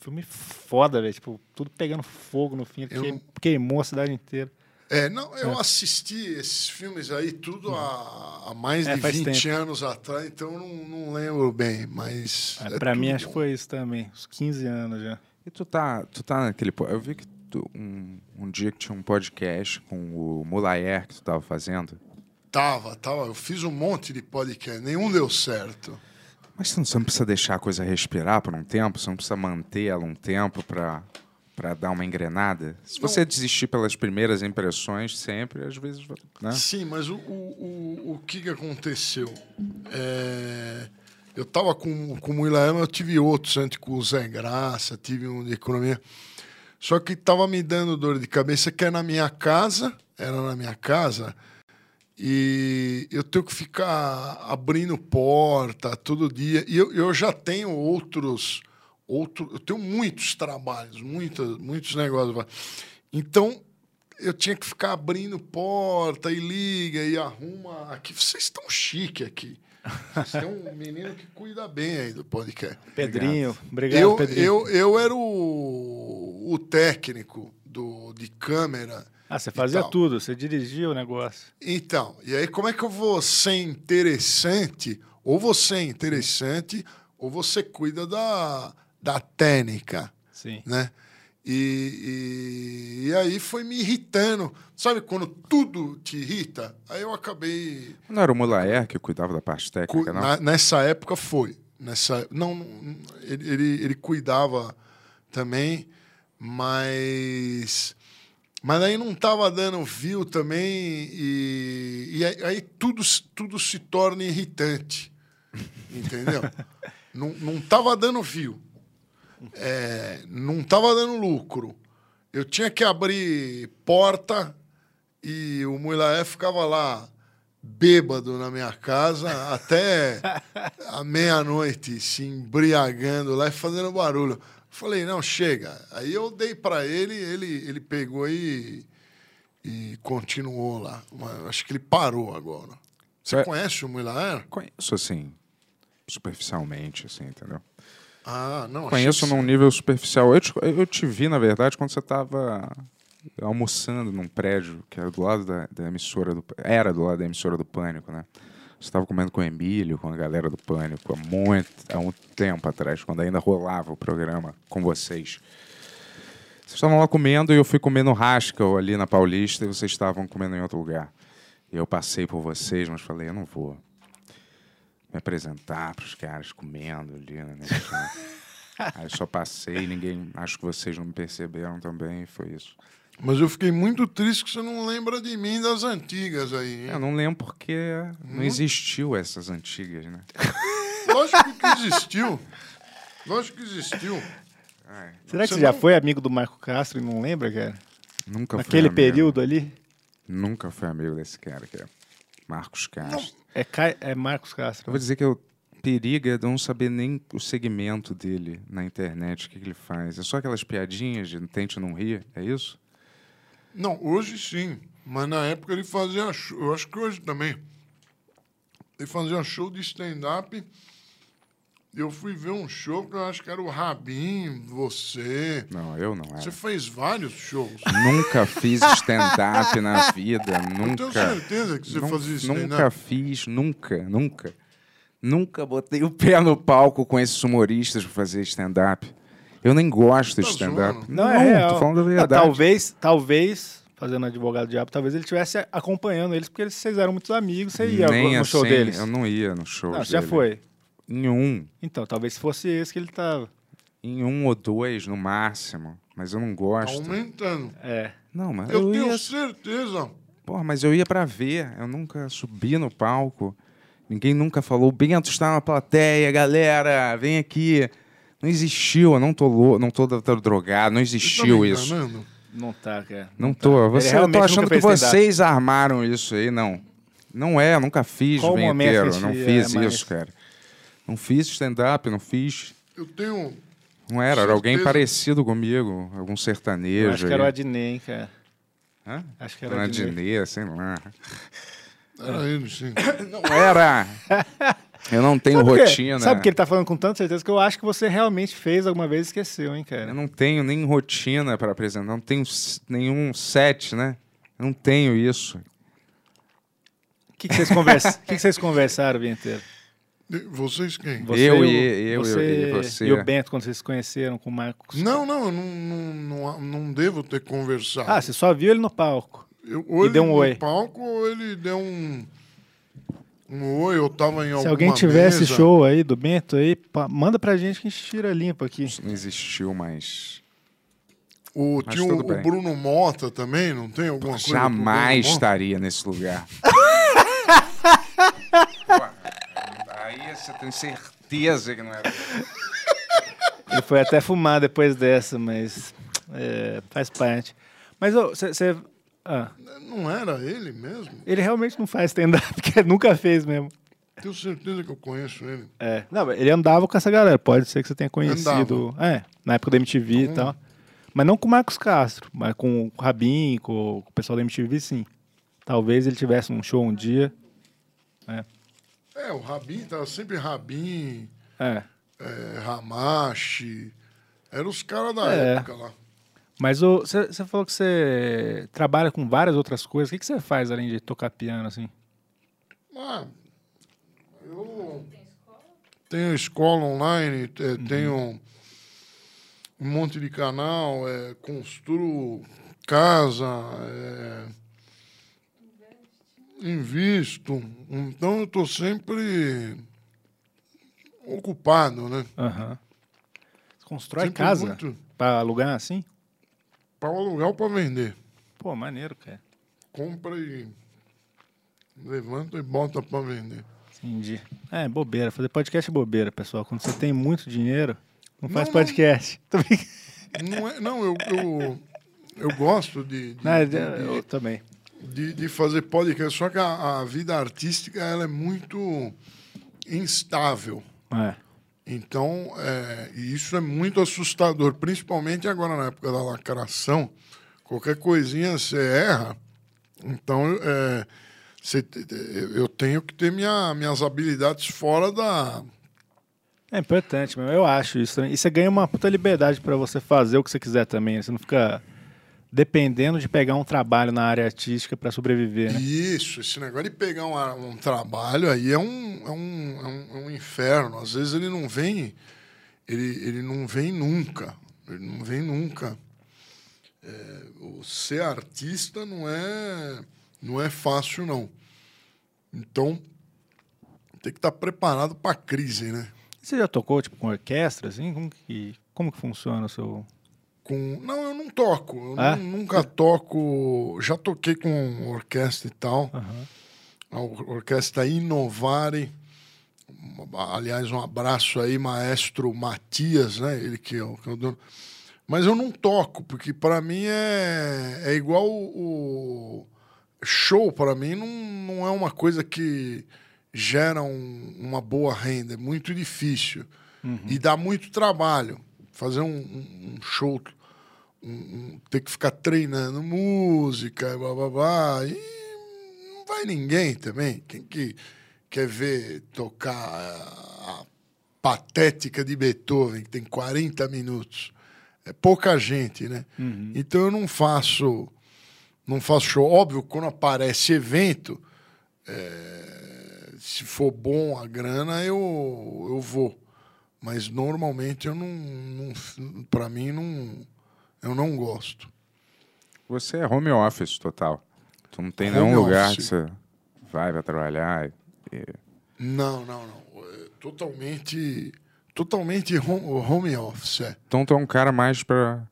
filme foda, velho. Tipo, tudo pegando fogo no fim. Eu Queimou a cidade inteira. É, não, eu É. assisti esses filmes aí tudo há, há mais É, de faz 20 tempo. anos atrás, então eu não, não lembro bem, mas. É, é pra mim, tudo acho que bom. foi isso também. Uns 15 anos já. E tu tá, tu tá naquele. Eu vi que tu- um, um dia que tinha um podcast com o Mulayer que tu tava fazendo. Tava, tava. Eu fiz um monte de podcast, nenhum deu certo. Mas você não, você não precisa deixar a coisa respirar por um tempo? Você não precisa manter ela um tempo pra, pra dar uma engrenada? Se Não. você desistir pelas primeiras impressões, sempre, às vezes. Né? Sim, mas o, o, o, o que, que aconteceu? É, eu tava com, com o Ilaema, eu tive outros antes com o Zé Graça, tive um de economia. Só que tava me dando dor de cabeça que é na minha casa, era na minha casa, e eu tenho que ficar abrindo porta todo dia. E eu, eu já tenho outros, outro, eu tenho muitos trabalhos, muitos, muitos negócios. Então, eu tinha que ficar abrindo porta e liga e arruma. Aqui, vocês estão chique aqui. Vocês têm um menino que cuida bem aí do podcast. Pedrinho, obrigado, eu, Pedrinho. eu, eu era o, o técnico do, de câmera. Ah, você fazia tudo, você dirigia o negócio. Então, e aí como é que eu vou ser interessante? Ou você é interessante, ou você cuida da, da técnica, Sim. né? E, e, e aí foi me irritando. Sabe quando tudo te irrita? Aí eu acabei... Não era o Mulayer que cuidava da parte cu- técnica, não? na- nessa época foi. Nessa, não, ele, ele, ele cuidava também, mas... Mas aí não estava dando view também e, e aí, aí tudo, se- tudo se torna irritante, entendeu? não, não tava dando view, é, não estava dando lucro. Eu tinha que abrir porta e o Muilaé ficava lá bêbado na minha casa até a meia-noite, se embriagando lá e fazendo barulho. Falei, não, chega. Aí eu dei para ele, ele, ele pegou e, e continuou lá. Mas acho que ele parou agora. Você É. conhece o Muilaer? Conheço, assim, superficialmente, assim, entendeu? Ah, não. Conheço num nível superficial. Eu te, eu te vi, na verdade, quando você estava almoçando num prédio que era do lado da, da emissora do era do lado da emissora do Pânico, né? Você estava comendo com o Emílio, com a galera do Pânico, há muito, há um tempo atrás, quando ainda rolava o programa com vocês. Vocês estavam lá comendo e eu fui comer no Haskell ali na Paulista e vocês estavam comendo em outro lugar. E eu passei por vocês, mas falei, eu não vou me apresentar para os caras comendo ali, né? Aí só passei, ninguém. Acho que vocês não me perceberam também, e foi isso. Mas eu fiquei muito triste que você não lembra de mim das antigas aí. hein? Eu não lembro porque Hum? não existiu essas antigas, né? Lógico que existiu. Lógico que existiu. Será que Você você já não- foi amigo do Marco Castro e não lembra, cara? Nunca fui Naquele amigo. período ali? Nunca fui amigo desse cara, que é Marcos Castro. É, Cai- é Marcos Castro. Eu vou dizer que eu periga de não saber nem o segmento dele na internet, o que, que ele faz. É só aquelas piadinhas de tente não rir, é isso? Não, hoje sim. Mas na época ele fazia show. Eu acho que hoje também. Ele fazia show de stand-up. Eu fui ver um show que eu acho que era o Rabin, você. Não, eu não Você era. fez vários shows. Nunca fiz stand-up na vida, nunca. Eu tenho certeza que você Nun- fazia stand-up. Nunca fiz, nunca, nunca. Nunca botei o pé no palco com esses humoristas pra fazer stand-up. Eu nem gosto de Tá stand-up. zoando? Não, é real. tô falando a Ah, verdade. Talvez, talvez, fazendo advogado diabo, talvez ele estivesse acompanhando eles, porque eles, vocês eram muitos amigos, você ia Nem no assim, show deles. Eu não ia no show. Não, você já foi. Em um. Então, talvez fosse esse que ele tava. Em um ou dois, no máximo. Mas eu não Tá gosto. aumentando. É. Não, mas Eu, eu, tenho ia. certeza. Porra, mas eu ia pra ver. Eu nunca subi no palco. Ninguém nunca falou, o Bento está na plateia, galera, vem aqui. Não existiu, eu não tô, lou- não tô, tô drogado, não existiu Tá me isso. Não tá, cara. Não tô. Ele Você, eu tô achando que vocês armaram isso aí, não. Não é, eu nunca fiz Qual o o momento vinheteiro, que não fiz é isso, cara. Não fiz stand-up, não fiz. Eu tenho. Não era, era alguém Certeza. parecido comigo, algum sertanejo. Eu acho que era o. Adnei, hein, cara. Hã? Acho que era o Adnei. Dinê, sei lá. Era ele, sim. Não era! Eu não tenho Sabe rotina. Sabe que ele tá falando com tanta certeza que eu acho que você realmente fez alguma vez e esqueceu, hein, cara. Eu não tenho nem rotina para apresentar, não tenho nenhum set, né? Eu não tenho isso. O que, que vocês conversa... que, que vocês conversaram o dia inteiro? Vocês quem? Você Eu e- eu você e você. E o Bento, quando vocês se conheceram com o Marcos. Não, não, eu não, não, não, não devo ter conversado. Ah, você só viu ele no palco. Eu, ou e ele deu um no oi. palco, ou ele deu um. Um oi, eu tava em Se alguma alguém tivesse mesa. show aí do Bento aí, pa- manda pra gente que a gente tira limpo aqui. Não existiu mais. O, Mas tinha o, o. Bruno Mota também, não tem alguma coisa? Jamais estaria nesse lugar. Pô, aí você tem certeza que não era. Ele foi até fumar depois dessa, mas é, faz parte. Mas você. você- ah, Não era ele mesmo? ele realmente não faz stand-up, porque ele nunca fez mesmo. Tenho certeza que eu conheço ele. É. Não, ele andava com essa galera. Pode ser que você tenha conhecido. É, na época da MTV e tal. Mas não com o Marcos Castro, mas com o Rabin, com, com o pessoal da MTV, sim. Talvez ele tivesse um show um dia. É, o Rabin, tava sempre Rabin, É. é, Ramache. Eram os caras da É. época lá. Mas você falou que você trabalha com várias outras coisas. O que você faz além de tocar piano, assim? Ah, eu tenho escola online, eh, tenho um monte de canal, eh, construo casa, eh, invisto. Então eu estou sempre ocupado, né? Você constrói Sempre casa muito. pra alugar assim? Para alugar ou para vender. Pô, maneiro, cara. Compra e levanta e bota para vender. Entendi. É, bobeira. Fazer podcast é bobeira, pessoal. Quando você tem muito dinheiro, não, Não, faz não. podcast. Brincando. Não, é, não eu, eu, eu gosto de, de, Não, de- eu de- também. De, de fazer podcast, só que a, a vida artística ela é muito instável. É. Então, é, e isso é muito assustador, principalmente agora na época da lacração. Qualquer coisinha você erra. Então, é, você eu tenho que ter minha, minhas habilidades fora da. É importante mesmo, eu acho isso. E você ganha uma puta liberdade pra você fazer o que você quiser também. né? Você não fica dependendo de pegar um trabalho na área artística pra sobreviver, né? Isso, esse negócio de pegar um, um trabalho aí é um, é, um, é, um, é um inferno. Às vezes ele não vem, ele, ele não vem nunca. Ele não vem nunca. É, o ser artista não é, não é fácil, não. Então, tem que estar preparado para a crise, né? Você já tocou, tipo, com orquestra, assim? Como que, como que funciona o seu... Com... Não, eu não toco. Eu nu- nunca toco. Já toquei com orquestra e tal. Aham. A or- orquestra Inovare. Aliás, um abraço aí, maestro Matias, né? Ele que é o, que é o dono. Mas eu não toco, porque para mim é, é igual o. Show, para mim, não, não é uma coisa que gera um- uma boa renda. É muito difícil. E dá muito trabalho. Fazer um, um- show, um- ter que ficar treinando música, blá blá blá. E não vai ninguém também. Quem que quer ver tocar a patética de Beethoven, que tem 40 minutos? É pouca gente, né? Então eu não faço não faço show. Óbvio, quando aparece evento, é, se for bom a grana, eu, eu vou. Mas normalmente eu não, não para mim não eu não gosto. Você é home office total. Tu não tem Home nenhum lugar office. que você vai, vai trabalhar. e- Não, não, não. É totalmente totalmente home, office. É. Então tu é um cara mais pra,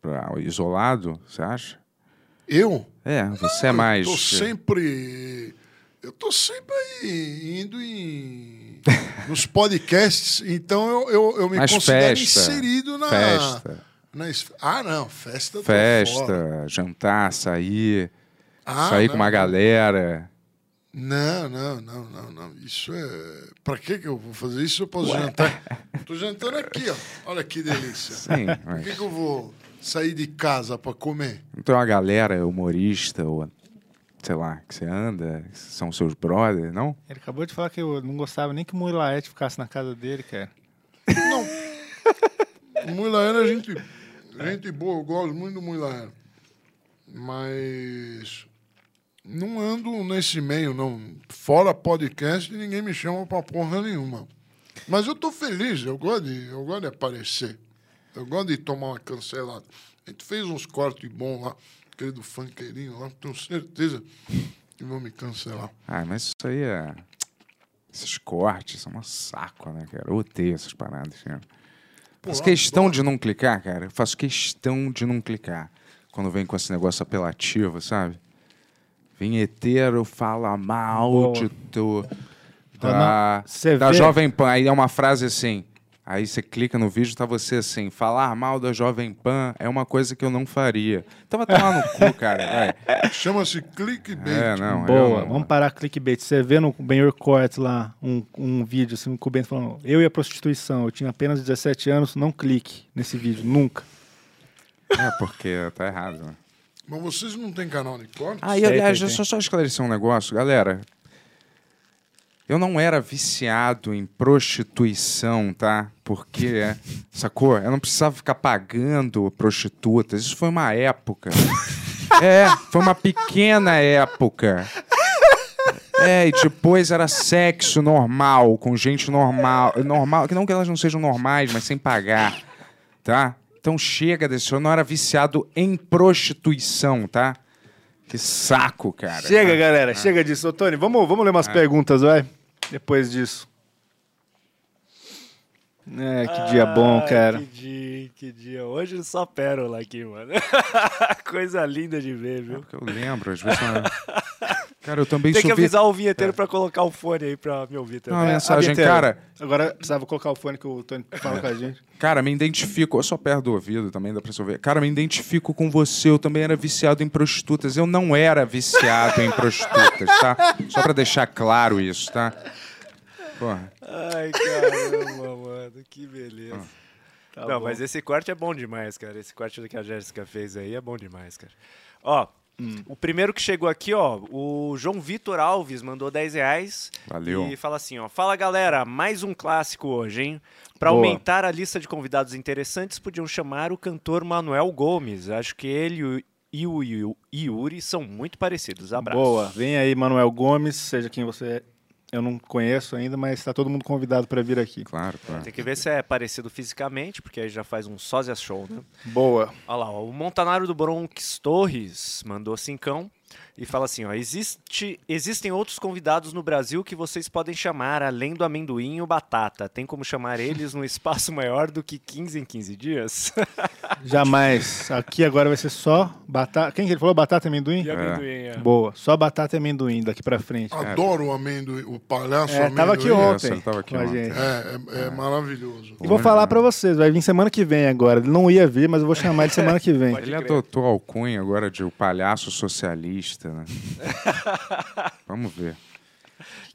pra isolado, você acha? Eu É, você é mais. Tô sempre Eu tô sempre indo em, nos podcasts, então eu, eu, eu me Mas considero festa, inserido na. festa. na ah, não, festa. Festa, jantar, sair, Ah, sair não, com uma galera. Não, não, não, não, não. Isso é. Pra que eu vou fazer isso? Eu posso jantar. Tô jantando aqui, ó. Olha que delícia. Sim, Por mas que, que eu vou sair de casa pra comer? tem uma galera humorista ou sei lá, que você anda, que são seus brothers, não? Ele acabou de falar que eu não gostava nem que o Murilaete ficasse na casa dele, cara. O Muilaera é gente, gente boa, eu gosto muito do Muilaera. Mas não ando nesse meio, não. Fora podcast, ninguém me chama pra porra nenhuma. Mas eu tô feliz, eu gosto de, eu gosto de aparecer. Eu gosto de tomar uma cancelada. A gente fez uns cortes bons lá, aquele do funkeirinho lá, tenho certeza que vão me cancelar. Ah, mas isso aí é. Esses cortes são um saco, né, cara? Eu odeio essas paradas, cara. Faço questão de não clicar, cara. Eu faço questão de não clicar. Quando vem com esse negócio apelativo, sabe? Vinheteiro fala mal Boa. de tu. Da, da vê- Jovem Pan. Aí é uma frase assim. Aí você clica no vídeo tá você assim. Falar mal da Jovem Pan é uma coisa que eu não faria. Então vai tomar no cu, cara. Chama-se clickbait. É, não. eu Boa, não- vamos parar com clickbait. Você vê no Benhur Cortes lá um, um vídeo assim, com o Bento falando: Eu e a prostituição, eu tinha apenas 17 anos, não clique nesse vídeo, nunca. É, porque tá errado, né? Mas vocês não têm canal de cortes? Ah, e aliás, tem, deixa eu só esclarecer um negócio, galera. Eu não era viciado em prostituição, tá? Porque, sacou? Eu não precisava ficar pagando prostitutas. Isso foi uma época. É, foi uma pequena época. É, e depois era sexo normal, com gente normal. Normal, que não que elas não sejam normais, mas sem pagar, tá? Então chega desse. Eu não era viciado em prostituição, tá? Que saco, cara. Chega, galera, chega disso. Ô, Tony, vamos, vamos ler umas perguntas, vai? Depois disso. É, que dia bom, cara. Que dia, que dia. Hoje só pérola aqui, mano. Coisa linda de ver, viu? Porque eu lembro, às vezes. eu- Cara, eu também Tem que sou vi- avisar o vinheteiro pra colocar o fone aí pra me ouvir Não, a também. mensagem, cara. Agora precisava colocar o fone que o Tony fala com a gente. Cara, me identifico. Eu só perto do ouvido também, dá pra você ouvir. Cara, me identifico com você. Eu também era viciado em prostitutas. Eu não era viciado em prostitutas, tá? Só pra deixar claro isso, tá? Porra. Ai, caramba, mano. Que beleza. Tá Não, bom. mas esse corte é bom demais, cara. Esse corte que a Jéssica fez aí é bom demais, cara. Ó, Hum. o primeiro que chegou aqui, ó, o João Vitor Alves mandou 10 reais. Valeu. E fala assim, ó. Fala, galera, mais um clássico hoje, hein? Pra Boa. aumentar a lista de convidados interessantes, podiam chamar o cantor Manuel Gomes. Acho que ele e o Yu- Yuri são muito parecidos. Abraço. Boa, vem aí, Manuel Gomes, seja quem você é. Eu não conheço ainda, mas está todo mundo convidado para vir aqui. Claro, claro. Tem que ver se é parecido fisicamente, porque aí já faz um sósia show, né? Boa. Olha lá, ó, o Montanário do Bronx Torres mandou cincão e fala assim, ó, existe, existem outros convidados no Brasil que vocês podem chamar além do amendoim e o batata. Tem como chamar eles num espaço maior do que 15 em 15 dias? Jamais. Aqui agora vai ser só batata. Quem que ele falou? Batata e amendoim? E amendoim, é. Boa. Só batata e amendoim daqui pra frente. Adoro o amendoim, o palhaço É, amendoim. tava aqui Essa, ontem. ele tava aqui com a ontem. gente. É, é, é maravilhoso. E vou falar pra vocês, vai vir semana que vem agora. Ele não ia vir, mas eu vou chamar ele semana que vem. Ele adotou a alcunha agora de o palhaço socialista, né? Vamos ver.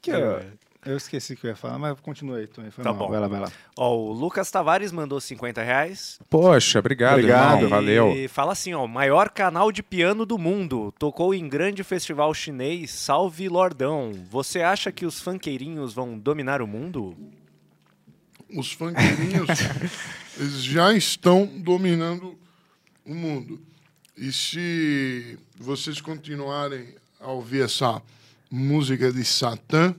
Que eu, eu esqueci o que eu ia falar, mas continua aí, Tony. Foi Tá mal. bom. Vai lá, vai lá. Ó, o Lucas Tavares mandou 50 reais. Poxa, obrigado, Obrigado. irmão. Valeu. E fala assim, ó, maior canal de piano do mundo. Tocou em grande festival chinês. Salve, Lordão. Você acha que os funkeirinhos vão dominar o mundo? Os funkeirinhos, já estão dominando o mundo. E se vocês continuarem a ouvir essa música de Satã,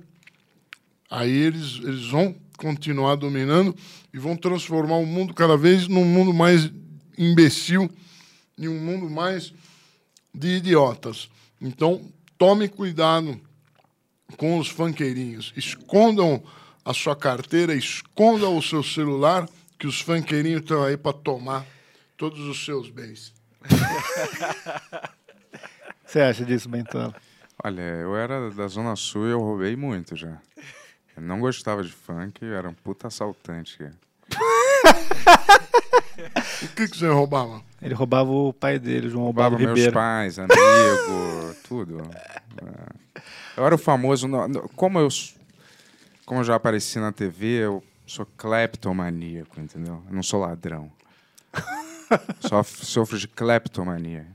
aí eles, eles vão continuar dominando e vão transformar o mundo cada vez num mundo mais imbecil e um mundo mais de idiotas. Então, tome cuidado com os funkeirinhos. Escondam a sua carteira, escondam o seu celular, que os funkeirinhos estão aí para tomar todos os seus bens. O que você acha disso, Bentola? Olha, eu era da Zona Sul e eu roubei muito já. Eu não gostava de funk, eu era um puta assaltante. O que, que você roubava? Ele roubava o pai dele, João Roubava meus Ribeiro. pais, amigo, tudo. Eu era o famoso. Como eu, como eu já apareci na TV, eu sou cleptomaníaco, entendeu? Eu não sou ladrão. Só f- sofro de cleptomania.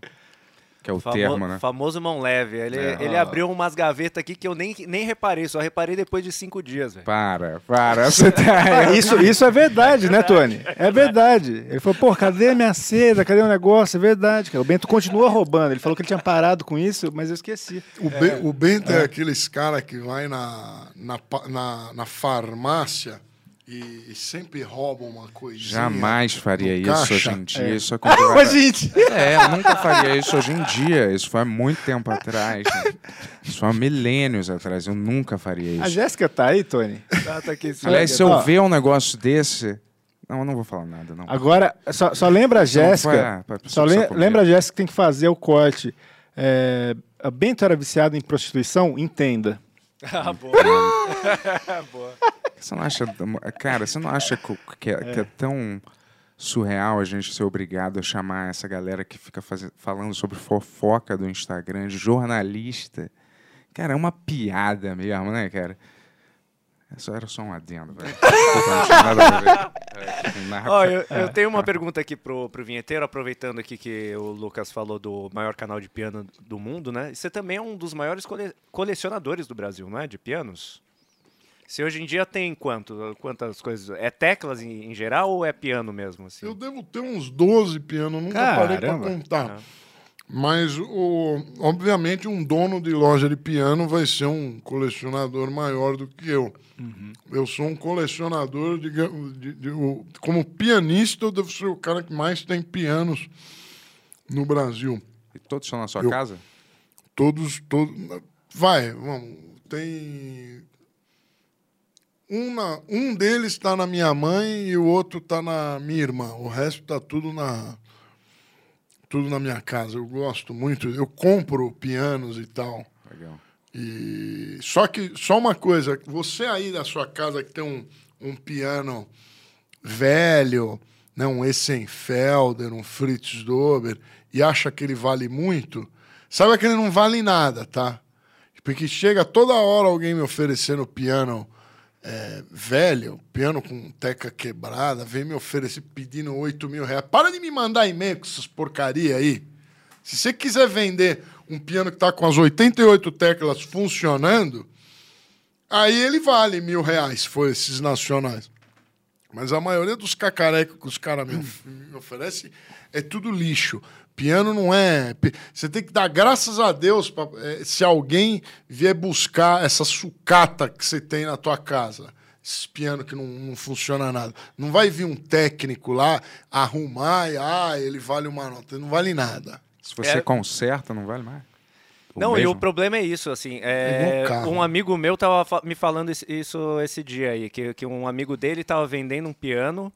Que é o Famo- termo, né? Famoso mão leve. Ele, É. ele abriu umas gavetas aqui que eu nem, nem reparei, só reparei depois de cinco dias, velho. Para, para. Você tá. Isso, isso é verdade, né, Tony? É verdade. Ele falou, pô, cadê a minha seda? Cadê o negócio? É verdade, cara. O Bento continua roubando. Ele falou que ele tinha parado com isso, mas eu esqueci. O, Be- o Bento é. aqueles cara que vai na, na, na, na farmácia e, sempre rouba uma coisinha. Jamais faria isso caixa. hoje em dia. É. Isso é comprovado. Mas, gente... É, eu nunca faria isso hoje em dia. Isso foi há muito tempo atrás. né? Isso foi há milênios atrás. Eu nunca faria A isso. Jéssica tá aí, Tony? Ela tá aqui. Aliás, se eu Ó, ver um negócio desse. Não, eu não vou falar nada, não. Agora, só, só lembra a Jéssica. ah, pra só comigo. lembra a Jéssica que tem que fazer o corte. É, a Bento era viciado em prostituição? Entenda. Ah, boa. boa. Você não acha. Cara, você não acha que, que é, que é tão surreal a gente ser obrigado a chamar essa galera que fica faze- falando sobre fofoca do Instagram, de jornalista? Cara, é uma piada mesmo, né, cara? Só era só um adendo, velho. É. Ó, eu, eu tenho uma pergunta aqui pro, pro vinheteiro, aproveitando aqui que o Lucas falou do maior canal de piano do mundo, né? Você também é um dos maiores cole- colecionadores do Brasil, não é? De pianos? Você hoje em dia tem quanto, quantas coisas? É teclas em, em geral ou é piano mesmo? Assim? Eu devo ter uns 12 pianos, nunca parei pra Caramba. Mas, o, obviamente, um dono de loja de piano vai ser um colecionador maior do que eu. Eu sou um colecionador, de, de- de- como pianista, eu devo ser o cara que mais tem pianos no Brasil. E todos estão na sua Eu- casa? Todos, todos. Vai, vamos. Tem. Um, na, um deles está na minha mãe e o outro está na minha irmã. O resto está tudo na. Tudo na minha casa. Eu gosto muito. Eu compro pianos e tal. Legal. E só que só uma coisa, você aí da sua casa que tem um, um piano velho, né, um Essenfelder, um Fritz Dober e acha que ele vale muito, saiba que ele não vale nada, tá? Porque chega toda hora alguém me oferecendo piano é, velho, piano com teca quebrada, vem me oferecer pedindo 8 mil reais. Para de me mandar e-mail com essas porcaria aí. Se você quiser vender um piano que está com as 88 teclas funcionando, aí ele vale mil reais, se for esses nacionais. Mas a maioria dos cacarecos que os caras me, me oferecem é tudo lixo. Piano não é. Você tem que dar graças a Deus pra, eh, se alguém vier buscar essa sucata que você tem na tua casa. Esse piano que não, não funciona nada. Não vai vir um técnico lá arrumar e ah, ele vale uma nota. Não vale nada. Se você É- conserta, não vale mais? O Não, e mesmo? o problema é isso, assim, É é, um amigo meu tava fa- me falando is- isso esse dia aí, que, que um amigo dele tava vendendo um piano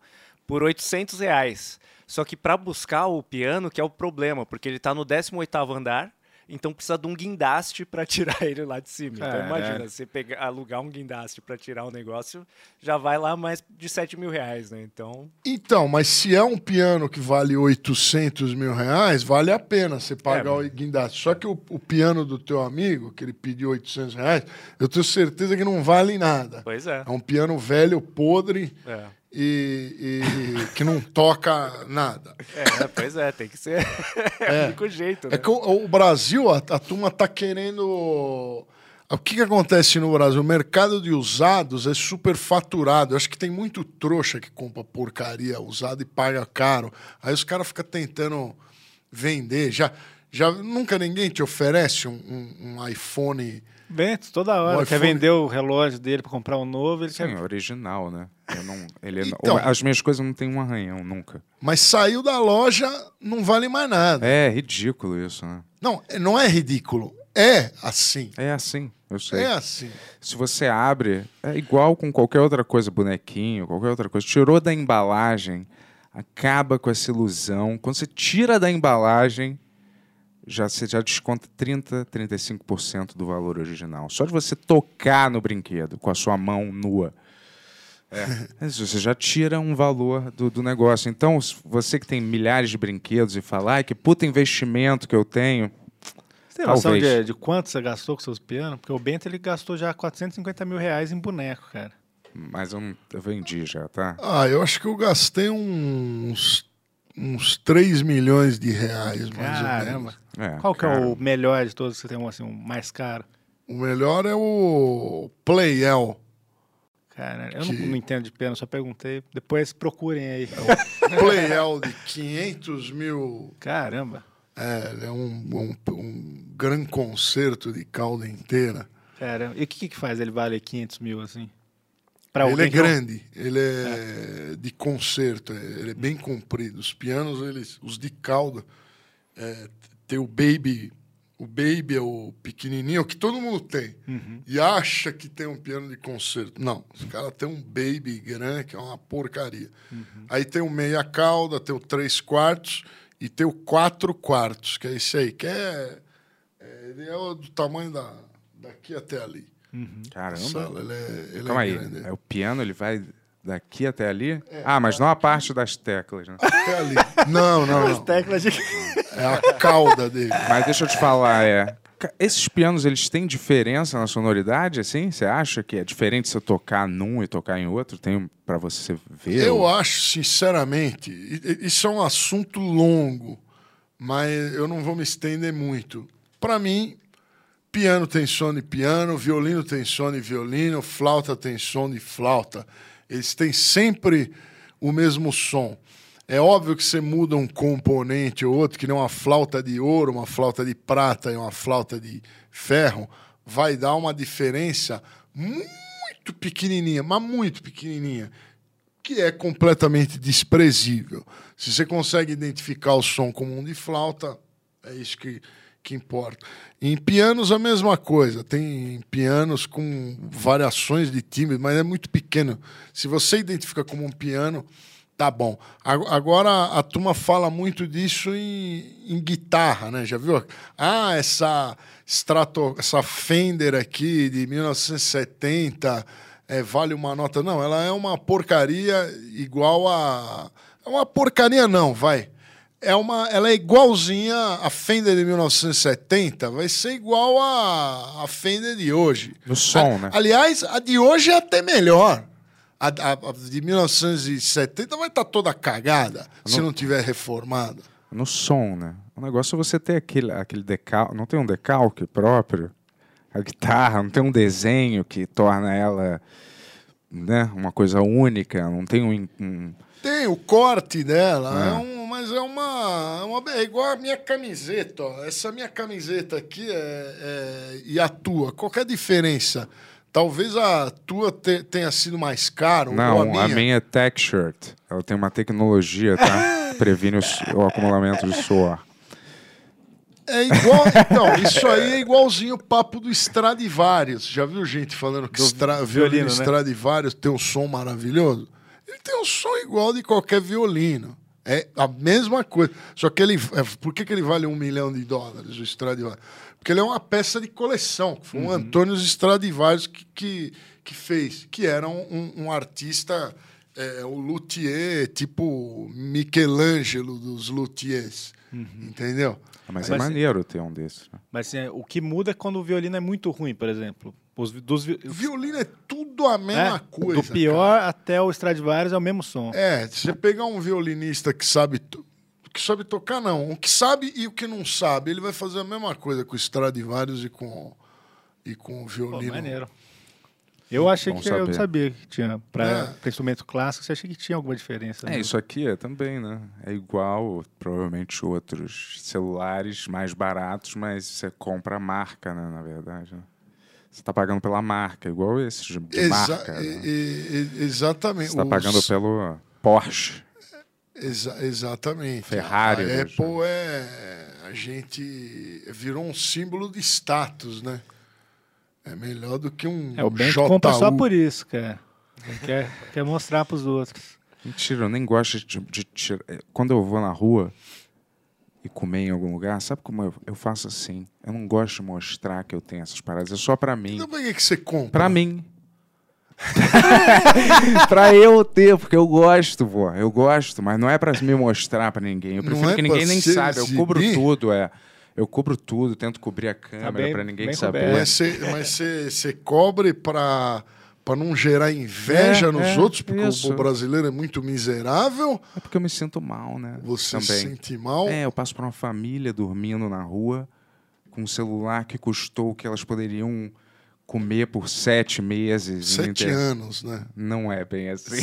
por 800 reais. Só que para buscar o piano que é o problema, porque ele tá no 18º andar, então precisa de um guindaste para tirar ele lá de cima. Então Caralho. imagina, você pegar, alugar um guindaste para tirar o negócio, já vai lá mais de 7 mil reais, né? Então, Então, mas se é um piano que vale 800 mil reais, vale a pena você pagar É, o guindaste. Só que o, o piano do teu amigo, que ele pediu 800 reais, eu tenho certeza que não vale nada. pois é. É um piano velho, podre É. e, e que não toca nada. É, pois é, tem que ser é. o único jeito, né? É que o, o Brasil, a, a turma tá querendo. O que, que acontece no Brasil? O mercado de usados é super faturado. Eu acho que tem muito trouxa que compra porcaria usada e paga caro. Aí os caras ficam tentando vender. Já, já nunca ninguém te oferece um, um- um iPhone. Bento, toda hora. O Quer iPhone- vender o relógio dele pra comprar um novo, ele Sim, quer... é original, né? Eu não, ele não- Então. as minhas coisas não têm um arranhão, nunca. Mas saiu da loja, não vale mais nada. É ridículo isso, né? Não, não é ridículo. É assim. É assim, eu sei. É assim. Se você abre, é igual com qualquer outra coisa, bonequinho, qualquer outra coisa. Tirou da embalagem, acaba com essa ilusão. Quando você tira da embalagem, já, você já desconta 30, 35% do valor original. Só de você tocar no brinquedo com a sua mão nua. É, você já tira um valor do, do negócio. Então, você que tem milhares de brinquedos e fala, ai, que puta investimento que eu tenho. Você tem noção de, de quanto você gastou com seus pianos? Porque o Bento ele gastou já 450 mil reais em boneco, cara. Mas eu, eu vendi já, tá? Ah, eu acho que eu gastei uns, uns 3 milhões de reais, mais ou Caramba. menos. É, Qual que é o melhor de todos que você tem um, assim, um mais caro? O melhor é o Playel. Cara, eu não, Que- não entendo de piano, só perguntei. Depois procurem aí. Playel de 500 mil. Caramba. É, ele é um, um, um grande concerto de cauda inteira. Caramba. E o que que faz ele vale 500 mil, assim? Pra ele é que grande, ele é, de concerto, é- ele é bem comprido. Os pianos, eles, os de cauda, é, tem o Baby, o Baby é o pequenininho, o que todo mundo tem. Uhum. E acha que tem um piano de concerto. Não, os caras têm um Baby grande, que é uma porcaria. Uhum. Aí tem o meia cauda, tem o três quartos e tem o quatro quartos, que é esse aí, que é, é- ele é do tamanho da, daqui até ali. Caramba. Sala, ele é, ele Calma é aí. grande. É o piano, ele vai daqui até ali? ah, mas não a parte das teclas, né? Até ali. Não, não, As teclas de... É a cauda dele. Mas deixa eu te falar, é. Esses pianos, eles têm diferença na sonoridade, assim? Você acha que é diferente você tocar num e tocar em outro? Tem pra você ver? Eu acho, sinceramente, isso é um assunto longo, mas eu não vou me estender muito. Para mim, piano tem som de piano, violino tem som de violino, flauta tem som de flauta. Eles têm sempre o mesmo som. É óbvio que você muda um componente ou outro, que nem uma flauta de ouro, uma flauta de prata e uma flauta de ferro, vai dar uma diferença muito pequenininha, mas muito pequenininha que é completamente desprezível. Se você consegue identificar o som como um de flauta, é isso que, que importa. Em pianos, a mesma coisa. Tem pianos com variações de timbre, mas é muito pequeno. Se você identifica como um piano, tá bom. Ag- Agora, a turma fala muito disso em, em guitarra, né? Já viu? Ah, essa, Strato, essa Fender aqui de 1970 é, vale uma nota. Não, ela é uma porcaria igual a. É uma porcaria, não, vai. É uma, ela é igualzinha a Fender de 1970, vai ser igual a, a Fender de hoje. No som, A- né? Aliás, a de hoje é até melhor. A, a- a de 1970 vai estar toda cagada se não tiver reformada. No som, né? O negócio é você ter aquele, aquele decalque. Não tem um decalque próprio? A guitarra não tem um desenho que torna ela né, uma coisa única. Não tem um. um- Tem o corte dela, É. é um, mas é uma, uma- É igual a minha camiseta, ó. Essa minha camiseta aqui é, é- e a tua. Qual que é a diferença? Talvez a tua te- tenha sido mais cara. ou Não, a minha. a minha é tech shirt. Ela tem uma tecnologia, tá? Previne o, o acumulamento de suor. É igual. Então, isso aí é igualzinho o papo do Stradivarius. Já viu gente falando que Stra, violino, violino né? Stradivarius tem um som maravilhoso? Ele tem um som igual de qualquer violino. É a mesma coisa. Só que ele. é, Por que, que ele vale um milhão de dólares, o Stradivarius? Porque ele é uma peça de coleção. Foi Uhum. um Antônio Stradivarius que, que, que fez. Que era um, um- um artista, é, o luthier, tipo Michelangelo dos luthiers. Uhum. Entendeu? Mas, Mas- é maneiro ter um desses. né? Mas assim, o que muda é quando o violino é muito ruim, por exemplo. Os, dos, vi- Violino é tudo a mesma é, coisa. Do pior até o Stradivarius é o mesmo som. É, se você pegar um violinista que sabe, que sabe tocar, não. O que sabe e o que não sabe, ele vai fazer a mesma coisa com o Stradivarius e com, e com o Pô, violino. maneiro. Eu achei Bom que eu não saber. sabia que tinha. Pra, É. instrumento clássico, você achei que tinha alguma diferença. É, né? isso aqui é também, né? É igual, provavelmente, outros celulares mais baratos, mas você compra a marca, né? Na verdade. né? Você está pagando pela marca, igual esses de, de Exa- marca. e- né? e- e- exatamente. Você está Os- pagando pelo Porsche. Exa- exatamente. Ferrari, A né, Apple é. A gente virou um símbolo de status, né? É melhor do que um. É, o Bento JU. compra só por isso, cara. Ele quer, quer mostrar pros outros. Mentira, eu nem gosto de, de tirar. Quando eu vou na rua e comer em algum lugar, sabe como eu, eu faço assim? Eu não gosto de mostrar que eu tenho essas paradas, é só pra mim. Então por que, que você compra? Pra mim. pra eu ter, porque eu gosto, pô. Eu gosto, mas não é pra me mostrar pra ninguém. Eu prefiro é que pra ninguém nem saiba. Eu cubro exibir? tudo, é. Eu cubro tudo, tento cobrir a câmera bem- pra ninguém saber. coberto. Mas você, cobre pra, pra não gerar inveja É, nos é, outros, porque o- isso. o brasileiro é muito miserável. É porque eu me sinto mal, né? Você Também. se sente mal. É, eu passo por uma família dormindo na rua com um celular que custou o que elas poderiam comer por sete meses. Sete Inter- anos, né? Não é bem assim.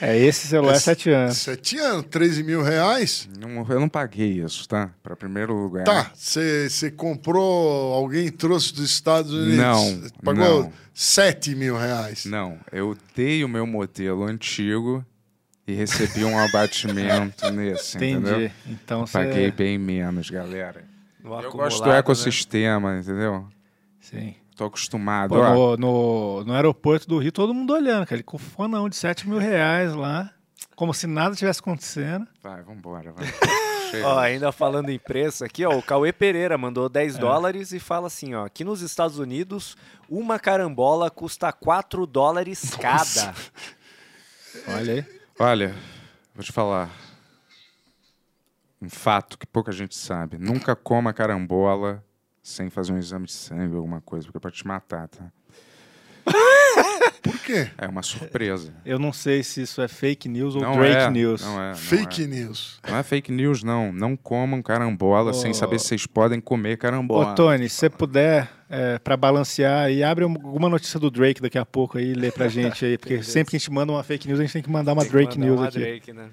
É, esse celular é sete anos. Sete anos, 13 mil reais. Não, eu não paguei isso, tá? Para primeiro lugar. Tá, você comprou, alguém trouxe dos Estados Unidos. Não, Pagou não. 7 mil reais. Não, eu dei o meu modelo antigo e recebi um abatimento nesse, Entendi. entendeu? Então você. Paguei bem menos, galera. No Eu gosto do né? ecossistema, entendeu? Sim. Tô acostumado. Pô, no, no, no aeroporto do Rio, todo mundo olhando, cara. Ele com fonão de 7 mil reais lá. Como se nada tivesse acontecendo. Vai, vambora, vai. Ó, ainda falando em preço aqui, ó, o Cauê Pereira mandou É. 10 dólares e fala assim, ó, aqui nos Estados Unidos, uma carambola custa 4 dólares cada. Olha aí. Olha, vou te falar. Um fato que pouca gente sabe. Nunca coma carambola sem fazer um exame de sangue ou alguma coisa, porque pode te matar, tá? Por quê? É uma surpresa. Eu não sei se isso é fake news ou Não Drake é, news. Não é, não Fake é. news. Não é fake news, não. Não comam carambola Ô. sem saber se vocês podem comer carambola. Ô, Tony, se você puder, é, pra balancear aí, abre um- alguma notícia do Drake daqui a pouco aí e lê pra gente aí. Porque sempre que a gente manda uma fake news, a gente tem que mandar uma Tem que Drake mandar news uma aqui. Drake, né?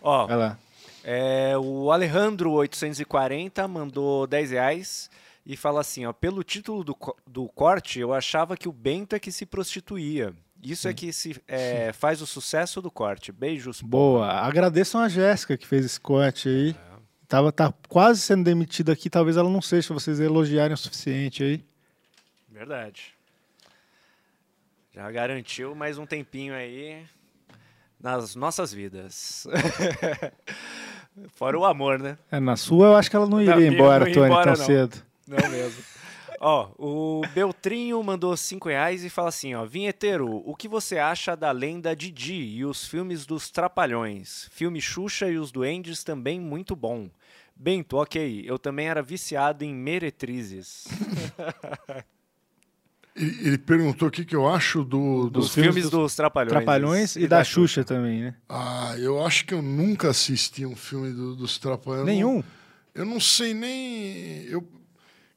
Ó, Vai lá. É, o Alejandro840 mandou 10 reais e fala assim, ó, pelo título do, do corte, eu achava que o Bento é que se prostituía. Isso é que se é, faz o sucesso do corte. Beijos. Boa. Agradeçam a Jéssica que fez esse corte aí. Tava, tá quase sendo demitida aqui, talvez ela não seja, se vocês elogiarem o suficiente aí. Verdade. Já garantiu mais um tempinho aí nas nossas vidas. Fora o amor, né? É, na sua eu acho que ela não iria embora, Tony, tão não. cedo. Não mesmo. ó, o Beltrinho mandou 5 reais e fala assim, ó, Vinheteiro, o que você acha da lenda Didi e os filmes dos Trapalhões? Filme Xuxa e os Duendes também muito bom. Bento, ok, eu também era viciado em meretrizes. Ele, ele perguntou o que, que eu acho do, do- Dos filmes dos Trapalhões. Trapalhões e da Xuxa também, né? Ah, eu acho que eu nunca assisti um filme do- dos Trapalhões. Nenhum? Eu não sei nem. Eu,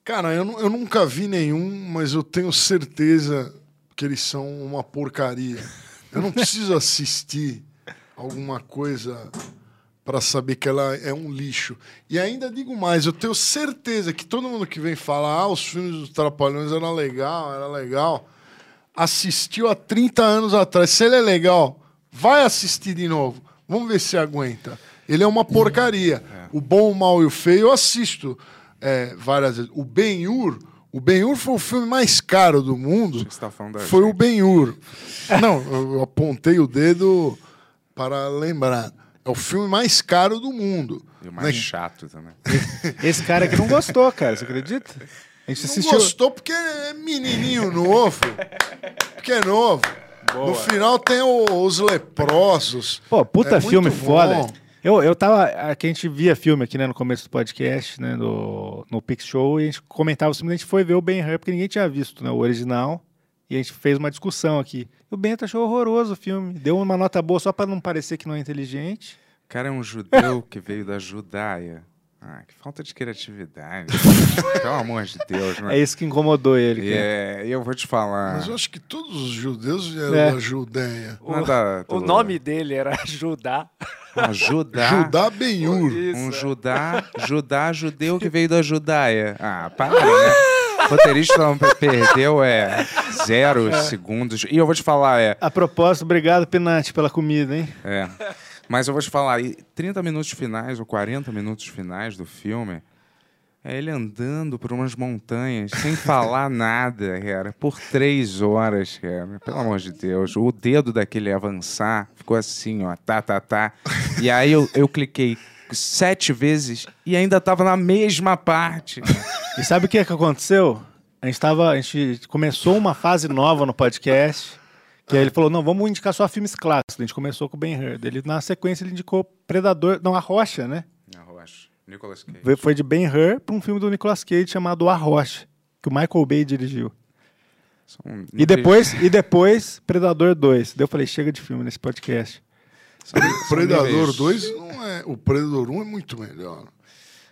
cara, eu, eu nunca vi nenhum, mas eu tenho certeza que eles são uma porcaria. Eu não preciso assistir alguma coisa para saber que ela é um lixo. E ainda digo mais, eu tenho certeza que todo mundo que vem falar, ah, os filmes dos Trapalhões eram legal, era legal, assistiu há 30 anos atrás. Se ele é legal, vai assistir de novo. Vamos ver se aguenta. Ele é uma porcaria. O bom, o mal e o feio eu assisto é, várias vezes. O Ben-Hur, o Ben-Hur foi o filme mais caro do mundo. Você tá Foi o gente. Ben-Hur. Não, eu apontei o dedo para lembrar. É o filme mais caro do mundo. E o mais Né? chato também. Esse cara aqui não gostou, cara, você acredita? A gente Não assistiu. gostou porque é menininho novo. Porque é novo. No final tem o- os leprosos. Pô, puta É filme bom. Eu, eu tava. Aqui a gente via filme aqui, né, no começo do podcast, né, no, no Pix Show, e a gente comentava gente foi ver o Ben Hur, porque ninguém tinha visto, né, o original, e a gente fez uma discussão aqui. O Bento achou horroroso o filme, deu uma nota boa só pra não parecer que não é inteligente. O cara é um judeu que veio da Judaia. Ah, que falta de criatividade. Pelo amor de Deus, né? É isso que incomodou ele. E cara. é, eu vou te falar. Mas eu acho que todos os judeus vieram É. da Judeia. O, Nada- o tudo- nome dele era Judá. Um Judá. Judá Ben-Hur. Um Judá, Judá judeu que veio da Judaia. Ah, para, né? O roteirista não pe- perdeu é zero segundos. E eu vou te falar, é, A propósito, obrigado, Pinati, pela comida, hein? é. Mas eu vou te falar, e 30 minutos finais ou 40 minutos finais do filme é ele andando por umas montanhas sem falar nada, cara, por três horas, cara. Pelo amor de Deus. O dedo daquele avançar ficou assim, ó, tá, tá, tá. E aí eu, eu cliquei sete vezes e ainda tava na mesma parte. E sabe o que, que aconteceu? A gente, tava, a gente começou uma fase nova no podcast. Que aí ele falou: não, vamos indicar só filmes clássicos. A gente começou com o Ben Hur. Ele, na sequência, ele indicou Predador. Não, A Rocha, né? A Rocha. Nicolas Cage. Foi de Ben Hur para um filme do Nicolas Cage chamado A Rocha, que o Michael Bay dirigiu. São E depois, e depois Predador 2. Daí eu falei: chega de filme nesse podcast. são- Predador níveis- 2 não é. O Predador 1 é muito melhor.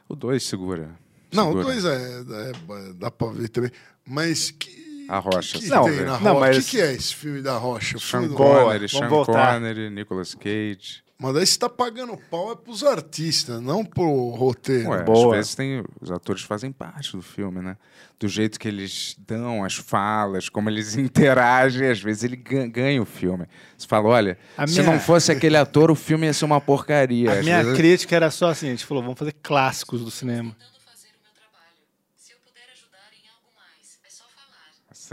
O 2 segura. Não, o Segura. 2 é, é- dá pra ver também. Mas que. A Rocha. que Não, tem na não, Rocha? O mas- que, que é esse filme da Rocha? O Sean Connery, Sean. Connery, Nicolas Cage. Mas daí você tá pagando pau é pros artistas, não pro roteiro. Ué, Boa. às vezes tem, os atores fazem parte do filme, né? Do jeito que eles dão as falas, como eles interagem, às vezes ele gan- ganha o filme. Você fala, olha, A se minha- não fosse aquele ator, o filme ia ser uma porcaria. A Às minha vezes- crítica era só assim: a gente falou, vamos fazer clássicos do cinema.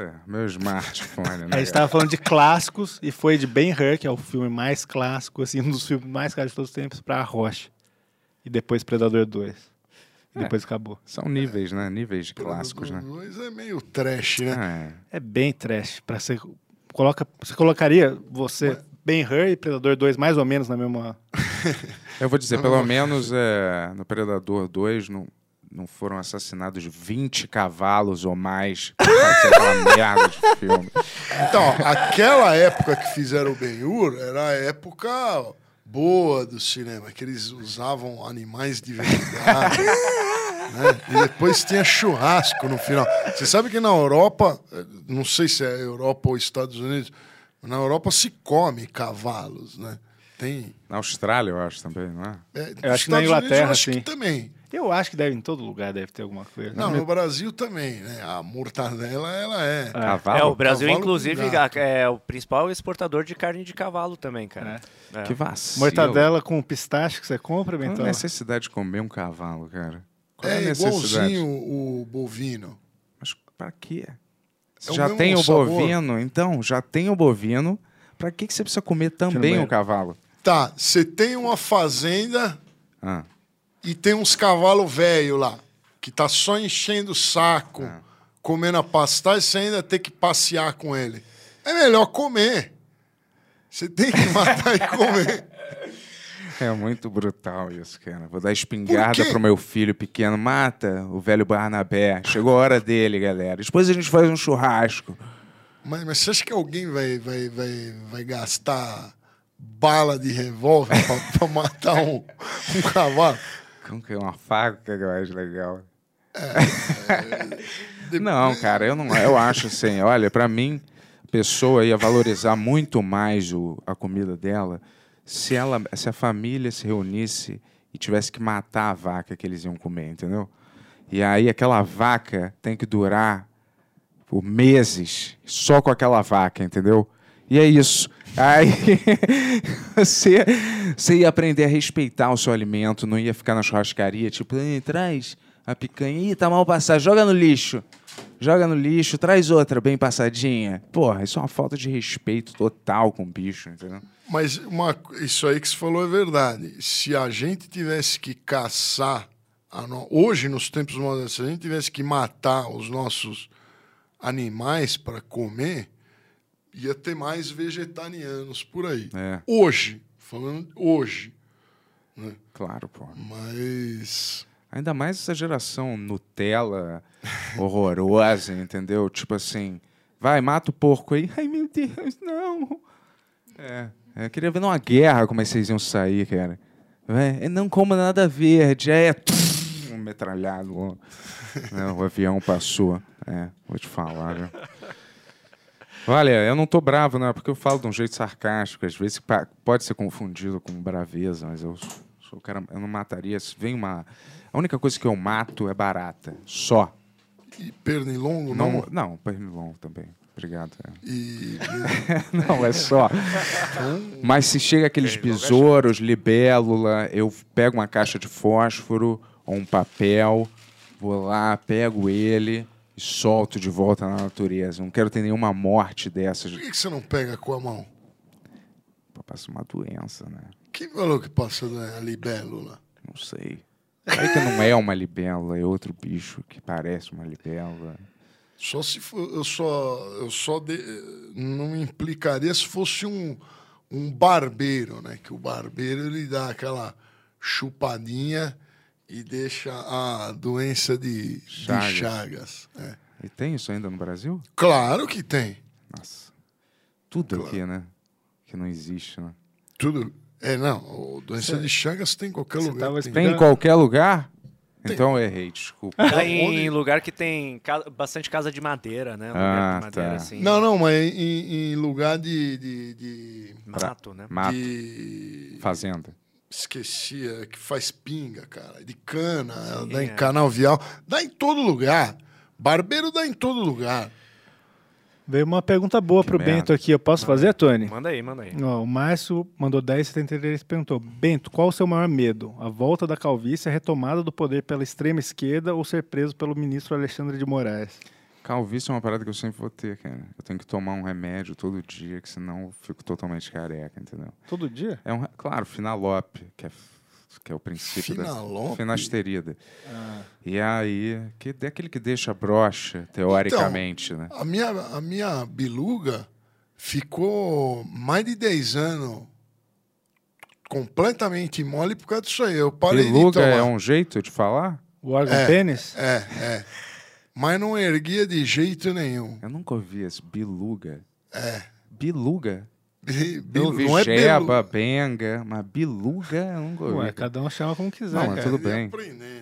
Nossa, meu smartphone, A né? gente tava falando de clássicos e foi de Ben Hur, que é o filme mais clássico, assim, um dos filmes mais clássicos de todos os tempos, pra A Rocha. E depois Predador 2. E É. depois acabou. São níveis, né? Níveis de clássicos, né? Predador 2 é meio trash, né? É. É bem trash. Pra ser, coloca, você colocaria você, Ben Hur e Predador 2 mais ou menos na mesma. Eu vou dizer, pelo menos é, no Predador 2 não, não foram assassinados 20 cavalos ou mais aquela merda de filme. Então, aquela época que fizeram o Ben-Hur era a época boa do cinema, que eles usavam animais de verdade. né? E depois tinha churrasco no final. Você sabe que na Europa, não sei se é Europa ou Estados Unidos, na Europa se come cavalos, né? Tem. Na Austrália, eu acho também, não é? é, Eu acho que na Estados Unidos Inglaterra, eu acho que sim. também. Eu acho que deve em todo lugar deve ter alguma coisa. Não, no Brasil também, né? A mortadela, ela é. Cavalo? É, o Brasil, Cavalo inclusive, é o principal exportador de carne de cavalo também, cara. É. Que vacilo. Mortadela com pistache que você compra, Qual a Bentão? necessidade de comer um cavalo, cara? Qual É igualzinho o bovino. Mas pra quê? É já tem o sabor. bovino, então, já tem o bovino. Pra que, que você precisa comer também banheiro. o cavalo? Tá, você tem uma fazenda Ah, e tem uns cavalos velhos lá, que tá só enchendo o saco, Ah. comendo a pastagem, você ainda tem que passear com ele. É melhor comer. Você tem que matar e comer. é muito brutal isso, cara. Vou dar espingarda pro meu filho pequeno. Mata o velho Barnabé. Chegou a hora dele, galera. Depois a gente faz um churrasco. Mas, mas você acha que alguém vai, vai, vai, vai gastar bala de revólver pra, pra matar um, um cavalo? Como que é uma faca que eu acho legal? De- Não, cara, eu não. Eu acho assim, olha, pra mim, a pessoa ia valorizar muito mais o, a comida dela se ela, se a família se reunisse e tivesse que matar a vaca que eles iam comer, entendeu? E aí aquela vaca tem que durar por meses só com aquela vaca, entendeu? E é isso. Aí você, você ia aprender a respeitar o seu alimento, não ia ficar na churrascaria, tipo, "Ei, traz a picanha, Ih, tá mal passada, joga no lixo. Joga no lixo, traz outra bem passadinha. Porra, isso é uma falta de respeito total com o bicho, entendeu? Mas uma, isso aí que você falou é verdade. Se a gente tivesse que caçar, no- hoje nos tempos modernos, se a gente tivesse que matar os nossos animais para comer, ia ter mais vegetarianos por aí. É. Hoje, falando hoje. Claro, pô. Mas. Ainda mais essa geração Nutella horrorosa, entendeu? Tipo assim, vai, mata o porco aí. Ai, meu Deus, não. É, eu queria ver numa guerra como é que vocês iam sair, cara. É, não coma nada verde, é um metralhado. Né, o avião passou. É, vou te falar, viu? Olha, eu não tô bravo, não, é porque eu falo de um jeito sarcástico, às vezes pode ser confundido com braveza, mas eu sou o cara, eu não mataria. Se vem uma. A única coisa que eu mato é barata. Só. E pernilongo, Não, não? não, pernilongo também. Obrigado. é. E. Não, é só. Mas se chega aqueles besouros, libélula, eu pego uma caixa de fósforo ou um papel, vou lá, pego ele e solto de volta na natureza. Não quero ter nenhuma morte dessas. Por que que você não pega com a mão? Passa uma doença, né? Quem falou que passa a libélula? Não sei. Vai que não é uma libela, é outro bicho que parece uma libela. Só se for, eu só, eu só de- não implicaria se fosse um, um barbeiro, né? Que o barbeiro ele dá aquela chupadinha e deixa a doença de de Chagas. chagas. é. E tem isso ainda no Brasil? Claro que tem. Nossa. Tudo aqui, né? Que não existe, né? Tudo. É, não. o Doença de Chagas tem em qualquer lugar. tava tem. Tem em qualquer lugar? Então eu errei, desculpa. Tem em lugar que tem ca- bastante casa de madeira, né? Lugar Ah, de madeira, tá. assim. Não, não, mas em, em lugar de, de, de- Mato, né? Mato. de- Fazenda. Esqueci, é, que faz pinga, cara. De cana, dá em é. canavial. Dá em todo lugar. Barbeiro dá em todo lugar. Veio uma pergunta boa pro merda. Bento aqui. Eu posso fazer, Tony? Manda aí, manda aí. Ó, o Márcio mandou 10,73 e perguntou: Bento, qual o seu maior medo? A volta da calvície, a retomada do poder pela extrema esquerda ou ser preso pelo ministro Alexandre de Moraes? Calvície é uma parada que eu sempre vou ter, cara. Eu tenho que tomar um remédio todo dia, que senão eu fico totalmente careca, entendeu? Todo dia? É um, claro, finalope, que é, que é o princípio Finalope? da finasterida. Ah. E aí, que é aquele que deixa broxa, teoricamente, né? A minha, a minha biluga ficou mais de 10 anos completamente mole por causa disso aí. Eu parei de Biluga tomar. é um jeito de falar? O órgão É. pênis? É, é. Mas não erguia de jeito nenhum. Eu nunca ouvi esse biluga. É. Biluga? Bi- Eu ouvi não é jeba, benga, mas biluga eu nunca ouvi. Ué, cada um chama como quiser, Não, mas tudo bem.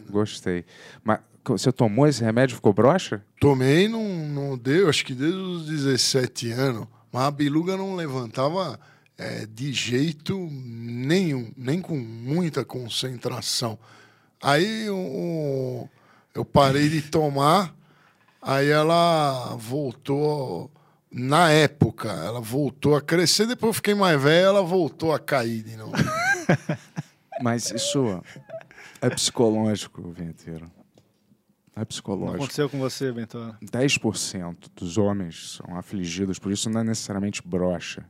Gostei. Mas você tomou esse remédio e ficou broxa? Tomei, não, não deu, acho que desde os 17 anos. Mas a biluga não levantava é, de jeito nenhum, nem com muita concentração. Aí o- eu parei de tomar, aí ela voltou. Na época, ela voltou a crescer, depois eu fiquei mais velho, ela voltou a cair de novo. Mas isso é psicológico, Venteiro. É Não psicológico. aconteceu com você, Bento? 10% dos homens são afligidos, por isso não é necessariamente brocha.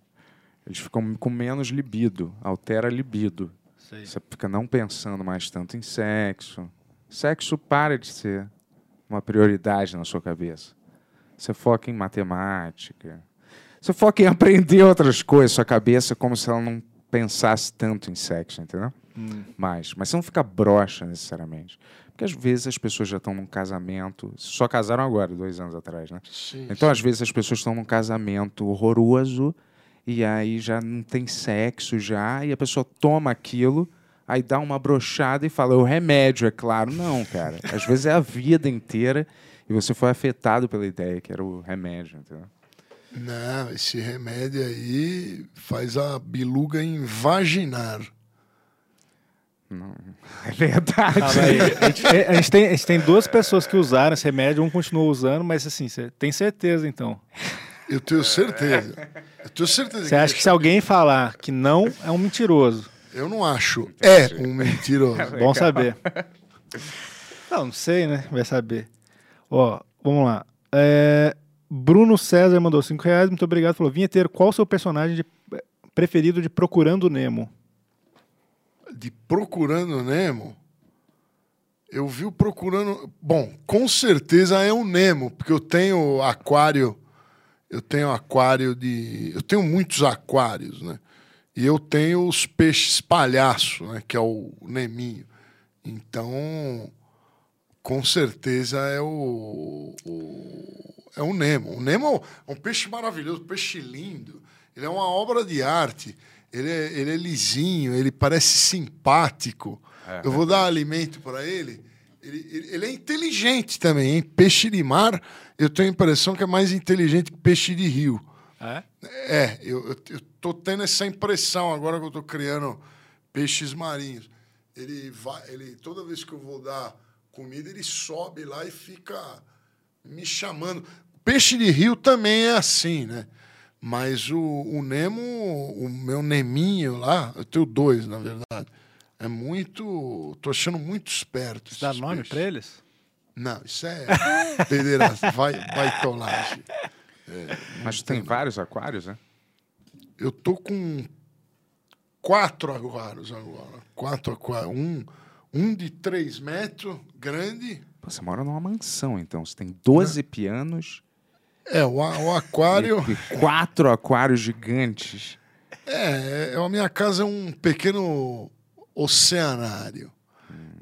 Eles ficam com menos libido, altera a libido. Sei. Você fica não pensando mais tanto em sexo. Sexo para de ser uma prioridade na sua cabeça. Você foca em matemática. Você foca em aprender outras coisas. Sua cabeça é como se ela não pensasse tanto em sexo, entendeu? Hum. Mais. Mas você não fica broxa necessariamente. Porque às vezes as pessoas já estão num casamento. Só casaram agora, dois anos atrás, né? Sim, então, às vezes, as pessoas estão num casamento horroroso e aí já não tem sexo já, e a pessoa toma aquilo, aí dá uma brochada e fala, é o remédio, é claro. Não, cara. Às vezes é a vida inteira e você foi afetado pela ideia que era o remédio, entendeu? Não, esse remédio aí faz a biluga invaginar. Não, é verdade. Aí. A gente, a gente tem, a gente tem duas pessoas que usaram esse remédio, um continuou usando, mas assim, você tem certeza então. Eu tenho certeza. Eu tenho certeza. Você acha que se alguém falar que não, é um mentiroso? Eu não acho. É um mentiroso. Bom saber. Não, não sei, né? Vai saber. Ó, vamos lá. É, Bruno César mandou 5 reais, muito obrigado. Falou, Vinheteiro, qual o seu personagem de- preferido de Procurando Nemo? De Procurando Nemo. Eu vi o Procurando. Bom, com certeza é o Nemo, porque eu tenho aquário. Eu tenho aquário de. Eu tenho muitos aquários, né? E eu tenho os peixes palhaço, né? Que é o Neminho. Então, com certeza é o, o- é o Nemo. O Nemo é um peixe maravilhoso, um peixe lindo. Ele é uma obra de arte. Ele é, ele é lisinho, ele parece simpático. É, Eu vou dar alimento para ele. Ele, ele- ele é inteligente também, hein? Peixe de mar, eu tenho a impressão que é mais inteligente que peixe de rio. É? É, eu, eu, eu tô tendo essa impressão agora que eu tô criando peixes marinhos. Ele vai, ele toda vez que eu vou dar comida, ele sobe lá e fica me chamando. Peixe de rio também é assim, né? Mas o, o Nemo, o meu Neminho lá, eu tenho dois, na verdade. É muito. tô achando muito esperto. Dá esses nome pra eles? Não, isso é pederasta, vai, baitolagem. É, Mas tem vários aquários, né? Eu tô com quatro aquários agora. Quatro aquários. Um, Um de 3 metros, grande. Você mora numa mansão, então. Você tem 12 pianos É, o, o aquário. e, e quatro aquários gigantes. É, é, a minha casa é um pequeno oceanário.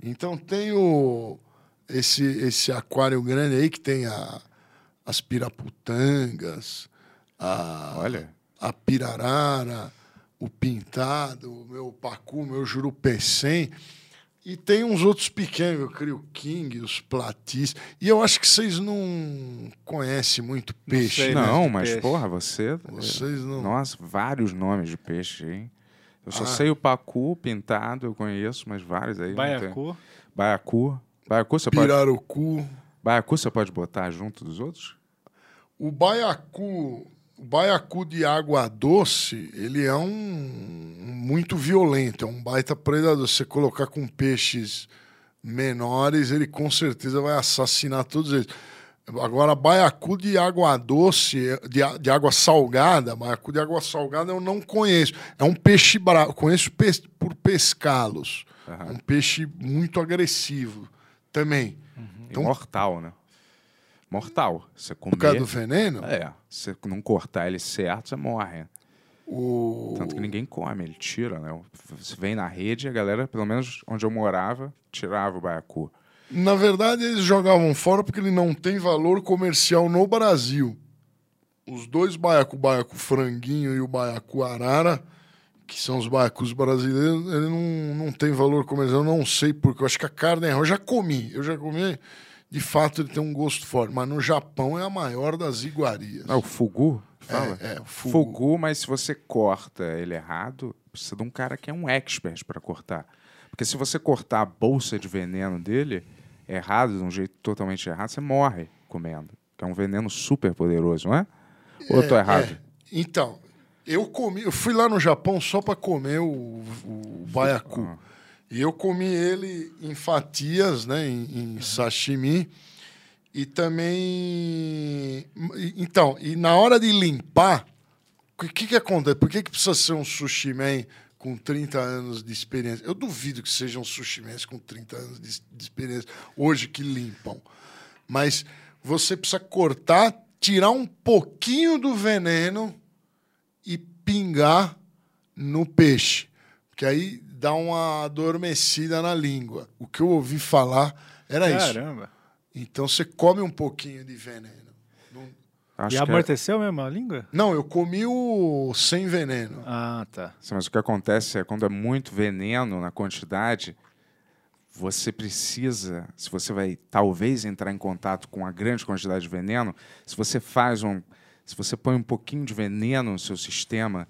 Então tem o, esse, esse aquário grande aí que tem a, as piraputangas, a, Olha. A pirarara, o pintado, o meu pacu, o meu jurupecém. E tem uns outros pequenos, eu crio king, os platis. E eu acho que vocês não conhecem muito peixe. sei, né? né? Não, de mas, peixe. porra, você. Vocês não. Nossa, vários nomes de peixe, hein? Eu só Ah. sei o pacu, pintado, eu conheço, mas vários aí. não tem. Baiacu. Baiacu. Baiacu você pode. Pirarucu. Baiacu você pode botar junto dos outros? O baiacu, o baiacu de água doce, ele é um, muito violento, é um baita predador. Se você colocar com peixes menores, ele com certeza vai assassinar todos eles. Agora, baiacu de água doce, de, de água salgada, baiacu de água salgada eu não conheço. É um peixe bravo, conheço pes- por pescá-los. É um peixe muito agressivo também. Então, mortal, né? Mortal. Você comer... Por causa do veneno? É. Se você não cortar ele certo, você morre. O... Tanto que ninguém come, ele tira, né? Você vem na rede, a galera, pelo menos onde eu morava, tirava o baiacu. Na verdade, eles jogavam fora porque ele não tem valor comercial no Brasil. Os dois baiacu, o baiacu franguinho e o baiacu arara, que são os baiacus brasileiros, ele não, não tem valor comercial. Eu não sei porque. Eu acho que a carne é ruim. Eu já comi. Eu já comi. De fato, ele tem um gosto forte. Mas no Japão é a maior das iguarias. Ah, o fugu? Fala? É, é, o fugu. fugu. mas se você corta ele errado, precisa de um cara que é um expert para cortar. Porque se você cortar a bolsa de veneno dele errado, de um jeito totalmente errado, você morre comendo. Que é um veneno super poderoso, não é? Ou eu tô É, errado? é. Então, eu comi, eu fui lá no Japão só para comer o, o baiacu. Ah. E eu comi ele em fatias, né, em, em sashimi. E também. Então, e na hora de limpar, o que, que acontece? Por que, que precisa ser um sushi man com 30 anos de experiência? Eu duvido que sejam sushi mans com 30 anos de, de experiência hoje que limpam. Mas você precisa cortar, tirar um pouquinho do veneno e pingar no peixe. Porque aí dá uma adormecida na língua. O que eu ouvi falar era isso. Caramba. Então você come um pouquinho de veneno. Acho e é- amorteceu mesmo a língua? Não, eu comi o sem veneno. Ah, tá. Sim, mas o que acontece é quando é muito veneno na quantidade, você precisa, se você vai talvez entrar em contato com uma grande quantidade de veneno, se você faz um, se você põe um pouquinho de veneno no seu sistema,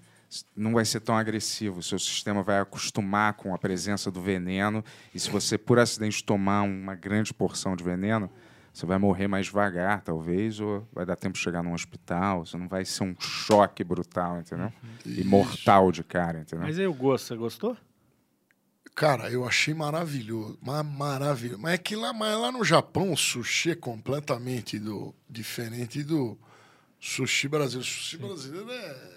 não vai ser tão agressivo. O seu sistema vai acostumar com a presença do veneno e se você por acidente tomar uma grande porção de veneno, você vai morrer mais devagar, talvez, ou vai dar tempo de chegar num hospital. Você não vai ser um choque brutal, entendeu? E mortal de cara, entendeu? Mas aí o gosto, você gostou? Cara, eu achei maravilhoso. ma- Maravilhoso. Mas é que lá, mas lá no Japão o sushi é completamente do, diferente do sushi brasileiro. O sushi brasileiro é é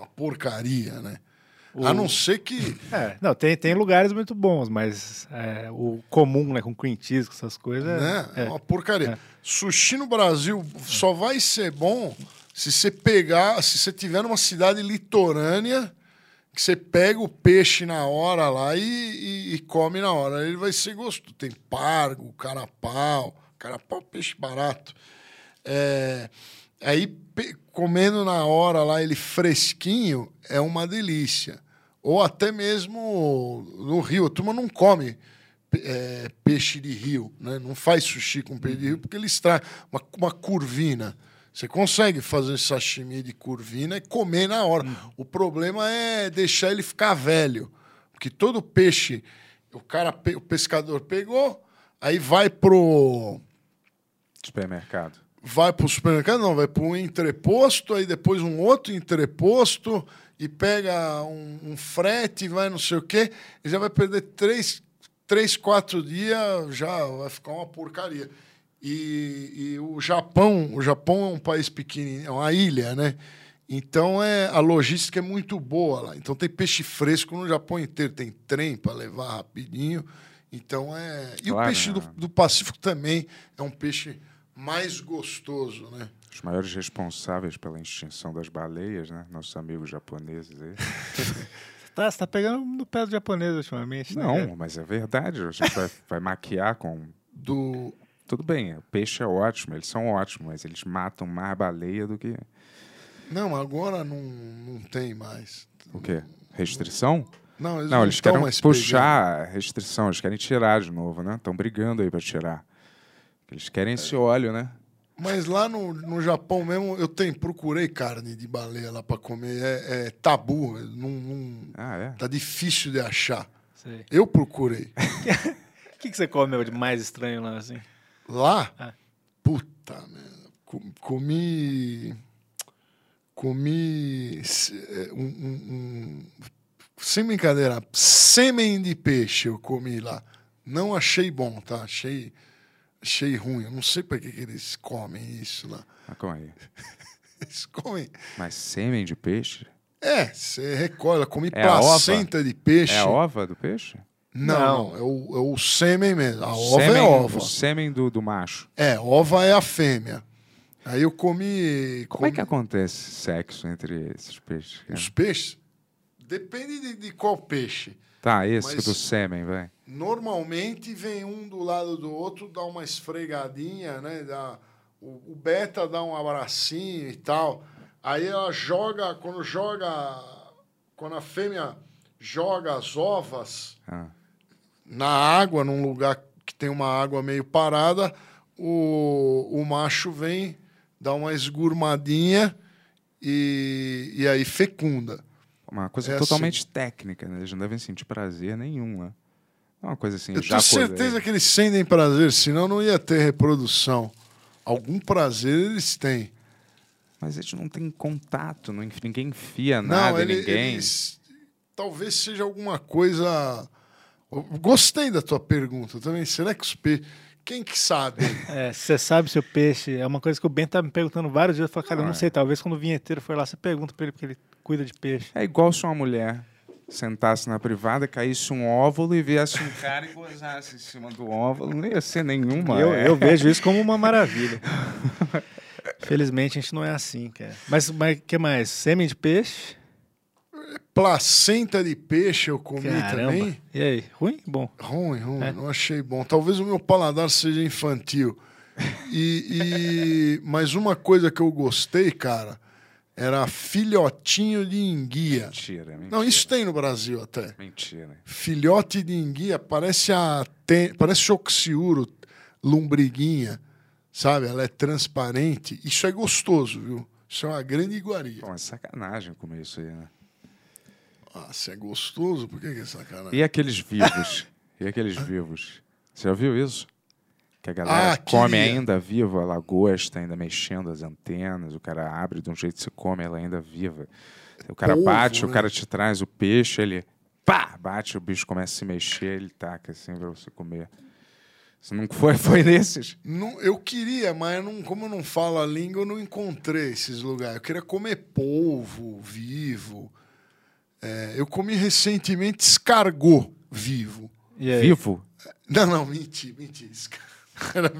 uma porcaria, né? A não ser que. É, não, tem, tem lugares muito bons, mas é, o comum, né, com cream cheese, com essas coisas... né? É é. uma porcaria. Sushi no Brasil só vai ser bom se você pegar, se você tiver numa cidade litorânea, que você pega o peixe na hora lá e, e- e come na hora. Ele vai ser gostoso. Tem pargo, carapau. Carapau é peixe barato. É, aí, comendo na hora lá, ele fresquinho, é uma delícia. Ou até mesmo no rio. A turma não come é, peixe de rio, né? Não faz sushi com peixe de rio porque ele estraga. Uma, uma curvina. Você consegue fazer sashimi de curvina e comer na hora. O problema é deixar ele ficar velho. Porque todo peixe, o cara, o pescador pegou, aí vai pro Supermercado. Vai para o supermercado, não, vai para um entreposto, aí depois um outro entreposto e pega um, um frete, vai não sei o quê, e já vai perder três, três quatro dias, já vai ficar uma porcaria. E, e o Japão, o Japão é um país pequenininho, é uma ilha, né? Então é a logística é muito boa lá. Então tem peixe fresco no Japão inteiro, tem trem para levar rapidinho Então é. E o Claro, peixe do, né? do Pacífico também é um peixe mais gostoso, né? Os maiores responsáveis pela extinção das baleias, né? Nossos amigos japoneses aí. Tá, você tá pegando no pé do japonês ultimamente, né? Não, mas é verdade. A gente vai, vai maquiar com. Do. Tudo bem, o peixe é ótimo, eles são ótimos, mas eles matam mais baleia do que. Não, agora não, não tem mais. O quê? Restrição? Não, eles Não, eles estão querem puxar a restrição, eles querem tirar de novo, né? Estão brigando aí para tirar. Eles querem esse óleo, né? Mas lá no, no Japão mesmo, eu tenho, procurei carne de baleia lá para comer. É, é tabu. Não, não- Ah, é? tá difícil de achar. Sei. Eu procurei. O que, que você come de mais estranho lá, assim? Lá? Ah. Puta merda. Co- Comi. Comi. é, Um, um- um- sem brincadeira, sêmen de peixe eu comi lá. Não achei bom, tá? Achei, achei ruim. Eu não sei para que, que eles comem isso lá. Mas calma aí. Eles comem. Mas sêmen de peixe? É, você recolhe. Eu comi É placenta de peixe. É a ova do peixe? Não, não, é, o, é o sêmen mesmo. A O ova sêmen, é ova. O sêmen do, do macho. É, ova é a fêmea. Aí eu comi. Como é que acontece sexo entre esses peixes? cara? Os peixes? Depende de, de qual peixe. Tá, esse Mas- do sêmen, vai. Normalmente vem um do lado do outro, dá uma esfregadinha, né? Dá, o, o beta dá um abracinho e tal. Aí ela joga, quando joga, quando a fêmea joga as ovas Ah. na água, num lugar que tem uma água meio parada, o, o macho vem, dá uma esgurmadinha e, e aí fecunda. Uma coisa É totalmente técnica, né? Eles não devem sentir prazer nenhum, né? É uma coisa assim, Eu já tenho certeza que eles sentem prazer, senão não ia ter reprodução. Algum prazer eles têm. Mas eles não têm contato, não, ninguém enfia nada não, em ele- ninguém. eles. Talvez seja alguma coisa. Gostei da tua pergunta também. Será que os peixes. Quem que sabe? É, você sabe se o peixe. É uma coisa que o Ben tá me perguntando vários dias. Eu falo, cara, eu não Ah, sei. Talvez quando o vinheteiro for lá, você pergunta pra ele, porque ele cuida de peixe. É igual se uma mulher sentasse na privada, caísse um óvulo e viesse um cara e gozasse em cima do óvulo. Não ia ser nenhuma. Eu, é. eu vejo isso como uma maravilha. Felizmente a gente não é assim, cara. Mas o que mais? Sêmen de peixe? Placenta de peixe eu comi Caramba. também. E aí? Ruim? Bom. Ruim, ruim. É. Não achei bom. Talvez o meu paladar seja infantil. E, e- Mas uma coisa que eu gostei, cara, era filhotinho de enguia. Mentira, mentira. Não, isso tem no Brasil até. Mentira. Filhote de enguia parece a te... parece oxiuro, lombriguinha, sabe? Ela é transparente. Isso é gostoso, viu? Isso é uma grande iguaria. Pô, é sacanagem comer isso aí, né? Ah, se é gostoso, por que, que é sacanagem? E aqueles vivos? e aqueles vivos? Você já viu isso? Que a galera Ah, come queria. ainda viva, a lagosta ainda mexendo as antenas, o cara abre de um jeito que você come ela ainda viva. O cara Polvo, bate, o né? cara te traz o peixe, ele pá, bate, o bicho começa a se mexer, ele taca assim pra você comer. Você não foi, foi nesses? Não, eu queria, mas eu não, como eu não falo a língua, eu não encontrei esses lugares. Eu queria comer polvo vivo. É, eu comi recentemente escargot vivo. E? Vivo? Não, não, menti, menti. Escar-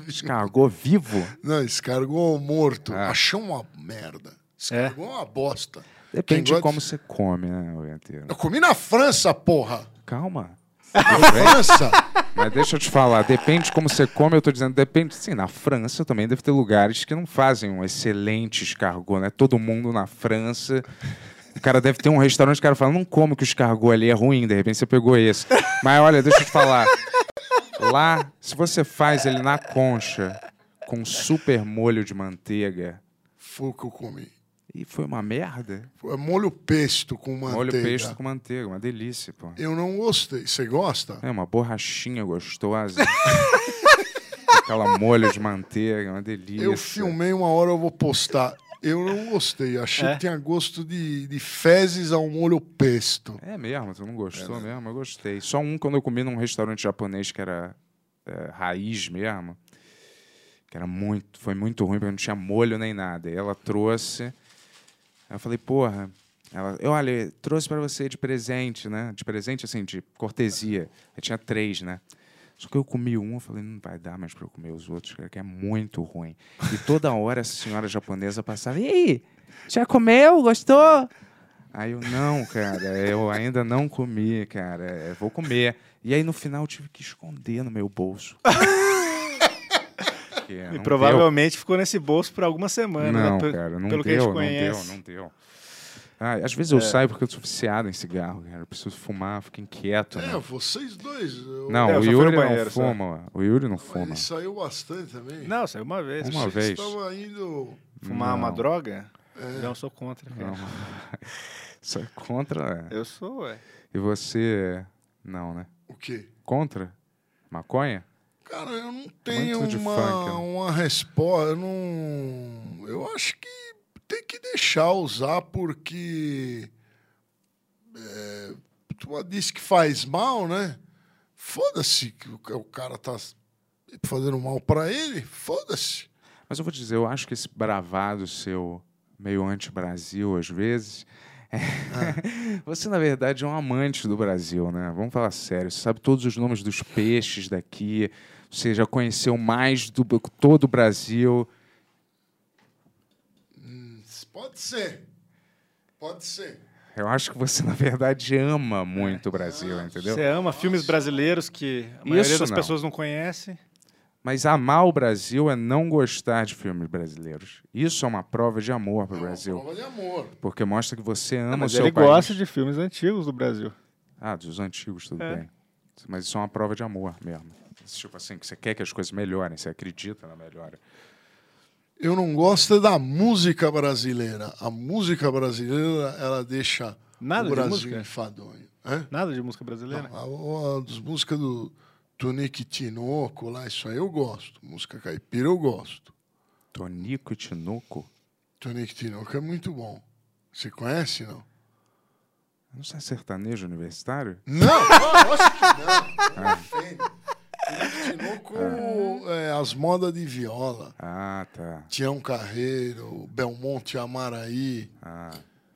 Escargot vivo? Não, escargot morto. Ah. Achei uma merda. Escargot é, uma bosta. Depende de gosta- como você come, né, o inteiro. Eu comi na França, porra. Calma. Na França. Mas deixa eu te falar, depende de como você come, eu tô dizendo, depende. Sim, na França também deve ter lugares que não fazem um excelente escargot, né? Todo mundo na França. O cara deve ter um restaurante o cara fala, não como que o escargot ali é ruim, de repente você pegou esse. Mas olha, deixa eu te falar. Lá, se você faz ele na concha, com super molho de manteiga, Foi o que eu comi. e foi uma merda. Foi molho pesto com manteiga. Molho pesto com manteiga, uma delícia, pô. Eu não gostei. Você gosta? É uma borrachinha gostosa. Aquela molho de manteiga, uma delícia. Eu filmei uma hora, eu vou postar. Eu não gostei. Achei É? que tinha gosto de, de fezes ao molho pesto. É mesmo, tu não gostou É, né? mesmo? Eu gostei. Só um quando eu comi num restaurante japonês que era é, raiz mesmo. Que era muito, foi muito ruim, porque não tinha molho nem nada. E ela trouxe. Eu falei, porra. Ela, eu, olha, eu trouxe pra você de presente, né? De presente, assim, de cortesia. Aí tinha três, né? Só que eu comi um, eu falei, não vai dar mais para eu comer os outros, cara, que é muito ruim. E toda hora essa senhora japonesa passava, e aí, já comeu? Gostou? Aí eu, não, cara, eu ainda não comi, cara, vou comer. E aí no final eu tive que esconder no meu bolso. E não deu. provavelmente ficou nesse bolso por algumas semanas, Não, né? Cara, não Pelo que a gente deu, não conhece. deu, não deu. Ah, às vezes eu É. saio porque eu sou viciado em cigarro, cara. Eu preciso fumar, fico inquieto. É, né? vocês dois. eu- Não, É, eu o Yuri não banheiro, só. fuma. O Yuri não fuma. Ele saiu bastante também. Não, saiu uma vez. Uma Você vez. estava indo. Fumar uma Não. droga? É. Não, eu sou contra. cara. Não. Isso é contra. Eu sou, ué. E você. Não, né? O quê? Contra? Maconha? Cara, eu não tenho uma, funk, né? uma resposta. Eu não. Eu acho que tem que deixar usar porque. É, tu disse que faz mal, né? Foda-se que o, cara tá fazendo mal pra ele. Foda-se. Mas eu vou dizer, eu acho que esse bravado seu, meio anti-Brasil às vezes. é- Você, na verdade, é um amante do Brasil, né? Vamos falar sério. Você sabe todos os nomes dos peixes daqui. Você já conheceu mais do todo o Brasil. Pode ser. Pode ser. Eu acho que você, na verdade, ama muito o Brasil, entendeu? Você ama filmes brasileiros que a maioria Isso das não. pessoas não conhece. Mas amar o Brasil é não gostar de filmes brasileiros. Isso é uma prova de amor para o Brasil. Prova de amor. Porque mostra que você ama Mas o seu ele país. gosta de filmes antigos do Brasil. Ah, dos antigos, tudo É. bem. Mas isso é uma prova de amor mesmo. Tipo assim, que você quer que as coisas melhorem, você acredita na melhora. Eu não gosto é da música brasileira. A música brasileira, ela deixa Nada o de Brasil música? enfadonho. Hã? Nada de música brasileira? Não, a, a, das músicas do Tonico e Tinoco lá, isso aí eu gosto. Música caipira eu gosto. Tonico e Tinoco? Tonico e Tinoco é muito bom. Você conhece, não? Não sei, sertanejo universitário? Não, não, acho que não. Ah. Tonico e Tinoco, é, as modas de viola. Ah, tá. Tião Carreiro, Belmonte Amaraí. Ah.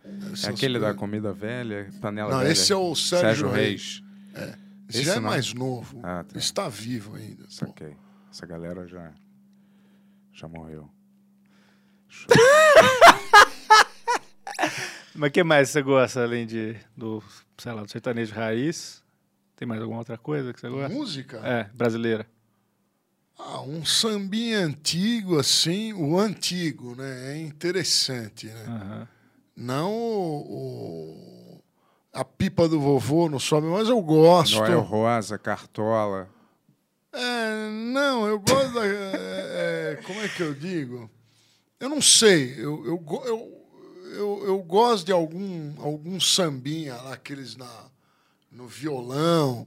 É aquele da coisas. comida velha, panela Não, velha. esse é o Sérgio Reis. É. Esse, Esse já é não? mais novo. Ah, tá. Está vivo ainda. Saquei. Essa galera já, já morreu. Mas o que mais você gosta, além de, do, sei lá, do sertanejo raiz? Tem mais alguma outra coisa que você gosta? Música? É, brasileira. Ah, um sambinha antigo, assim, o antigo, né? É interessante, né? Aham. Não o, o- a pipa do vovô não sobe, mas eu gosto. Noel Rosa, Cartola. É, não, eu gosto da. é, é, como é que eu digo? Eu não sei. Eu, eu, eu, eu, eu gosto de algum, algum sambinha lá, aqueles na, no violão,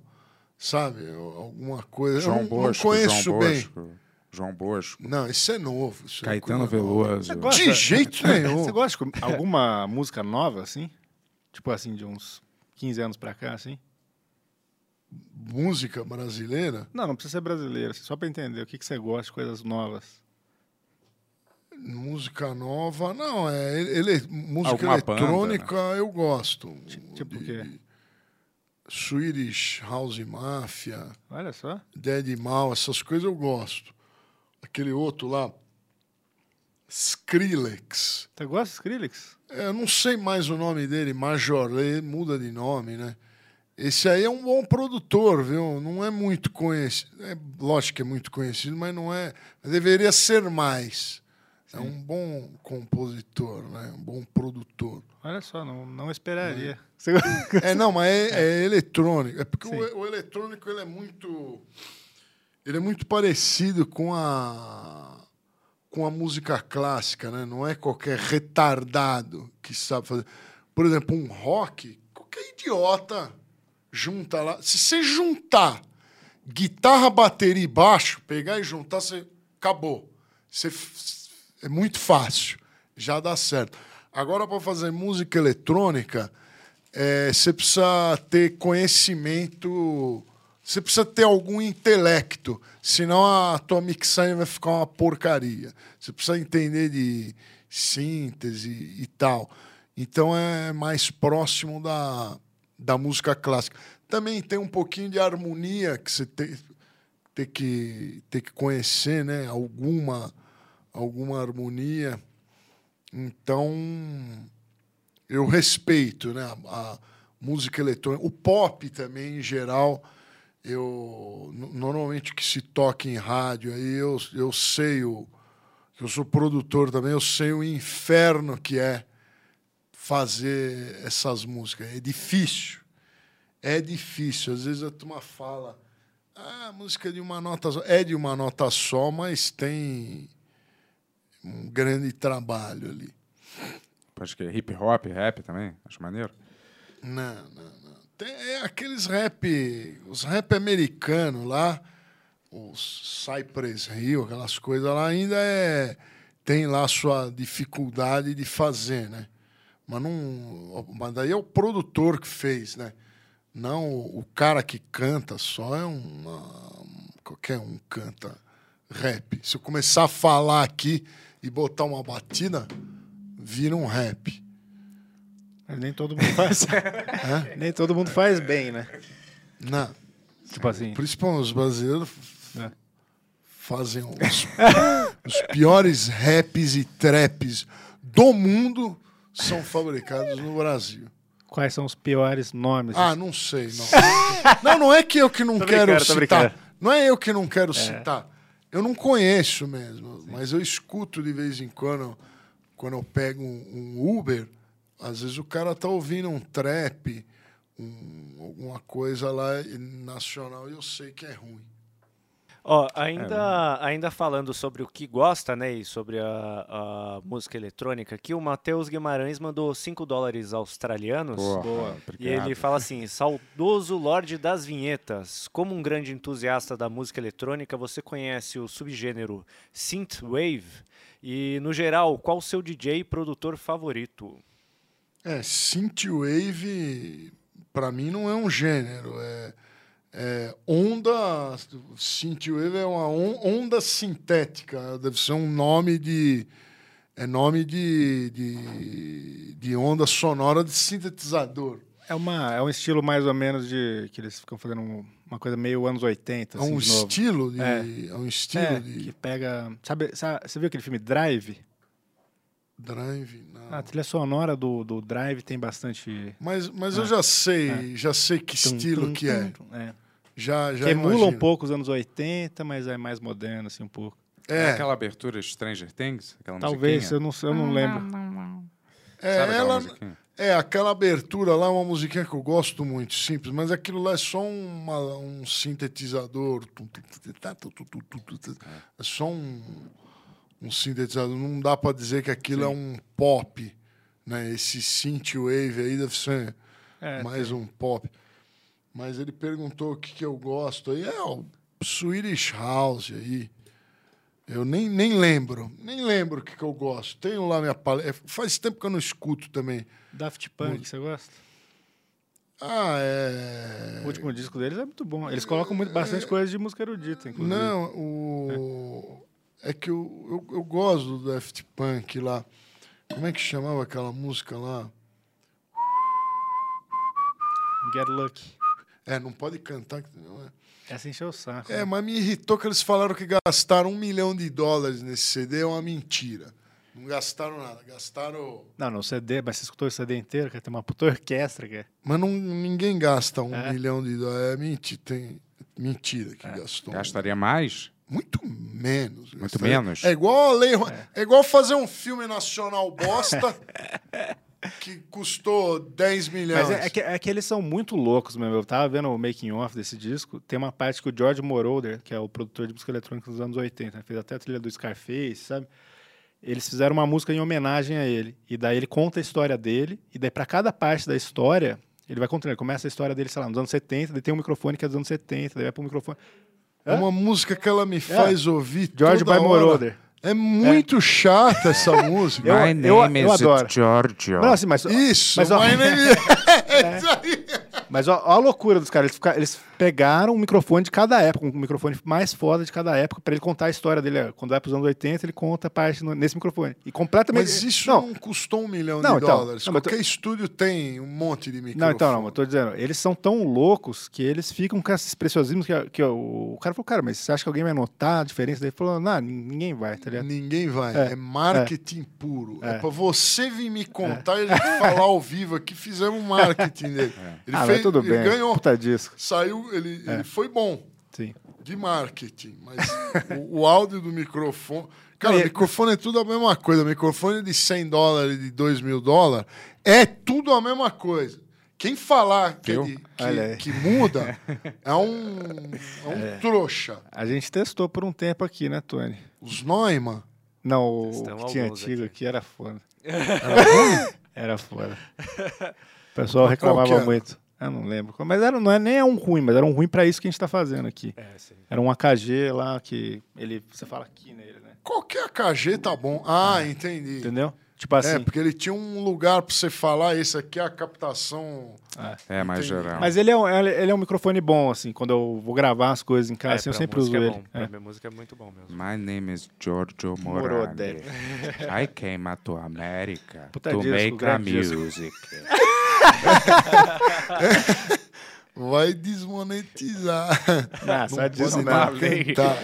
sabe? Alguma coisa. João eu não, Bosco, não conheço João bem. Bosco. João Bosco. Não, isso é novo. Isso é Caetano nova. Veloso. Gosta- De jeito nenhum. Você gosta de alguma música nova, assim? Tipo assim, de uns 15 anos pra cá, assim? Música brasileira? Não, não precisa ser brasileira, assim, só pra entender o que, que você gosta de coisas novas. Música nova, não, é ele, música Alguma banda, eletrônica eu gosto. Tipo o quê? Swedish House Mafia, Olha só. Dead Mal, essas coisas eu gosto. Aquele outro lá, Skrillex. Você gosta de Skrillex? É, Eu não sei mais o nome dele, Majoré, muda de nome, né? Esse aí é um bom produtor, viu? Não é muito conhecido. É, lógico que é muito conhecido, mas não é. Deveria ser mais. É um bom compositor, né? Um bom produtor. Olha só, não, não esperaria. Você... É, não, mas é, é eletrônico. É porque Sim. o, o eletrônico ele é muito. Ele é muito parecido com a com a música clássica, né? Não é qualquer retardado que sabe fazer. Por exemplo, um rock, qualquer idiota junta lá. Se você juntar guitarra, bateria e baixo, pegar e juntar, você acabou. Você é muito fácil, já dá certo. Agora, para fazer música eletrônica, é, você precisa ter conhecimento, você precisa ter algum intelecto, senão a tua mixagem vai ficar uma porcaria. Você precisa entender de síntese e tal. Então é mais próximo da, da música clássica. Também tem um pouquinho de harmonia que você tem. ter que, ter que conhecer né, alguma, alguma harmonia. Então, eu respeito né, a, música eletrônica. O pop também, em geral, eu no- normalmente que se toca em rádio, aí eu, eu sei o. Eu sou produtor também, eu sei o inferno que é fazer essas músicas. É difícil. É difícil. Às vezes a turma fala, ah, música é de uma nota só. É de uma nota só, mas tem um grande trabalho ali. Acho que é hip hop, rap também. Acho maneiro. Não, não, não. Tem é aqueles rap, os rap americanos lá, os Cypress Hill, aquelas coisas lá, ainda é, tem lá a sua dificuldade de fazer, né? Mas, não, mas daí é o produtor que fez, né? Não o cara que canta só é uma. Qualquer um canta rap. Se eu começar a falar aqui e botar uma batida, vira um rap. Mas nem todo mundo faz. nem todo mundo faz bem, né? Não. Tipo assim. Principalmente os brasileiros É. fazem os, os piores raps e traps do mundo são fabricados no Brasil. Quais são os piores nomes? Ah, não sei, não. Não, não é que eu que não Tô quero brincando, citar. brincando. Não é eu que não quero É. citar. Eu não conheço mesmo, mas eu escuto de vez em quando, quando eu pego um, um Uber, às vezes o cara tá ouvindo um trap, um- alguma coisa lá nacional, e eu sei que é ruim. Ó, ainda, ainda falando sobre o que gosta, né, e sobre a, a música eletrônica aqui, o Matheus Guimarães mandou 5 dólares australianos. Porra, Boa. E obrigado. ele fala assim: saudoso Lorde das Vinhetas. Como um grande entusiasta da música eletrônica, você conhece o subgênero Synthwave? E, no geral, qual o seu DJ e produtor favorito? É, synthwave, para mim, não é um gênero. É, é onda. Synthwave é uma on- onda sintética. Deve ser um nome de. É nome de, de, de onda sonora de sintetizador. É, uma, é um estilo mais ou menos de. que eles ficam fazendo um- uma coisa meio anos 80. É assim, um de novo. estilo de- É, é um estilo É, de- Que pega. Sabe, sabe- você viu aquele filme Drive? Drive, não. A trilha sonora do, do Drive tem bastante. Mas, mas Ah, eu já sei, é. já sei que Tum, estilo tum, que é. tum, tum, é. Já, já que emula um imagino. pouco os anos 80, mas é mais moderno, assim, um pouco. É. Aquela abertura Stranger Things? Aquela Talvez, eu não, eu não lembro. É, Sabe aquela ela, é, aquela abertura lá é uma musiquinha que eu gosto muito, simples, mas aquilo lá é só uma- um sintetizador. É só um, um sintetizador. Não dá pra dizer que aquilo é um pop. Né? Esse synthwave aí deve ser É, mais um pop. Mas ele perguntou o que, que eu gosto aí. É o Swedish House aí. Eu nem, nem lembro. Nem lembro o que, que eu gosto. Tenho lá minha paleta. Faz tempo que eu não escuto também. Daft Punk, você gosta? Ah, é. O último disco deles é muito bom. Eles colocam muito, bastante coisa de música erudita, inclusive. Não, o. É, que eu, eu, eu gosto do Daft Punk lá. Como é que chamava aquela música lá? Get Lucky. É, não pode cantar. que não é. Essa encheu o saco. É, mas me irritou que eles falaram que gastaram um milhão de dólares nesse CD. É uma mentira. Não gastaram nada. Gastaram. Não, no CD, mas você escutou o CD inteiro, que tem uma puta orquestra, cara. Mas não, ninguém gasta um É? milhão de dólares. É mentira, tem mentira que gastou. Gastaria mais? Muito menos. Muito Gastaria- menos? É igual a lei. É. igual fazer um filme nacional bosta que custou 10 milhões. Mas é, é que, é que eles são muito loucos mesmo. Eu tava vendo o making off desse disco. Tem uma parte que o George Moroder, que é o produtor de música eletrônica dos anos 80, né, fez até a trilha do Scarface, sabe? Eles fizeram uma música em homenagem a ele. E daí ele conta a história dele. E daí, pra cada parte da história, ele vai contando. Ele começa a história dele, sei lá, nos anos 70. Daí tem um microfone que é dos anos 70. Daí vai pro microfone. É uma música que ela me faz ouvir George by. Moroder. É muito chata essa música. Eu- My eu- name eu is adoro. Giorgio. Não, assim, mas, Isso, mas, ó, my name mas ó, ó a loucura dos caras. Eles, fica- eles pegaram um microfone de cada época, um microfone mais foda de cada época, pra ele contar a história dele. Quando vai pros anos 80, ele conta a parte no- nesse microfone. E completamente. Mas isso não, não, custou um milhão Não, de então, dólares. não, Qualquer estúdio tem um monte de microfone. Não, então não, eu tô dizendo, eles são tão loucos que eles ficam com esses preciosismos que, que o, o cara falou, cara, mas você acha que alguém vai notar a diferença? Ele falou, não, ninguém vai, tá ligado? Ninguém vai. É, É, marketing puro. É. É. pra você vir me contar e a gente falar ao vivo aqui, fizemos marketing dele. Ele ah, fez, tudo ele bem, ganhou. puta disco. Saiu, ele, É. ele foi bom Sim. de marketing, mas o, o áudio do microfone. Cara, e- microfone é tudo a mesma coisa. Microfone de 100 dólares, de 2 mil dólares, é tudo a mesma coisa. Quem falar que, é Viu? de- que- que muda é um, é um trouxa. A gente testou por um tempo aqui, né, Tony? Os Neumann. Não, o que tinha antigo aqui. aqui era foda. Era ruim? Era foda. O pessoal reclamava muito. Eu não lembro. Mas era, não é nem um ruim, mas era um ruim pra isso que a gente tá fazendo aqui. É, sim. Era um AKG lá que ele. Você fala aqui nele, né? Qualquer KG tá bom. Ah, entendi. Entendeu? Tipo assim. É, porque ele tinha um lugar pra você falar, esse aqui é a captação. É, mais Entendi. geral. Mas ele é, um, ele é um microfone bom, assim. Quando eu vou gravar as coisas em casa, É, assim, eu sempre uso é ele. bom, pra É. minha música é muito bom mesmo. My name is Giorgio Morandi. Moroder. I came to America Puta to disco, make a music. Vai desmonetizar. Ah, só pode não. nem tentar.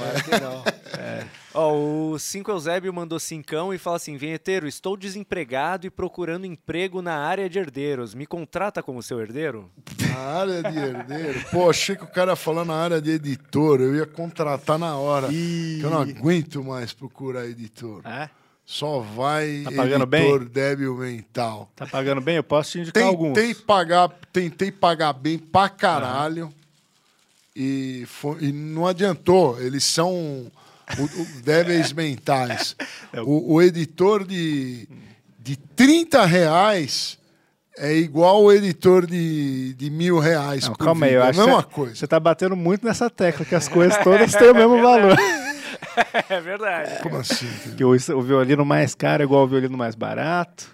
Ó, o 5 Eusébio mandou cincão e fala assim: Vinheteiro, estou desempregado e procurando emprego na área de herdeiros. Me contrata como seu herdeiro? Na área de herdeiro. Pô, achei que o cara ia falar na área de editor. Eu ia contratar na hora. Que eu não aguento mais procurar editor. É? Só vai Tá pagando editor débil mental. Tá pagando bem? Eu posso te indicar alguns. Tentei pagar, tentei pagar bem pra caralho. E, foi- e não adiantou. Eles são o, o, débeis mentais. É O, o editor de, de 30 reais é igual o editor de, de mil reais. Não, por calma aí, vídeo. eu É a acho mesma que você- coisa. Você tá batendo muito nessa tecla, que as coisas todas têm o mesmo valor. É verdade. Como assim? Que o, o violino mais caro é igual ao violino mais barato.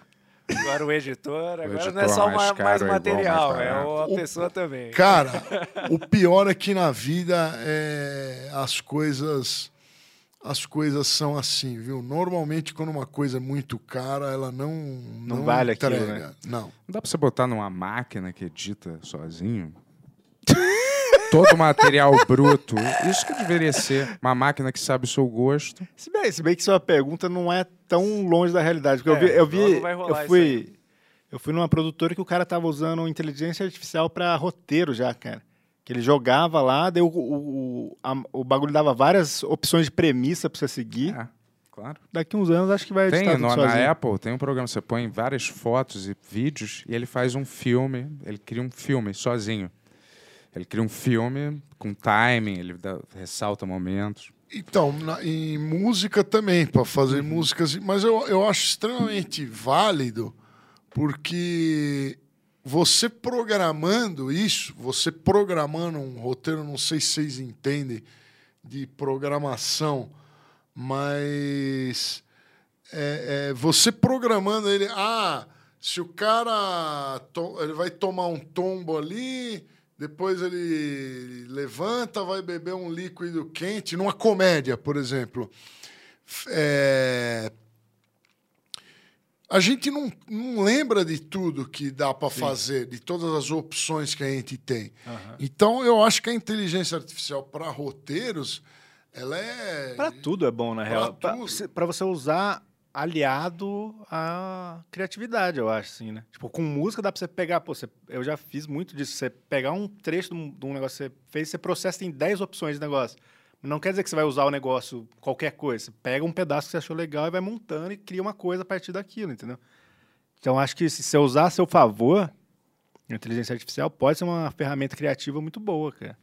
Agora o editor, agora editor não é só mais mais é igual material, mais é barato. a O- pessoa também. Cara, o pior é que na vida é, as coisas as coisas são assim, viu? Normalmente quando uma coisa é muito cara, ela não Não vale aquilo, entrega. né? Não. Não dá pra você botar numa máquina que edita sozinho? Todo material bruto. Isso que deveria ser. Uma máquina que sabe o seu gosto. Se bem, se bem que sua pergunta não é tão longe da realidade. Porque É, eu vi, eu vi, eu fui, eu fui numa produtora que o cara tava usando inteligência artificial pra roteiro já, cara. Que ele jogava lá, daí o, o, o, a- o bagulho dava várias opções de premissa pra você seguir. É, claro. Daqui uns anos acho que vai editar Tem, tudo no, sozinho. na Apple tem um programa, você põe várias fotos e vídeos e ele faz um filme, ele cria um filme sozinho. Ele cria um filme com timing, ele dá- ressalta momentos. Então, na- em música também, para fazer músicas, mas eu, eu acho extremamente válido, porque você programando isso, você programando um roteiro, não sei se vocês entendem de programação, mas é, é, você programando ele, ah, se o cara to- ele vai tomar um tombo ali, depois ele levanta, vai beber um líquido quente, numa comédia, por exemplo. É, A gente não, não lembra de tudo que dá para fazer, de todas as opções que a gente tem. Então, eu acho que a inteligência artificial para roteiros, ela é. Pra tudo é bom, na Pra real. Pra você usar aliado à criatividade, eu acho, assim, né? Tipo, com música dá pra você pegar, pô, você- eu já fiz muito disso, você pegar um trecho de um, de um negócio que você fez, você processa em 10 opções de negócio. Não quer dizer que você vai usar o negócio, qualquer coisa. Você pega um pedaço que você achou legal e vai montando e cria uma coisa a partir daquilo, entendeu? Então, acho que se você usar a seu favor, a inteligência artificial pode ser uma ferramenta criativa muito boa, cara.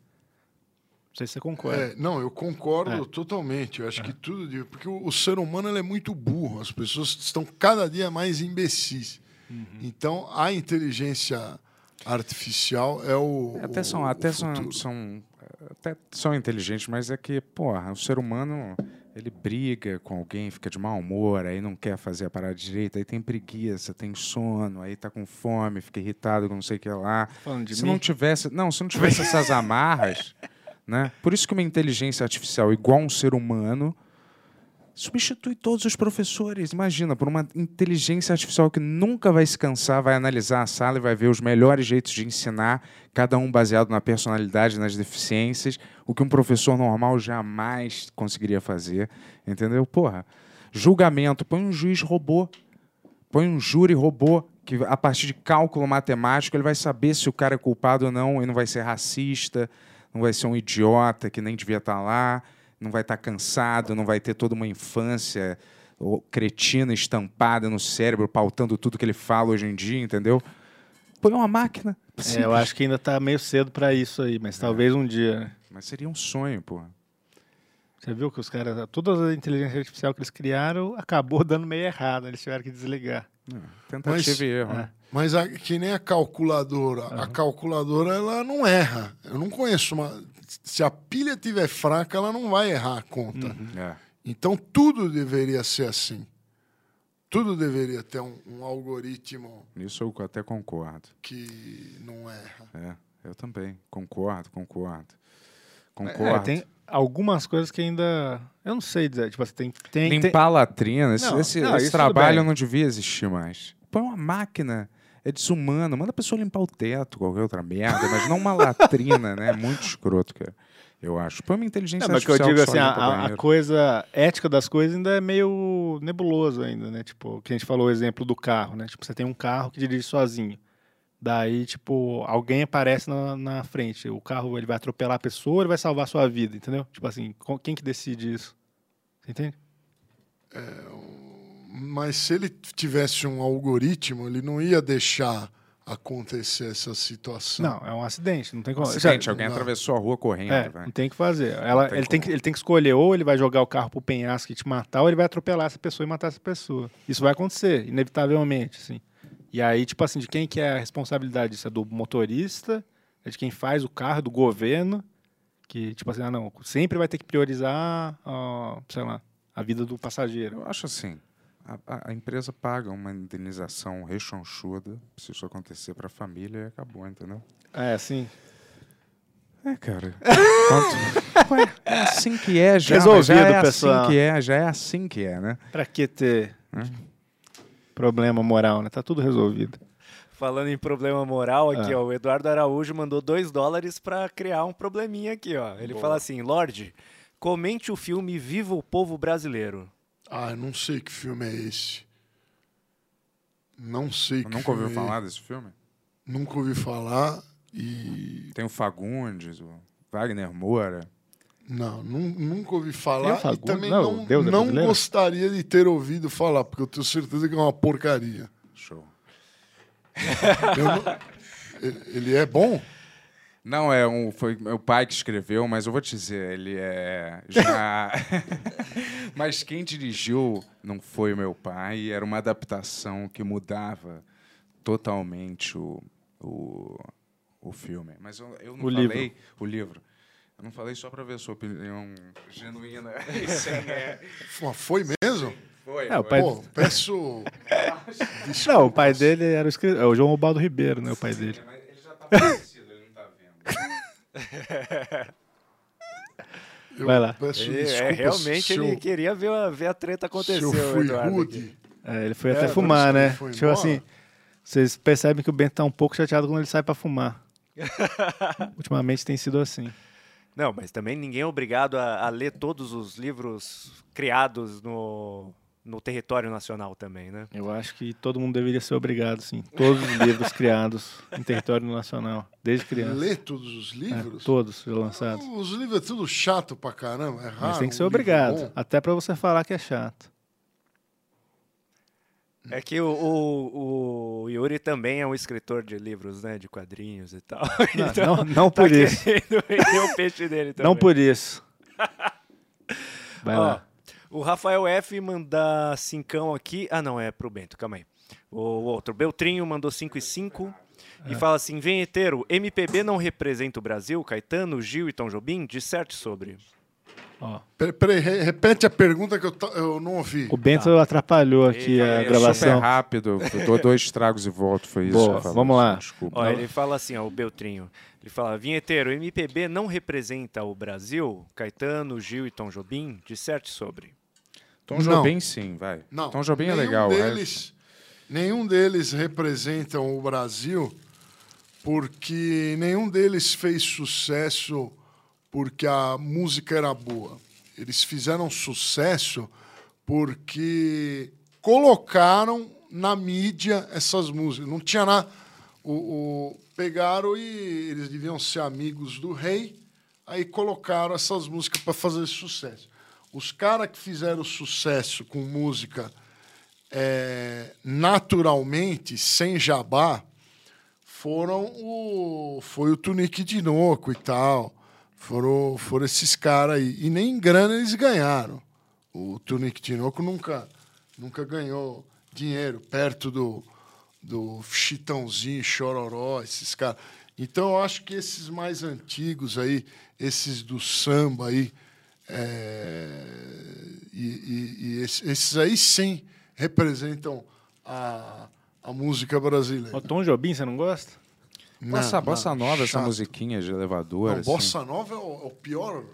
Não sei se você concorda. É, não, eu concordo É. totalmente. Eu acho que tudo. de- Porque o, o ser humano ele é muito burro. As pessoas estão cada dia mais imbecis. Uhum. Então, a inteligência artificial é o. Até são, o- até o são, são, até são inteligentes, mas é que, porra, o ser humano Ele briga com alguém, fica de mau humor, aí não quer fazer a parada direito, aí tem preguiça, tem sono, aí tá com fome, fica irritado com não sei o que lá. Falando de se mim? não tivesse, não, se não tivesse essas amarras, né? Por isso que uma inteligência artificial igual um ser humano substitui todos os professores. Imagina, por uma inteligência artificial que nunca vai se cansar, vai analisar a sala e vai ver os melhores jeitos de ensinar, cada um baseado na personalidade, nas deficiências, o que um professor normal jamais conseguiria fazer. Entendeu? Porra, julgamento, põe um juiz robô, põe um júri robô, que a partir de cálculo matemático ele vai saber se o cara é culpado ou não, e não vai ser racista, não vai ser um idiota que nem devia estar lá, não vai estar cansado, não vai ter toda uma infância cretina estampada no cérebro, pautando tudo que ele fala hoje em dia, entendeu? Põe uma máquina. É, eu acho que ainda tá meio cedo pra isso aí, mas talvez um dia. né? Mas seria um sonho, pô. Você viu que os caras, toda a inteligência artificial que eles criaram acabou dando meio errado, eles tiveram que desligar. Tentativa e erro. né? Mas a- que nem a calculadora. A calculadora, ela não erra. Eu não conheço uma. Se a pilha tiver fraca, ela não vai errar a conta. É. Então tudo deveria ser assim. Tudo deveria ter um, um algoritmo Nisso eu até concordo. que não erra. É, eu também. Concordo, concordo. É, Concordo. tem algumas coisas que ainda. Eu não sei dizer. Tipo, você tem. tem Limpar tem- latrina, esse, Não, esse- não, esse isso trabalho não devia existir mais. Põe uma máquina, é desumano. Manda a pessoa limpar o teto, qualquer outra merda, mas não uma latrina, né? É muito escroto, cara. Eu acho. Põe uma inteligência Não, mas que eu artificial digo que só assim, a, a- coisa ética das coisas ainda é meio nebuloso ainda, né? Tipo, que a gente falou o exemplo do carro, né? Tipo, você tem um carro que dirige sozinho. Daí, tipo, alguém aparece na, na frente. O carro ele vai atropelar a pessoa, ele vai salvar a sua vida, entendeu? Tipo assim, quem que decide isso? Você entende? Mas se ele tivesse um algoritmo, ele não ia deixar acontecer essa situação. Não, é um acidente, não tem como. Acidente, alguém não. atravessou a rua correndo, É, vai. não tem o que fazer. Ela, tem ele, tem que, ele tem que escolher, ou ele vai jogar o carro pro penhasco e te matar, ou ele vai atropelar essa pessoa e matar essa pessoa. Isso vai acontecer, inevitavelmente, assim. E aí, tipo assim, de quem que é a responsabilidade disso? É do motorista, é de quem faz o carro, do governo, que, tipo assim, ah, não, sempre vai ter que priorizar, ó, sei lá, a vida do passageiro. Eu acho assim, a, a- empresa paga uma indenização rechonchuda se isso acontecer para a família e acabou, entendeu? É, assim. É, cara. Quanto- Ué, é assim que é já, Resolvido, já é pessoal. assim que é, já é assim que é, né? Pra que ter problema moral, né? Tá tudo resolvido. Falando em problema moral aqui, Ah. ó, o Eduardo Araújo mandou dois dólares pra criar um probleminha aqui, ó. Ele fala assim, Lorde, comente o filme Viva o Povo Brasileiro. Ah, eu não sei que filme é esse. Não sei que Nunca ouviu filme é falar desse filme? Nunca ouvi falar e. Tem o Fagundes, o Wagner Moura. Não, nun- nunca ouvi Tem falar o e Fagundes? também Não, não, Deus é não brasileiro? gostaria de ter ouvido falar, porque eu tenho certeza que é uma porcaria. Show. Eu não- Ele- Ele é bom? Não, é um, foi meu pai que escreveu, mas eu vou te dizer, ele é já. mas quem dirigiu não foi meu pai, era uma adaptação que mudava totalmente o, o, o filme. Mas eu, eu não O falei livro. o livro. Eu não falei só para ver sua opinião genuína. sem, é, Foi- mesmo? foi, É, o pai- Pô, peço. Não, o pai dele era o escritor, é o João Ubaldo Ribeiro, né? O pai dele. Mas ele já tá falecido, ele não tá vendo. Eu Vai lá. Peço Ele- é, realmente ele eu- queria ver a, ver a treta se acontecer, eu fui rude. É, ele foi É, até fumar, né? Tipo embora. assim, vocês percebem que o Bento tá um pouco chateado quando ele sai pra fumar. Ultimamente tem sido assim. Não, mas também ninguém é obrigado a, a ler todos os livros criados no, no território nacional também, né? Eu acho que todo mundo deveria ser obrigado, sim. Todos os livros criados em território nacional, desde criança. Ler todos os É, livros? todos já lançados. Os livros é tudo chato pra caramba, é raro. Mas tem que ser um obrigado. Até pra você falar que é chato. É que o, o, o Yuri também é um escritor de livros, né? De quadrinhos e tal. Não, não- não tá por isso. querendo vender o peixe dele também. Não por isso. Vai Ó, lá. O Rafael F manda cincão aqui. Ah, não, é pro Bento, calma aí. O outro, Beltrinho, mandou 5 e 5. E É. fala assim: Vinheteiro, MPB não representa o Brasil? Caetano, Gil e Tom Jobim? Disserte sobre. Ó. Peraí, peraí, re- repete a pergunta que eu, ta- eu não ouvi. O Bento atrapalhou aqui a É gravação. super rápido. Eu dou dois tragos e volto. Foi isso. Boa, que eu falei, vamos lá. Desculpa. Ó, ele fala assim, ó, o Beltrinho. Ele fala, vinheteiro, MPB não representa o Brasil? Caetano, Gil e Tom Jobim? Disserte sobre. Tom Não. Jobim, sim, vai. Não, Tom Jobim é nenhum legal. é. Deles, nenhum deles representam o Brasil porque nenhum deles fez sucesso porque a música era boa. Eles fizeram sucesso porque colocaram na mídia essas músicas. Não tinha nada. O, o- pegaram e eles deviam ser amigos do rei, aí colocaram essas músicas para fazer sucesso. Os caras que fizeram sucesso com música é, naturalmente, sem jabá, foram o foi o Tunique Dinoco e tal. Foram, foram esses caras aí. E nem grana eles ganharam. O Tunique Tinoco nunca, nunca ganhou dinheiro perto do, do Chitãozinho, Chororó, esses caras. Então eu acho que esses mais antigos aí, esses do samba aí, é, e, e- e esse- esses aí sim representam a, a música brasileira. O Tom Jobim, você não gosta? Não, bossa nova, essa chato. musiquinha de elevador. Não, assim. bossa nova é o, é o pior,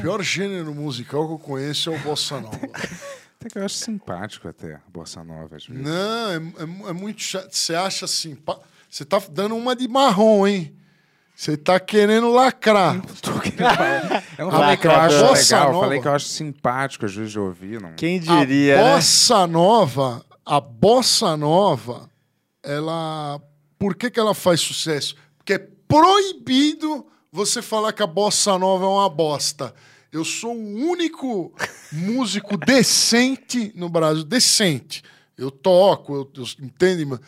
pior gênero musical que eu conheço é o bossa nova. Até que eu acho simpático até, a bossa nova. Às vezes. Não, é, é é muito chato. Você acha assim, pá, você tá dando uma de marrom, hein? Você tá querendo lacrar. Eu não falei que eu acho Bossa legal, eu nova. falei que eu acho simpático às vezes de ouvir. Não... Quem A diria, né? bossa nova, a bossa nova, ela. Por que, que ela faz sucesso? Porque é proibido você falar que a bossa nova é uma bosta. Eu sou o único músico decente no Brasil, decente. Eu toco, eu, eu entende, mano?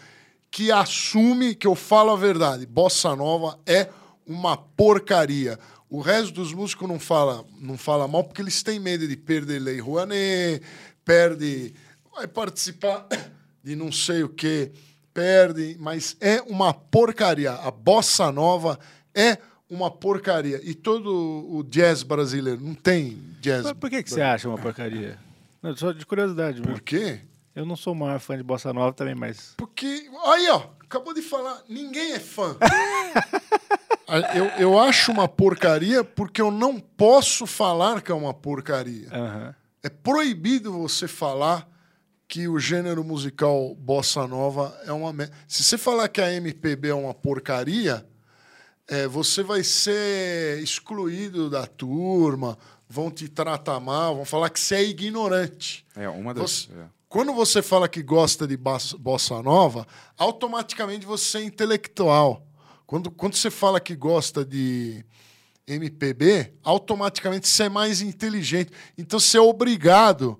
Que assume que eu falo a verdade. Bossa nova é uma porcaria. O resto dos músicos não fala, não fala mal porque eles têm medo de perder Lei Rouanet, perde, vai participar de não sei o que, perde, mas é uma porcaria. A bossa nova é uma porcaria. E todo o jazz brasileiro não tem jazz. Mas por que, que você acha uma porcaria? Não, só de curiosidade mesmo. Por quê? Eu não sou o maior fã de Bossa Nova também, mas... Porque, aí, ó, acabou de falar, ninguém é fã. eu, eu acho uma porcaria porque eu não posso falar que é uma porcaria. Aham. É proibido você falar que o gênero musical bossa nova é uma merda. Se você falar que a MPB é uma porcaria, é, você vai ser excluído da turma, vão te tratar mal, vão falar que você é ignorante. É, uma das. Você- é. Quando você fala que gosta de bossa nova, automaticamente você é intelectual. Quando, quando você fala que gosta de MPB, automaticamente você é mais inteligente. Então você é obrigado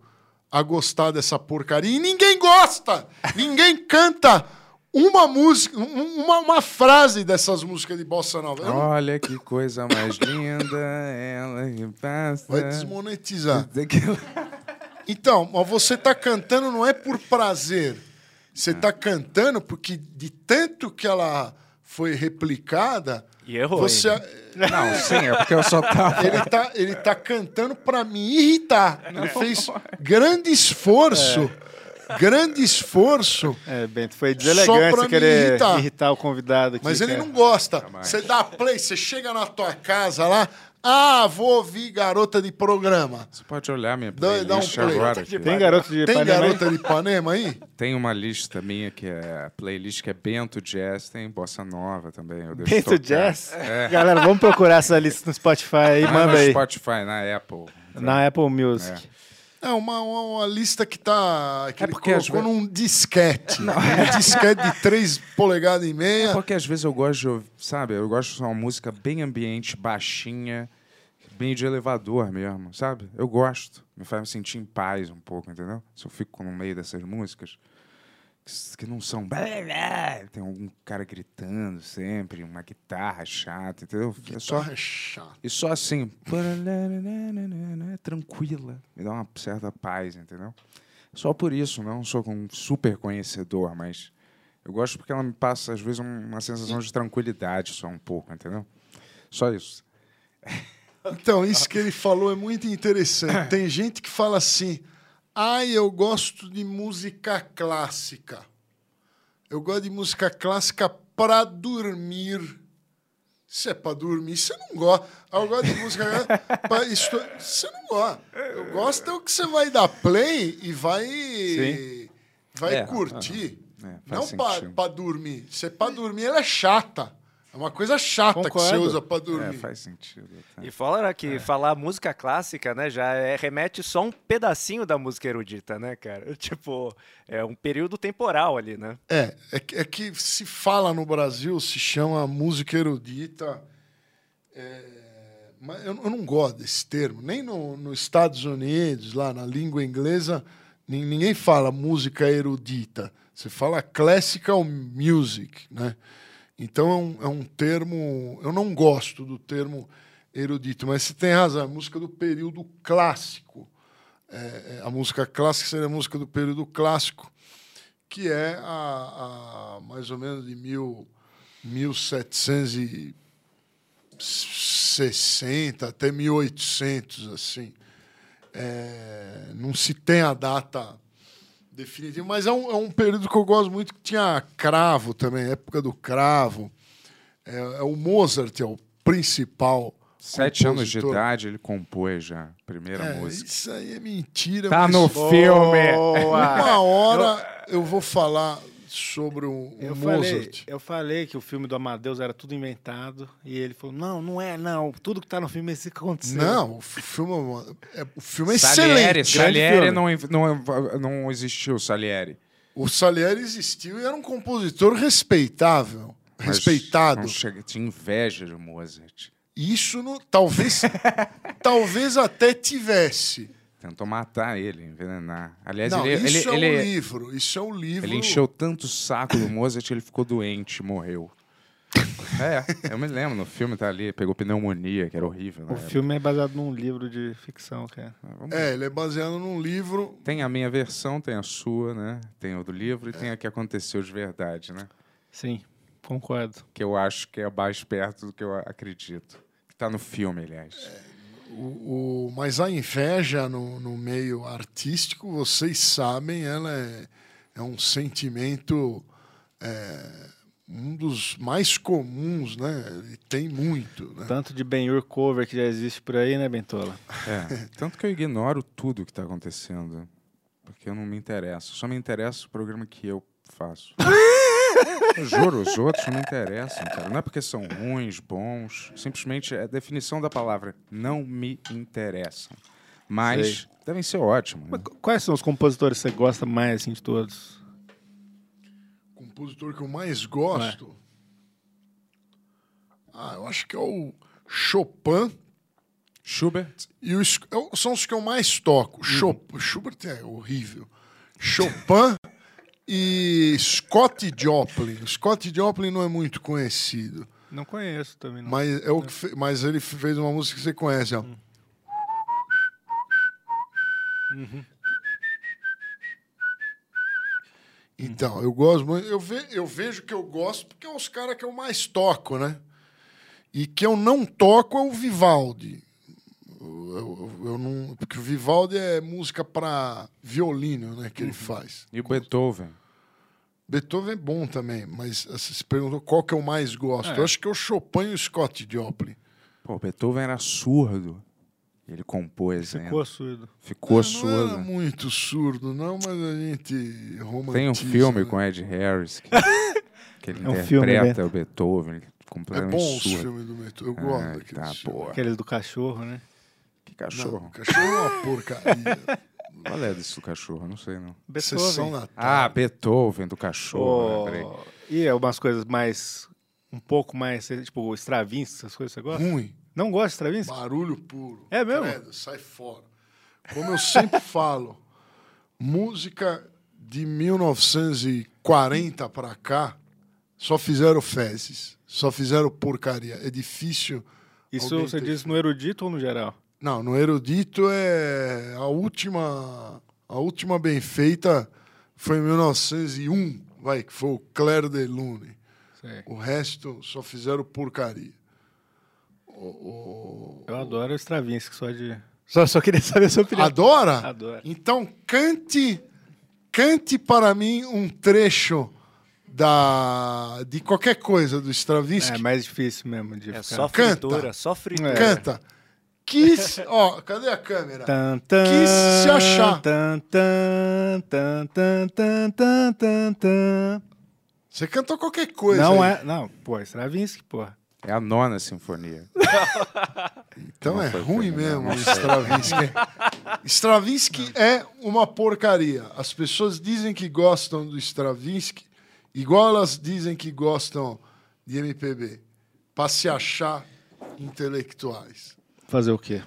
a gostar dessa porcaria. E ninguém gosta! ninguém canta uma música, um- uma, uma frase dessas músicas de bossa nova. Eu não- Olha que coisa mais linda, ela que passa. Vai desmonetizar. Então, mas você tá cantando não é por prazer. Você tá cantando porque de tanto que ela foi replicada, E errou você Não, sim, é porque eu só tava. ele tá ele tá cantando para me irritar. Ele fez grande esforço, grande esforço, É, Bento, foi Só deselegante pra você me querer irritar. irritar. o convidado aqui. mas ele cara. não gosta. Você dá play, você chega na tua casa lá, ah, vou ouvir garota de programa. Você pode olhar minha Dá- dá um playlist play. agora. aqui. Tem garoto de Tem Ipanema aí? garota de Ipanema aí? Tem uma lista minha que é a playlist que é Bento Jazz, tem Bossa Nova também. Eu deixo Bento tocar. Jazz? É. Galera, vamos procurar essa lista no Spotify aí, manda no aí. Spotify, na Apple. Na Apple Music. É uma, uma, uma lista que tá. Que É ele porque às colocou num disquete. Um disquete de 3 polegadas e meia. É porque às vezes eu gosto de ouvir, sabe? Eu gosto de uma música bem ambiente, baixinha, bem de elevador mesmo, sabe? Eu gosto. Me faz me sentir em paz um pouco, entendeu? Se eu fico no meio dessas músicas que- não são. Tem algum cara gritando sempre, uma guitarra chata, entendeu? É só, Guitarra chata. e só assim. Tranquila. Me dá uma certa paz, entendeu? Só por isso, não sou um super conhecedor, mas eu gosto porque ela me passa, às vezes, um- uma sensação de tranquilidade só um pouco, entendeu? Só isso. Então, isso que ele falou é muito interessante. Tem gente que fala assim: ai, eu gosto de música clássica. Eu gosto de música clássica para dormir. Se é para dormir, você não gosta. Ah, eu gosto de música pra estu... Você não gosta. Eu gosto é o que você vai dar play e vai, Sim. vai É, curtir. É, não para dormir. Se é para dormir, ela é chata. É uma coisa chata que você Concordo. usa para É, dormir. faz sentido. até. E fora que falar música clássica, né, já é- remete só um pedacinho da música erudita, né, cara? Tipo, é um período temporal ali, né? É, é que, é que se fala no Brasil, se chama música erudita. é, mas eu, eu não gosto desse termo. Nem no, nos Estados Unidos, lá na língua inglesa, nin- ninguém fala música erudita. Você fala classical music, né? Então é um, é um termo. Eu não gosto do termo erudito, mas você tem razão, é a música do período clássico. É, é, a música clássica seria a música do período clássico que é a, a mais ou menos de mil, 1760 até 1800, assim. É, não se tem a data definitiva, mas é um, é um período que eu gosto muito, que tinha cravo também, época do cravo. É, é o Mozart, é o principal Sete anos de compositor. idade ele compôs já a primeira É, música. isso aí é mentira. Tá no filme. Uma hora eu vou falar sobre o, o Eu falei, Mozart. eu falei que o filme do Amadeus era tudo inventado. E ele falou: não, não é, não. Tudo que tá no filme é isso que aconteceu. Não, o filme, é é, o filme é Salieri, excelente. Salieri não, não, não existiu, Salieri. O Salieri existiu e era um compositor respeitável. Mas respeitado. não chega- tinha inveja de Mozart. Isso não, talvez, talvez até tivesse. Tentou matar ele, envenenar. Aliás, não, ele, isso ele, é um ele- livro. Isso é um livro. ele encheu tanto o saco do Mozart que ele ficou doente, morreu. É, eu me lembro, no filme tá ali, pegou pneumonia, que era horrível. na O época. filme é baseado num livro de ficção, cara. Vamos- É, ele é baseado num livro. Tem a minha versão, tem a sua, né? Tem o do livro e tem a que aconteceu de verdade, né? Sim, concordo. Que eu acho que é mais perto do que eu acredito. Que tá no filme, aliás. O, o- mas a inveja no, no meio artístico, vocês sabem, ela é, é um sentimento é, um dos mais comuns, né? E tem muito, né? Tanto de Ben-Hur cover que já existe por aí, né, Bentola? É, tanto que eu ignoro tudo que tá acontecendo. Porque eu não me interesso. Só me interessa o programa que eu faço. Eu juro, os outros não me interessam, cara. Não é porque são ruins, bons. Simplesmente é a definição da palavra. Não me interessam. Mas Sei. devem ser ótimos. né? Mas Quais são os compositores que você gosta mais assim, de todos? O compositor que eu mais gosto. Ah, eu acho que é o Chopin. Schubert. E os, eu- são os que eu mais toco. Chop, Schubert é horrível. Chopin e Scott Joplin. Scott Joplin não é muito conhecido. Não conheço também. Não. Mas, é o que fe- mas ele fez uma música que você conhece, ó. Então, eu gosto muito. Eu, ve, eu vejo que eu gosto porque é os caras que eu mais toco, né? E que eu não toco é o Vivaldi. Eu, eu- eu não, porque o Vivaldi é música para violino, né? Que ele faz. E o Beethoven. Beethoven é bom também, mas assim, você perguntou qual que eu mais gosto. É. Eu acho que é o Chopin e o Scott Joplin. Pô, o Beethoven era surdo. Ele compôs Ficou ainda. surdo. Ficou Não surdo. era muito surdo, não, mas a gente romantiza. Tem um filme né? com Ed Harris que, que ele É um filme, interpreta né? o Beethoven É completamente bom os surdo. filmes do Beethoven. Eu gosto Ah, daqueles tá, filmes. porra. Aqueles do cachorro, né? Que Não, cachorro? cachorro é uma porcaria. Qual é desse do cachorro? Não sei, não. Sessão Beethoven. Ah. Beethoven do cachorro. Oh, lembrei. E é umas coisas mais. Um pouco mais, tipo, Stravinsky, essas coisas você gosta? Ruim. Não gosta de Stravinsky? Barulho puro. É mesmo? Credo, sai fora. Como eu sempre falo, música de 1940 para cá só fizeram fezes, só fizeram porcaria. É difícil. Isso você ter- diz no erudito ou no geral? Não, no erudito é a última, a última bem feita foi em 1901, vai que foi o Claire de Lune. Sei. O resto só fizeram porcaria. o- Eu adoro o Stravinsky, só de. Só, só queria saber a sua opinião. Adora? Adoro. Então cante, cante para mim um trecho da de qualquer coisa do Stravinsky. É mais difícil mesmo de É ficar. só Canta. fritura, só fritura. É. Canta. Quis, ó, cadê a câmera? Tan, tan, Quis se achar. Tan, tan, tan, tan, tan, tan, tan, tan. Você cantou qualquer coisa. Não aí. é. Não, pô, Stravinsky, pô. É a nona sinfonia. Então Não é ruim mesmo não. Stravinsky. Stravinsky é uma porcaria. As pessoas dizem que gostam do Stravinsky, igual elas dizem que gostam de MPB, para se achar intelectuais. Fazer o quê?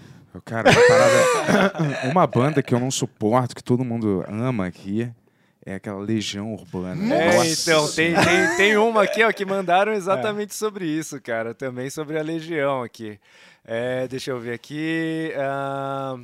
Cara, uma parada. uma banda que eu não suporto, que todo mundo ama aqui, é aquela Legião Urbana. É, Nossa então, tem, tem, tem uma aqui ó, que mandaram exatamente sobre isso, cara. Também sobre a Legião aqui. É, deixa eu ver aqui. ah,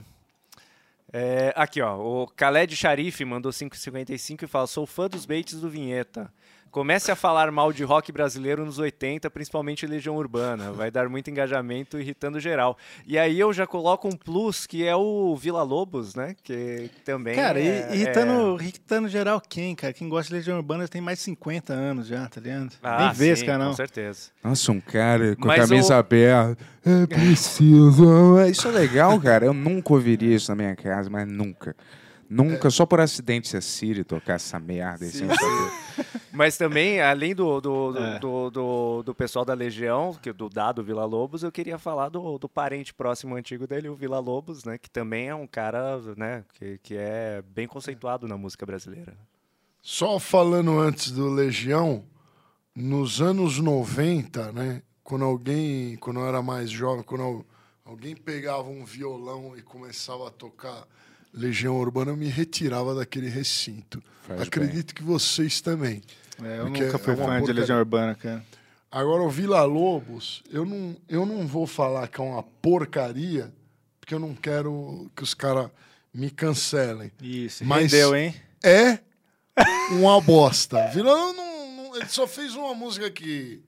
é, aqui, ó. O Khaled Sharif mandou 5,55 e fala: Sou fã dos baits do Vinheta. Comece a falar mal de rock brasileiro nos 80, principalmente Legião Urbana. Vai dar muito engajamento, irritando geral. E aí eu já coloco um plus, que é o Vila Lobos, né? Que também. Cara, e- é, irritando, irritando geral quem, cara? Quem gosta de Legião Urbana tem mais de 50 anos já, tá ligado? Ah, Nem vê esse sim, canal. Com certeza. Nossa, um cara com a camisa o- aberta. É preciso. Isso é legal, cara. Eu nunca ouviria isso na minha casa, mas nunca. Nunca, só por acidente se a Siri tocar essa merda eu saber. Mas também, além do, do, do, É. do, do- do pessoal da Legião, que, do Dado Vila Lobos, eu queria falar do, do parente próximo antigo dele, o Vila Lobos, né? Que também é um cara, né? Que, que é bem conceituado na música brasileira. Só falando antes do Legião, nos anos 90, né? Quando alguém, quando eu era mais jovem, quando al- alguém pegava um violão e começava a tocar Legião Urbana, eu me retirava daquele recinto. Faz Acredito que vocês também. É, eu Porque nunca fui é fã de. Legião Urbana, cara. Agora, o Vila Lobos, eu não, eu não vou falar que é uma porcaria, porque eu não quero que os caras me cancelem. Isso, Mas- rendeu, hein? É uma bosta. Vila Lobos não, não- ele só fez uma música que,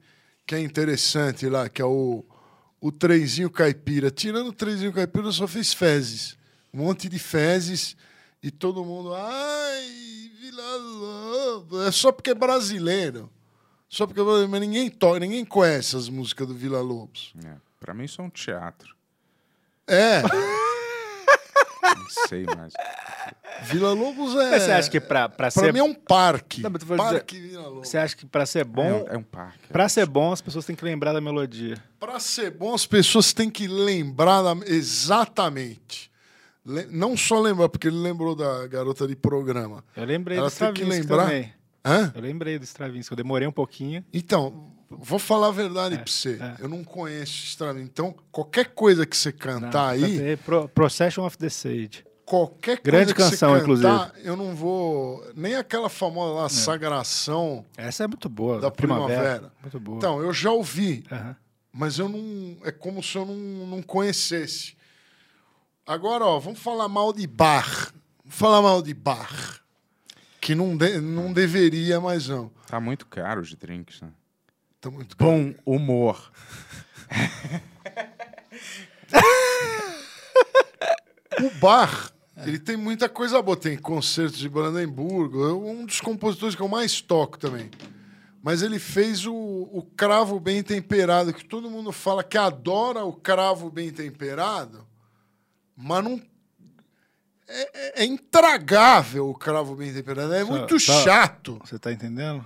que é interessante lá, que é o, o Trenzinho Caipira. Tirando o Trenzinho Caipira, só fez fezes. Um monte de fezes e todo mundo. Ai, Vila Lobos. É só porque é brasileiro. Só porque é mas ninguém toca, ninguém conhece as músicas do Vila Lobos. É, pra mim isso é um teatro. É, Não sei mais. Vila Lobos é. Mas você acha que pra, pra Pra ser. mim é um parque. Não, mas tu vai parque Vila Lobos. Você acha que pra ser É bom. um, é um parque. Pra ser bom, as pessoas têm que lembrar da melodia. Pra ser bom, as pessoas têm que lembrar da- exatamente. Não só lembrar, porque ele lembrou da garota de programa. Eu lembrei Ela do tem que Stravinsky lembrar- também. Hã? Eu lembrei do Stravinsky. Eu demorei um pouquinho. Então, vou falar a verdade pra você. Eu não conheço Stravinsky. Então, qualquer coisa que você cantar Não, aí, é Pro- Procession of the Sage. qualquer Grande coisa canção, que você cantar, inclusive. eu não vou... Nem aquela famosa lá, Sagração Essa é muito boa. da primavera. Muito boa. Então, eu já ouvi. Aham. mas eu não. É como se eu não, não conhecesse. Agora, ó, vamos falar mal de bar. Vamos falar mal de bar. Que não, de- não deveria, mas não. Tá muito caro os drinks, né? Tá muito caro. Bom humor. O bar, ele tem muita coisa boa. Tem concertos de Brandemburgo. É um dos compositores que eu mais toco também. Mas ele fez o, o cravo bem temperado, que todo mundo fala que adora o cravo bem temperado, mas não. É, é- é intragável o cravo bem temperado. É Só- muito só- chato. Você tá entendendo?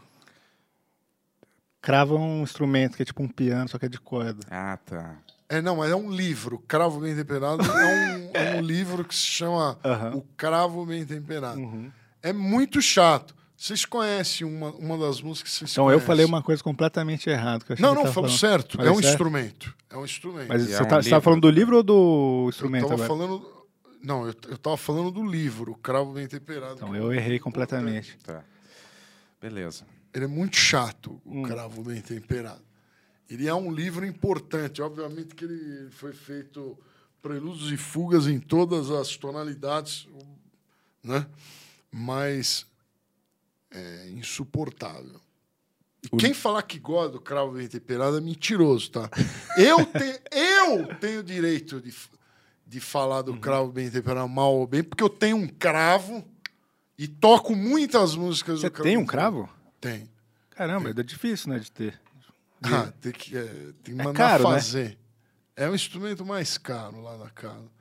Crava é um instrumento que é tipo um piano, só que é de corda. Ah, tá. É, não, mas é um livro. Cravo Bem Temperado é um, é um livro que se chama Aham. O Cravo Bem Temperado. Uhum. É muito chato. Vocês conhecem uma, uma das músicas que vocês Então eu conhecem? falei uma coisa completamente errada. eu Não, não, falou falando. certo. Falei é um certo? instrumento. É um instrumento. Mas E você, é um tá, você tá falando do livro ou do eu instrumento tava agora? falando. Não, eu, eu tava falando do livro, O Cravo Bem Temperado. Então que eu é errei completamente. Tá. Beleza. Ele é muito chato, o Hum. Cravo Bem Temperado. Ele é um livro importante. Obviamente que ele foi feito prelúdios e fugas em todas as tonalidades, né? Mas é insuportável. E quem falar que gosta do Cravo Bem Temperado é mentiroso, tá? Eu, te, eu tenho direito de, de falar do cravo bem temperado mal ou bem, porque eu tenho um cravo e toco muitas músicas Você do cravo. tem um cravo? Tem. Caramba, é difícil, né, de ter. Ah, tem que, é, tem que É mandar caro, né? fazer. É o instrumento mais caro lá da casa.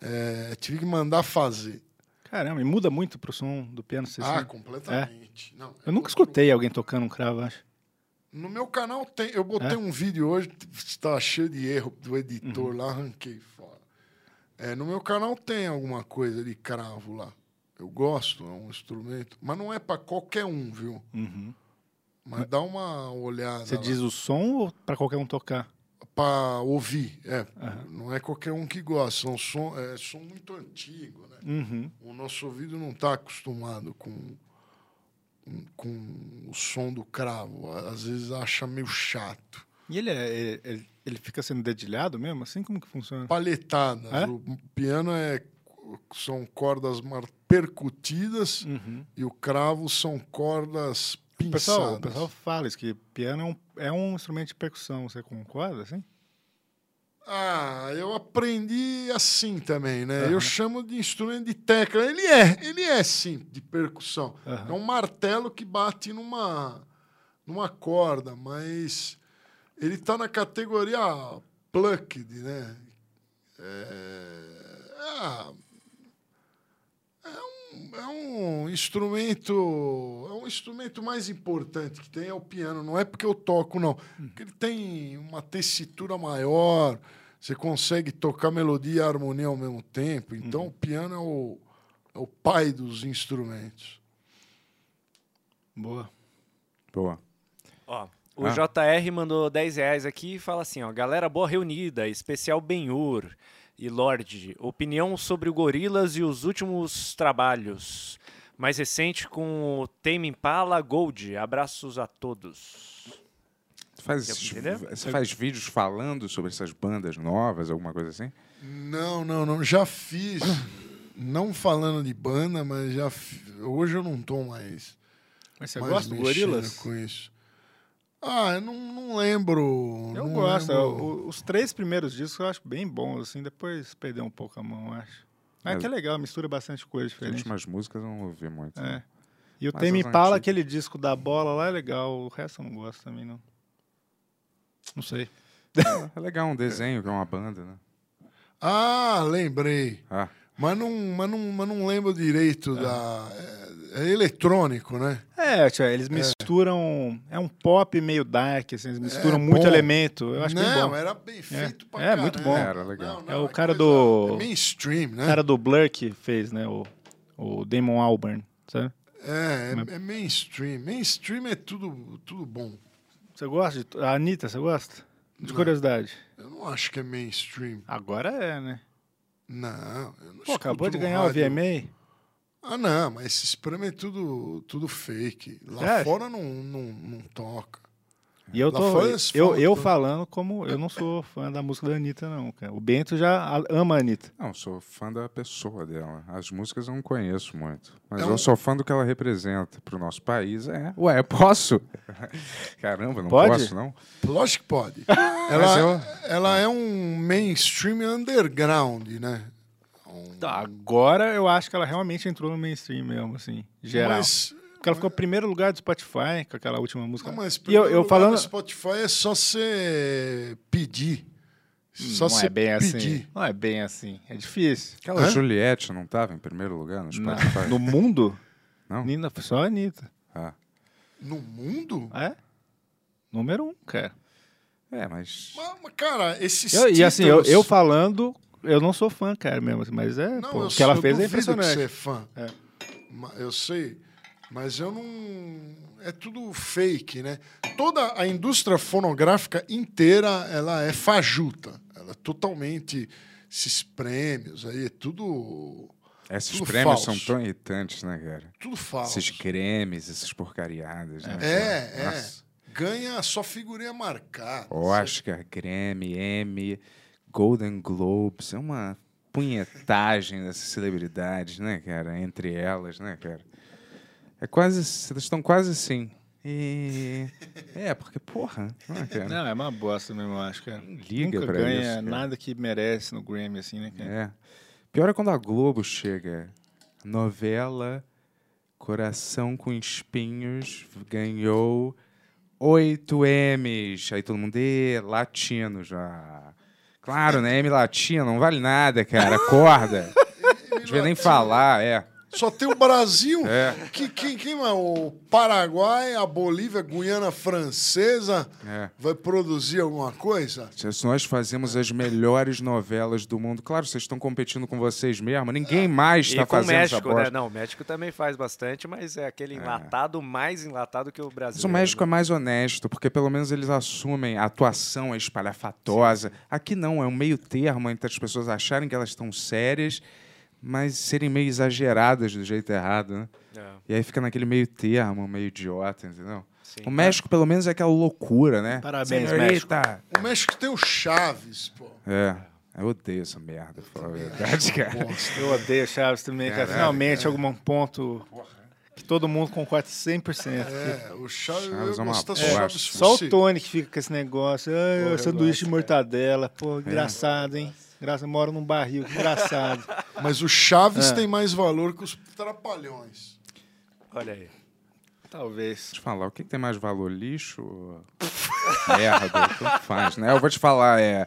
É, tive que mandar fazer. Caramba, e muda muito pro som do piano. Você Ah, sente? completamente. Não, Eu nunca escutei alguém tocando um cravo, acho. No meu canal tem. Eu botei É? um vídeo hoje, está cheio de erro do editor Uhum. lá, arranquei fora. É, no meu canal tem alguma coisa de cravo lá. Eu gosto, é um instrumento. Mas não é para qualquer um, viu? Uhum. Mas dá uma olhada. Você lá. diz o som ou pra qualquer um tocar? Pra ouvir, é. Não é qualquer um que gosta. São som, é som muito antigo, né? Uhum. O nosso ouvido não está acostumado com, com, o som do cravo. Às vezes acha meio chato. E ele, é, ele, ele- fica sendo dedilhado mesmo? Assim como que funciona? Palhetadas. É? O piano é são cordas percutidas Uhum. e o cravo são cordas O pessoal, pinçadas. o pessoal fala isso, que piano é um, é um instrumento de percussão. Você concorda, assim? Ah, eu aprendi assim também, né? Aham. Eu chamo de instrumento de tecla. Ele é, ele é sim, de percussão. Aham. É um martelo que bate numa, numa corda, mas ele está na categoria plucked, né? É, ah, é, um, é um instrumento, é um instrumento mais importante que tem é o piano. Não é porque eu toco, não. Porque ele tem uma tessitura maior, você consegue tocar melodia e harmonia ao mesmo tempo. Então o piano é o, é o pai dos instrumentos. Boa. Boa. Ó, o Ah. JR mandou 10 reais aqui e fala assim, ó, galera boa reunida, especial Benhur e Lorde, opinião sobre o Gorilas e os últimos trabalhos. Mais recente com o Tame Impala Gold. Abraços a todos. Você faz, você faz vídeos falando sobre essas bandas novas, alguma coisa assim? Não, não, não. Já fiz. não falando de banda, mas já. Hoje eu não tô mais. Mas você mais gosta do Gorillaz? Com isso. Ah, eu não, não lembro. Eu não gosto. lembro. O- os três primeiros discos eu acho bem bons, assim. Depois perdeu um pouco a mão, eu acho. Mas É. que é legal, mistura bastante coisa As diferente. últimas músicas eu não ouvi muito. É. E o Mas Tame as Impala, antigas- aquele disco da bola lá é legal. O resto eu não gosto também, não. Não sei. É legal um desenho que é uma banda, né? Ah, lembrei. Ah. Mas não, mas não, mas não lembro direito da. É, é eletrônico, né? É, tia, eles misturam. É. um pop meio dark, assim, eles misturam É muito bom. elemento. Eu acho bem não, bom. era bem feito é. pra É, muito bom. Era legal. Não, é não, o cara do. É mainstream, né? cara do Blur que fez, né? O, o Damon Albarn, sabe? É, é, é mainstream. Mainstream é tudo, tudo bom. Você gosta de. A Anitta, você gosta? De Não. curiosidade. Eu não acho que é mainstream. Agora é, né? Não, eu não Pô, acabou de ganhar o. VMA. Ah, não, mas esses prêmios é tudo, tudo fake. Lá acha? fora não, não, não toca. E eu tô. Eu, eu falando como. Eu não sou fã da música da Anitta, não, cara. O Bento já a- ama a Anitta. Não, sou fã da pessoa dela. As músicas eu não conheço muito. Mas É eu um- sou fã do que ela representa pro nosso país. É. Ué, posso? Caramba, não Pode? posso, não? Lógico que pode. Ela, eu- ela é um mainstream underground, né? Tá, agora eu acho que ela realmente entrou no mainstream mesmo, assim, geral. Mas, Porque ela ficou em primeiro lugar do Spotify com aquela última música. não, mas e eu, primeiro eu falando. no Spotify é só você pedir. Só não é bem pedir. assim. Não é bem assim. É difícil. Aquela Hã? Juliette não estava em primeiro lugar no Na- Spotify? no mundo? Não? Nina, só a Anitta. Ah. No mundo? É? Número um, cara. É, mas. Mas, cara, esses Eu- e assim, eu, títulos- eu falando, eu não sou fã, cara, mesmo. assim, Mas é. Não, pô, eu o que ela fez é duvido que impressionante. Você é fã. É. Eu sei, mas eu não. É tudo fake, né? Toda a indústria fonográfica inteira ela é fajuta. Ela é totalmente. Esses prêmios aí, é tudo. Esses tudo prêmios falso. são tão irritantes, né, cara? Tudo falso. Esses cremes, essas porcariadas. Né, É, cara? é. Nossa. Ganha só figurinha marcada. Oscar, Grammy, Emmy, Golden Globes. É uma punhetagem dessas celebridades, né, cara? Entre elas, né, cara? É quase. Elas estão quase assim. E... É, porque, porra. Não, é, cara? Não, é uma bosta mesmo, eu acho, cara. liga Nunca pra ganha isso, cara. nada que merece no Grammy, assim, né, cara? É. Pior é quando a Globo chega. Novela Coração com Espinhos ganhou oito M's. Aí todo mundo, "Ê, latino já. Claro, né? M latino não vale nada, cara. Acorda. Não devia nem falar, é. Só tem o Brasil. É. Que, quem, quem mais? O Paraguai, a Bolívia, a Guiana Francesa É. vai produzir alguma coisa? Se nós fazemos as melhores novelas do mundo, claro, vocês estão competindo com vocês mesmo, ninguém mais E está com o fazendo essa México, né? bosta. Não, o México também faz bastante, mas é aquele enlatado mais enlatado que o Brasil. Mas o México é mais honesto, porque pelo menos eles assumem a atuação é espalhafatosa. Aqui não, é um meio termo entre as pessoas acharem que elas estão sérias, mas serem meio exageradas do jeito errado, né? É. E aí fica naquele meio termo, meio idiota, entendeu? O México, pelo menos, é aquela loucura, né? Parabéns, Senhorita. O México tem o Chaves, pô. É. Eu odeio essa merda, pra falar a verdade, cara. Eu odeio Chaves também, cara. Caralho, Finalmente, cara. algum ponto que todo mundo concorda 100%. É, o Chaves, Chaves é eu uma gosto bosta. Chaves Só o Tony que fica com esse negócio. Ai, Porra, sanduíche gosto, de mortadela. Pô, engraçado, hein? Graça, mora num barril. Que engraçado. Mas o Chaves É. tem mais valor que os trapalhões. Olha aí. Talvez. Deixa eu te falar, o que, que tem mais valor? Lixo? Merda, tanto faz, né? Eu vou te falar, é.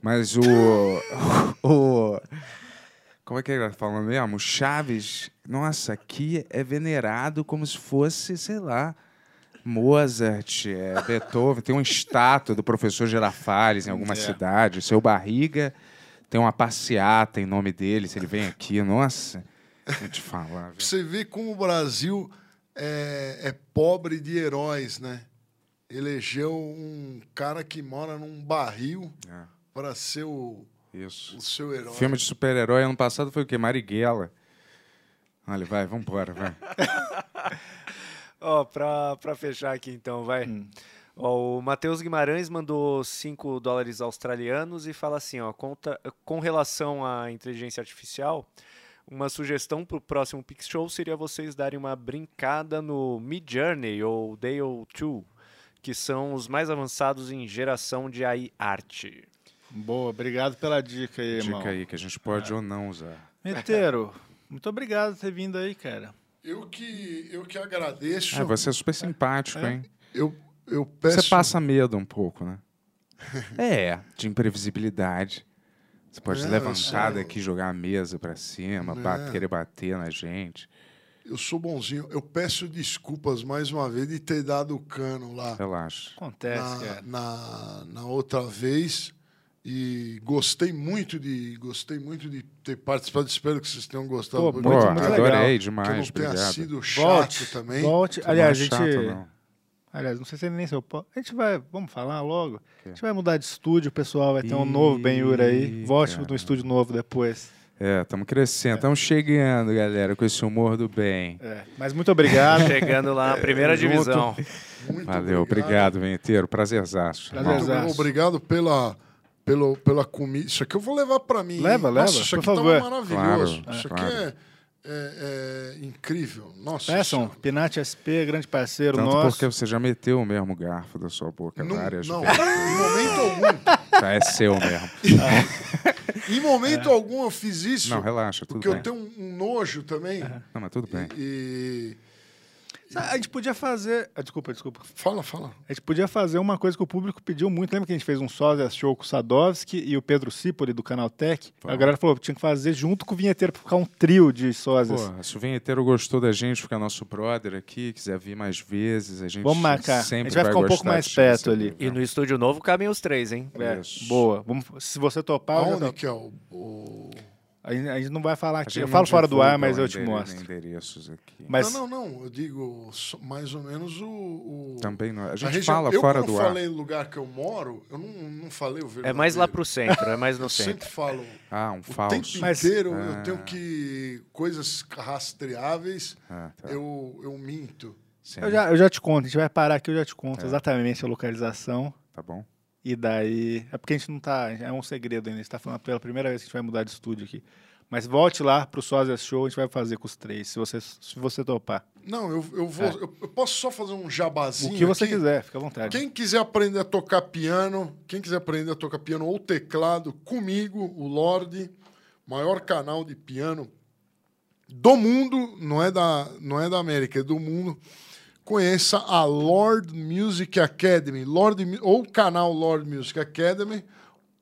Mas o. o como é que ele tá falando mesmo? O Chaves, nossa, aqui é venerado como se fosse, sei lá, Mozart, é, Beethoven. Tem uma estátua do professor Girafales em alguma É. cidade. Seu Barriga tem uma passeata em nome dele, se ele vem aqui. Nossa, vou te falar. Viu? você ver como o Brasil é, é pobre de heróis, né? Elegeu um cara que mora num barril É. para ser o, Isso. o seu herói. Filme de super-herói ano passado foi o quê? Marighella. Olha, vai, vambora, vai. Ó, pra, pra fechar aqui então, vai. Hum. Ó, o Matheus Guimarães mandou 5 dólares australianos e fala assim, ó, conta, com relação à inteligência artificial, uma sugestão pro próximo Pix Show seria vocês darem uma brincada no Mid Journey ou Dale 2, que são os mais avançados em geração de AI arte. Boa, obrigado pela dica aí, irmão. Dica aí, que a gente pode ou não usar. Meteiro, muito obrigado por ter vindo aí, cara. Eu que, eu que agradeço. Ah, você é super simpático, É. hein? Eu, eu peço. Você passa medo um pouco, né? é, de imprevisibilidade. Você pode eu levantar sou- daqui, jogar a mesa pra cima, ba- Não. querer bater na gente. Eu sou bonzinho. Eu peço desculpas mais uma vez de ter dado o cano lá Relaxa. Acontece, na, na, na outra vez. E gostei muito de gostei muito de ter participado. Espero que vocês tenham gostado. Pô, muito, muito adorei legal. que eu demais, não tenha obrigado. sido chato Volte, também. volte. Aliás, é a chato, gente... não. Aliás, não sei se nem se eu posso. A gente vai. Vamos falar logo? A gente vai mudar de estúdio, o pessoal vai ter um novo Ben-Hur aí. Volte cara. no estúdio novo depois. É, estamos crescendo, estamos chegando, galera, com esse humor do bem. É, mas muito obrigado. Chegando lá na primeira junto. divisão. Muito Valeu, obrigado, Venteiro. Prazerzaço. Prazer. Muito obrigado pela, pelo, pela comida. Isso aqui eu vou levar para mim. Leva, hein? leva, Nossa, isso por aqui favor. tá maravilhoso. Claro, isso claro. aqui é, é- é incrível. Nossa. Peçam. Pinati SP, grande parceiro Tanto nosso. porque você já meteu o mesmo garfo da sua boca Não, várias não, vezes. em momento algum. Tá, é seu mesmo. Em momento algum eu fiz isso. Não, relaxa, tudo Porque bem. eu tenho um, um nojo também. Não, mas tudo bem. E. A gente podia fazer. ah, Desculpa, desculpa. Fala, fala. A gente podia fazer uma coisa que o público pediu muito. Lembra que a gente fez um sósia show com o Sadovski e o Pedro Cipoli do Canal Tech? A galera falou que tinha que fazer junto com o vinheteiro pra ficar um trio de sósias. Pô, se o vinheteiro gostou da gente, fica nosso brother aqui, quiser vir mais vezes, a gente Vamos marcar. sempre A gente vai ficar um pouco mais perto ali. E no estúdio novo cabem os três, hein? É, Isso. boa. Vamos, se você topar, eu Aonde topo. que é o. o- a, gente, a gente não vai falar A aqui. Eu falo fora do ar, mas eu o te mostro. endereços aqui. Mas Não, não, não. Eu digo mais ou menos o. o- Também não. A gente região- fala eu, fora do ar. falei o lugar que eu moro, eu não, não falei o verdadeiro. É mais lá pro centro, é mais no Eu centro. sempre falo. Ah, um O falso. tempo Mas- inteiro Ah. eu tenho que. Coisas rastreáveis, Ah, tá. eu, eu minto. Sim, eu já, eu já te conto. A gente vai parar aqui, eu já te conto É. exatamente a localização. Tá bom? E daí. É porque a gente não tá. É um segredo ainda. A gente tá falando pela primeira vez que a gente vai mudar de estúdio aqui. Mas volte lá pro Sósia Show, a gente vai fazer com os três, se você, se você topar. Não, eu, eu vou. É. Eu, eu posso só fazer um jabazinho? O que você aqui? quiser, fica à vontade. Quem quiser aprender a tocar piano, quem quiser aprender a tocar piano ou teclado, comigo, o Lorde, maior canal de piano do mundo, não é da, não é da América, é do mundo. Conheça a Lord Music Academy, Lord, ou canal Lord Music Academy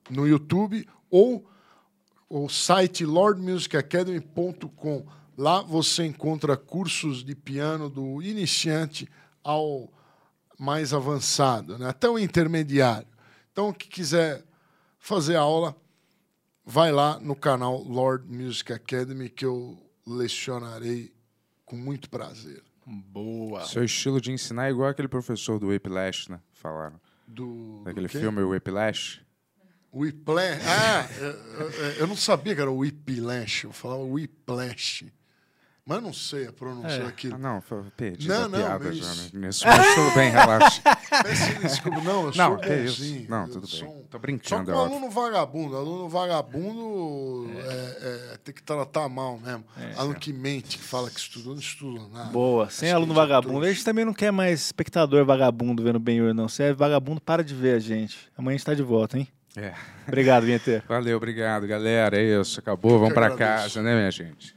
no YouTube, ou o site lordmusicacademy.com. Lá você encontra cursos de piano do iniciante ao mais avançado, né? até o intermediário. Então, o que quiser fazer aula, vai lá no canal Lord Music Academy que eu lecionarei com muito prazer. Boa. Seu estilo de ensinar é igual aquele professor do Whiplash, né? Falaram. Do, Daquele do filme Whiplash. Whiplash. Ah, eu, eu- não sabia que era Whiplash. Eu falava Whiplash. Mas eu não sei a pronúncia É. daquilo. Ah, não, foi- perdi Não, não, piada mas- já nisso. Mas tudo bem, relaxa. Desculpa, não, eu Não, sou bonzinho. Não, eu tudo sou bem. um- Tô Só brincando, que é o óbvio. aluno vagabundo, aluno vagabundo é, é, tem que tratar mal mesmo. aluno que mente, que fala que estudou, não estudou nada. Boa, sem Acho aluno é vagabundo. A gente também não quer mais espectador vagabundo vendo bem não. Se é vagabundo, para de ver a gente. Amanhã a gente tá de volta, hein? É. Obrigado, Vinheteiro. Valeu, obrigado, galera. É isso, acabou. Vamos pra agradeço. casa, né, minha gente?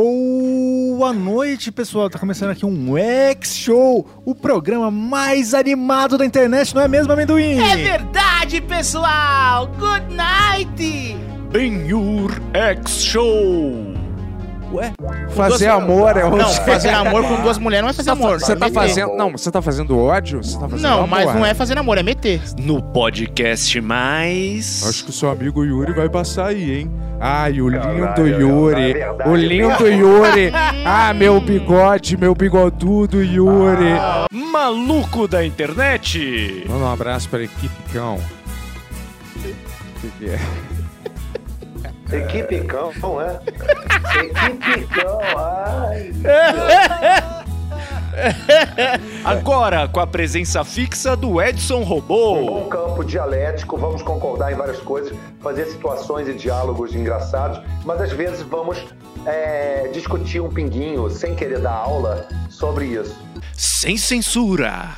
Boa noite, pessoal. Tá começando aqui um X-Show, o programa mais animado da internet, não é mesmo, amendoim? É verdade, pessoal! Good night! Benhur X Show. Ué? Fazer amor é Não, outra. fazer amor com duas mulheres não é fazer amor. Você é tá meter. fazendo. Não, você tá fazendo ódio? Você tá fazendo Não, amor. mas não é fazer amor, é meter. No podcast mais. Acho que o seu amigo Yuri vai passar aí, hein? Ai, o lindo Caralho, Yuri. O lindo Yuri. Ah, meu bigode, meu bigodudo Yuri. Maluco da internet. Manda um abraço pra equipe cão. O que, que é? Equipe cão, não é? Equipe cão, ai. Agora com a presença fixa do Edson Um Robô. bom campo dialético, vamos concordar em várias coisas, fazer situações e diálogos engraçados, mas às vezes vamos é, discutir um pinguinho, sem querer dar aula, sobre isso. Sem censura.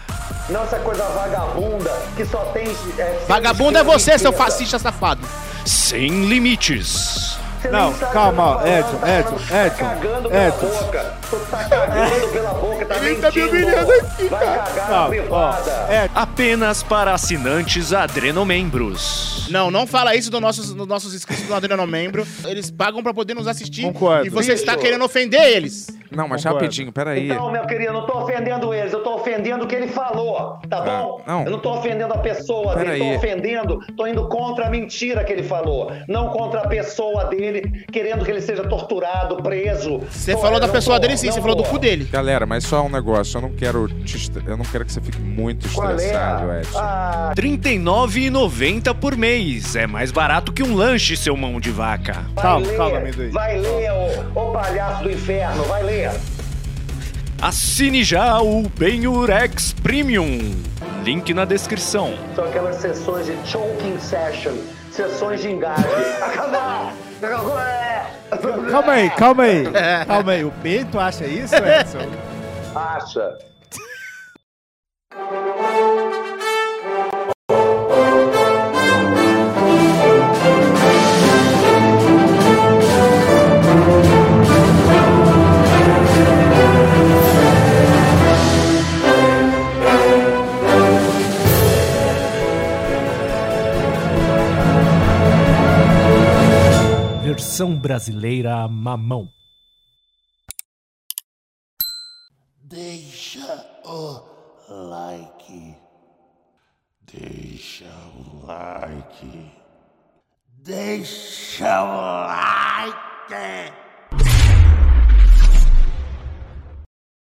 Não essa coisa vagabunda que só tem. É, Vagabundo é você, seu fascista safado. Sem limites. Não, calma, Edson, Edson, Edson, Tá cagando pela Edson. boca. Tu tá cagando pela boca, tá Ele tá me mentindo. humilhando aqui, Vai cagar na privada. É, Apenas para assinantes adrenomembros. Não, não fala isso dos nossos, dos nossos inscritos do Adriano Membro. Eles pagam pra poder nos assistir. Concordo. E você está querendo ofender eles. Não, mas Concordo. rapidinho, peraí. Então, meu querido, eu não tô ofendendo eles, eu tô ofendendo o que ele falou, tá bom? não. Eu não tô ofendendo a pessoa Pera dele, aí. tô ofendendo, tô indo contra a mentira que ele falou, não contra a pessoa dele, querendo que ele seja torturado, preso. Você falou eu da pessoa tô, dele sim, você falou do cu dele. Galera, mas só um negócio. Eu não quero te Eu não quero que você fique muito Qual estressado, é? Edson. Ah, R$ 39,90 por mês. É mais barato que um lanche, seu mão de vaca. vai Calma, ler, calma, amendoim. Vai ler, ô, ô palhaço do inferno, vai ler. Assine já o Benhur X Premium. Link na descrição. São aquelas sessões de choking session, sessões de engasgue. Acabou! Calma aí, calma aí. Calma aí. O Bento acha isso, Edson? Acha. Versão brasileira mamão. Deixa o like. Deixa o like. Deixa o like.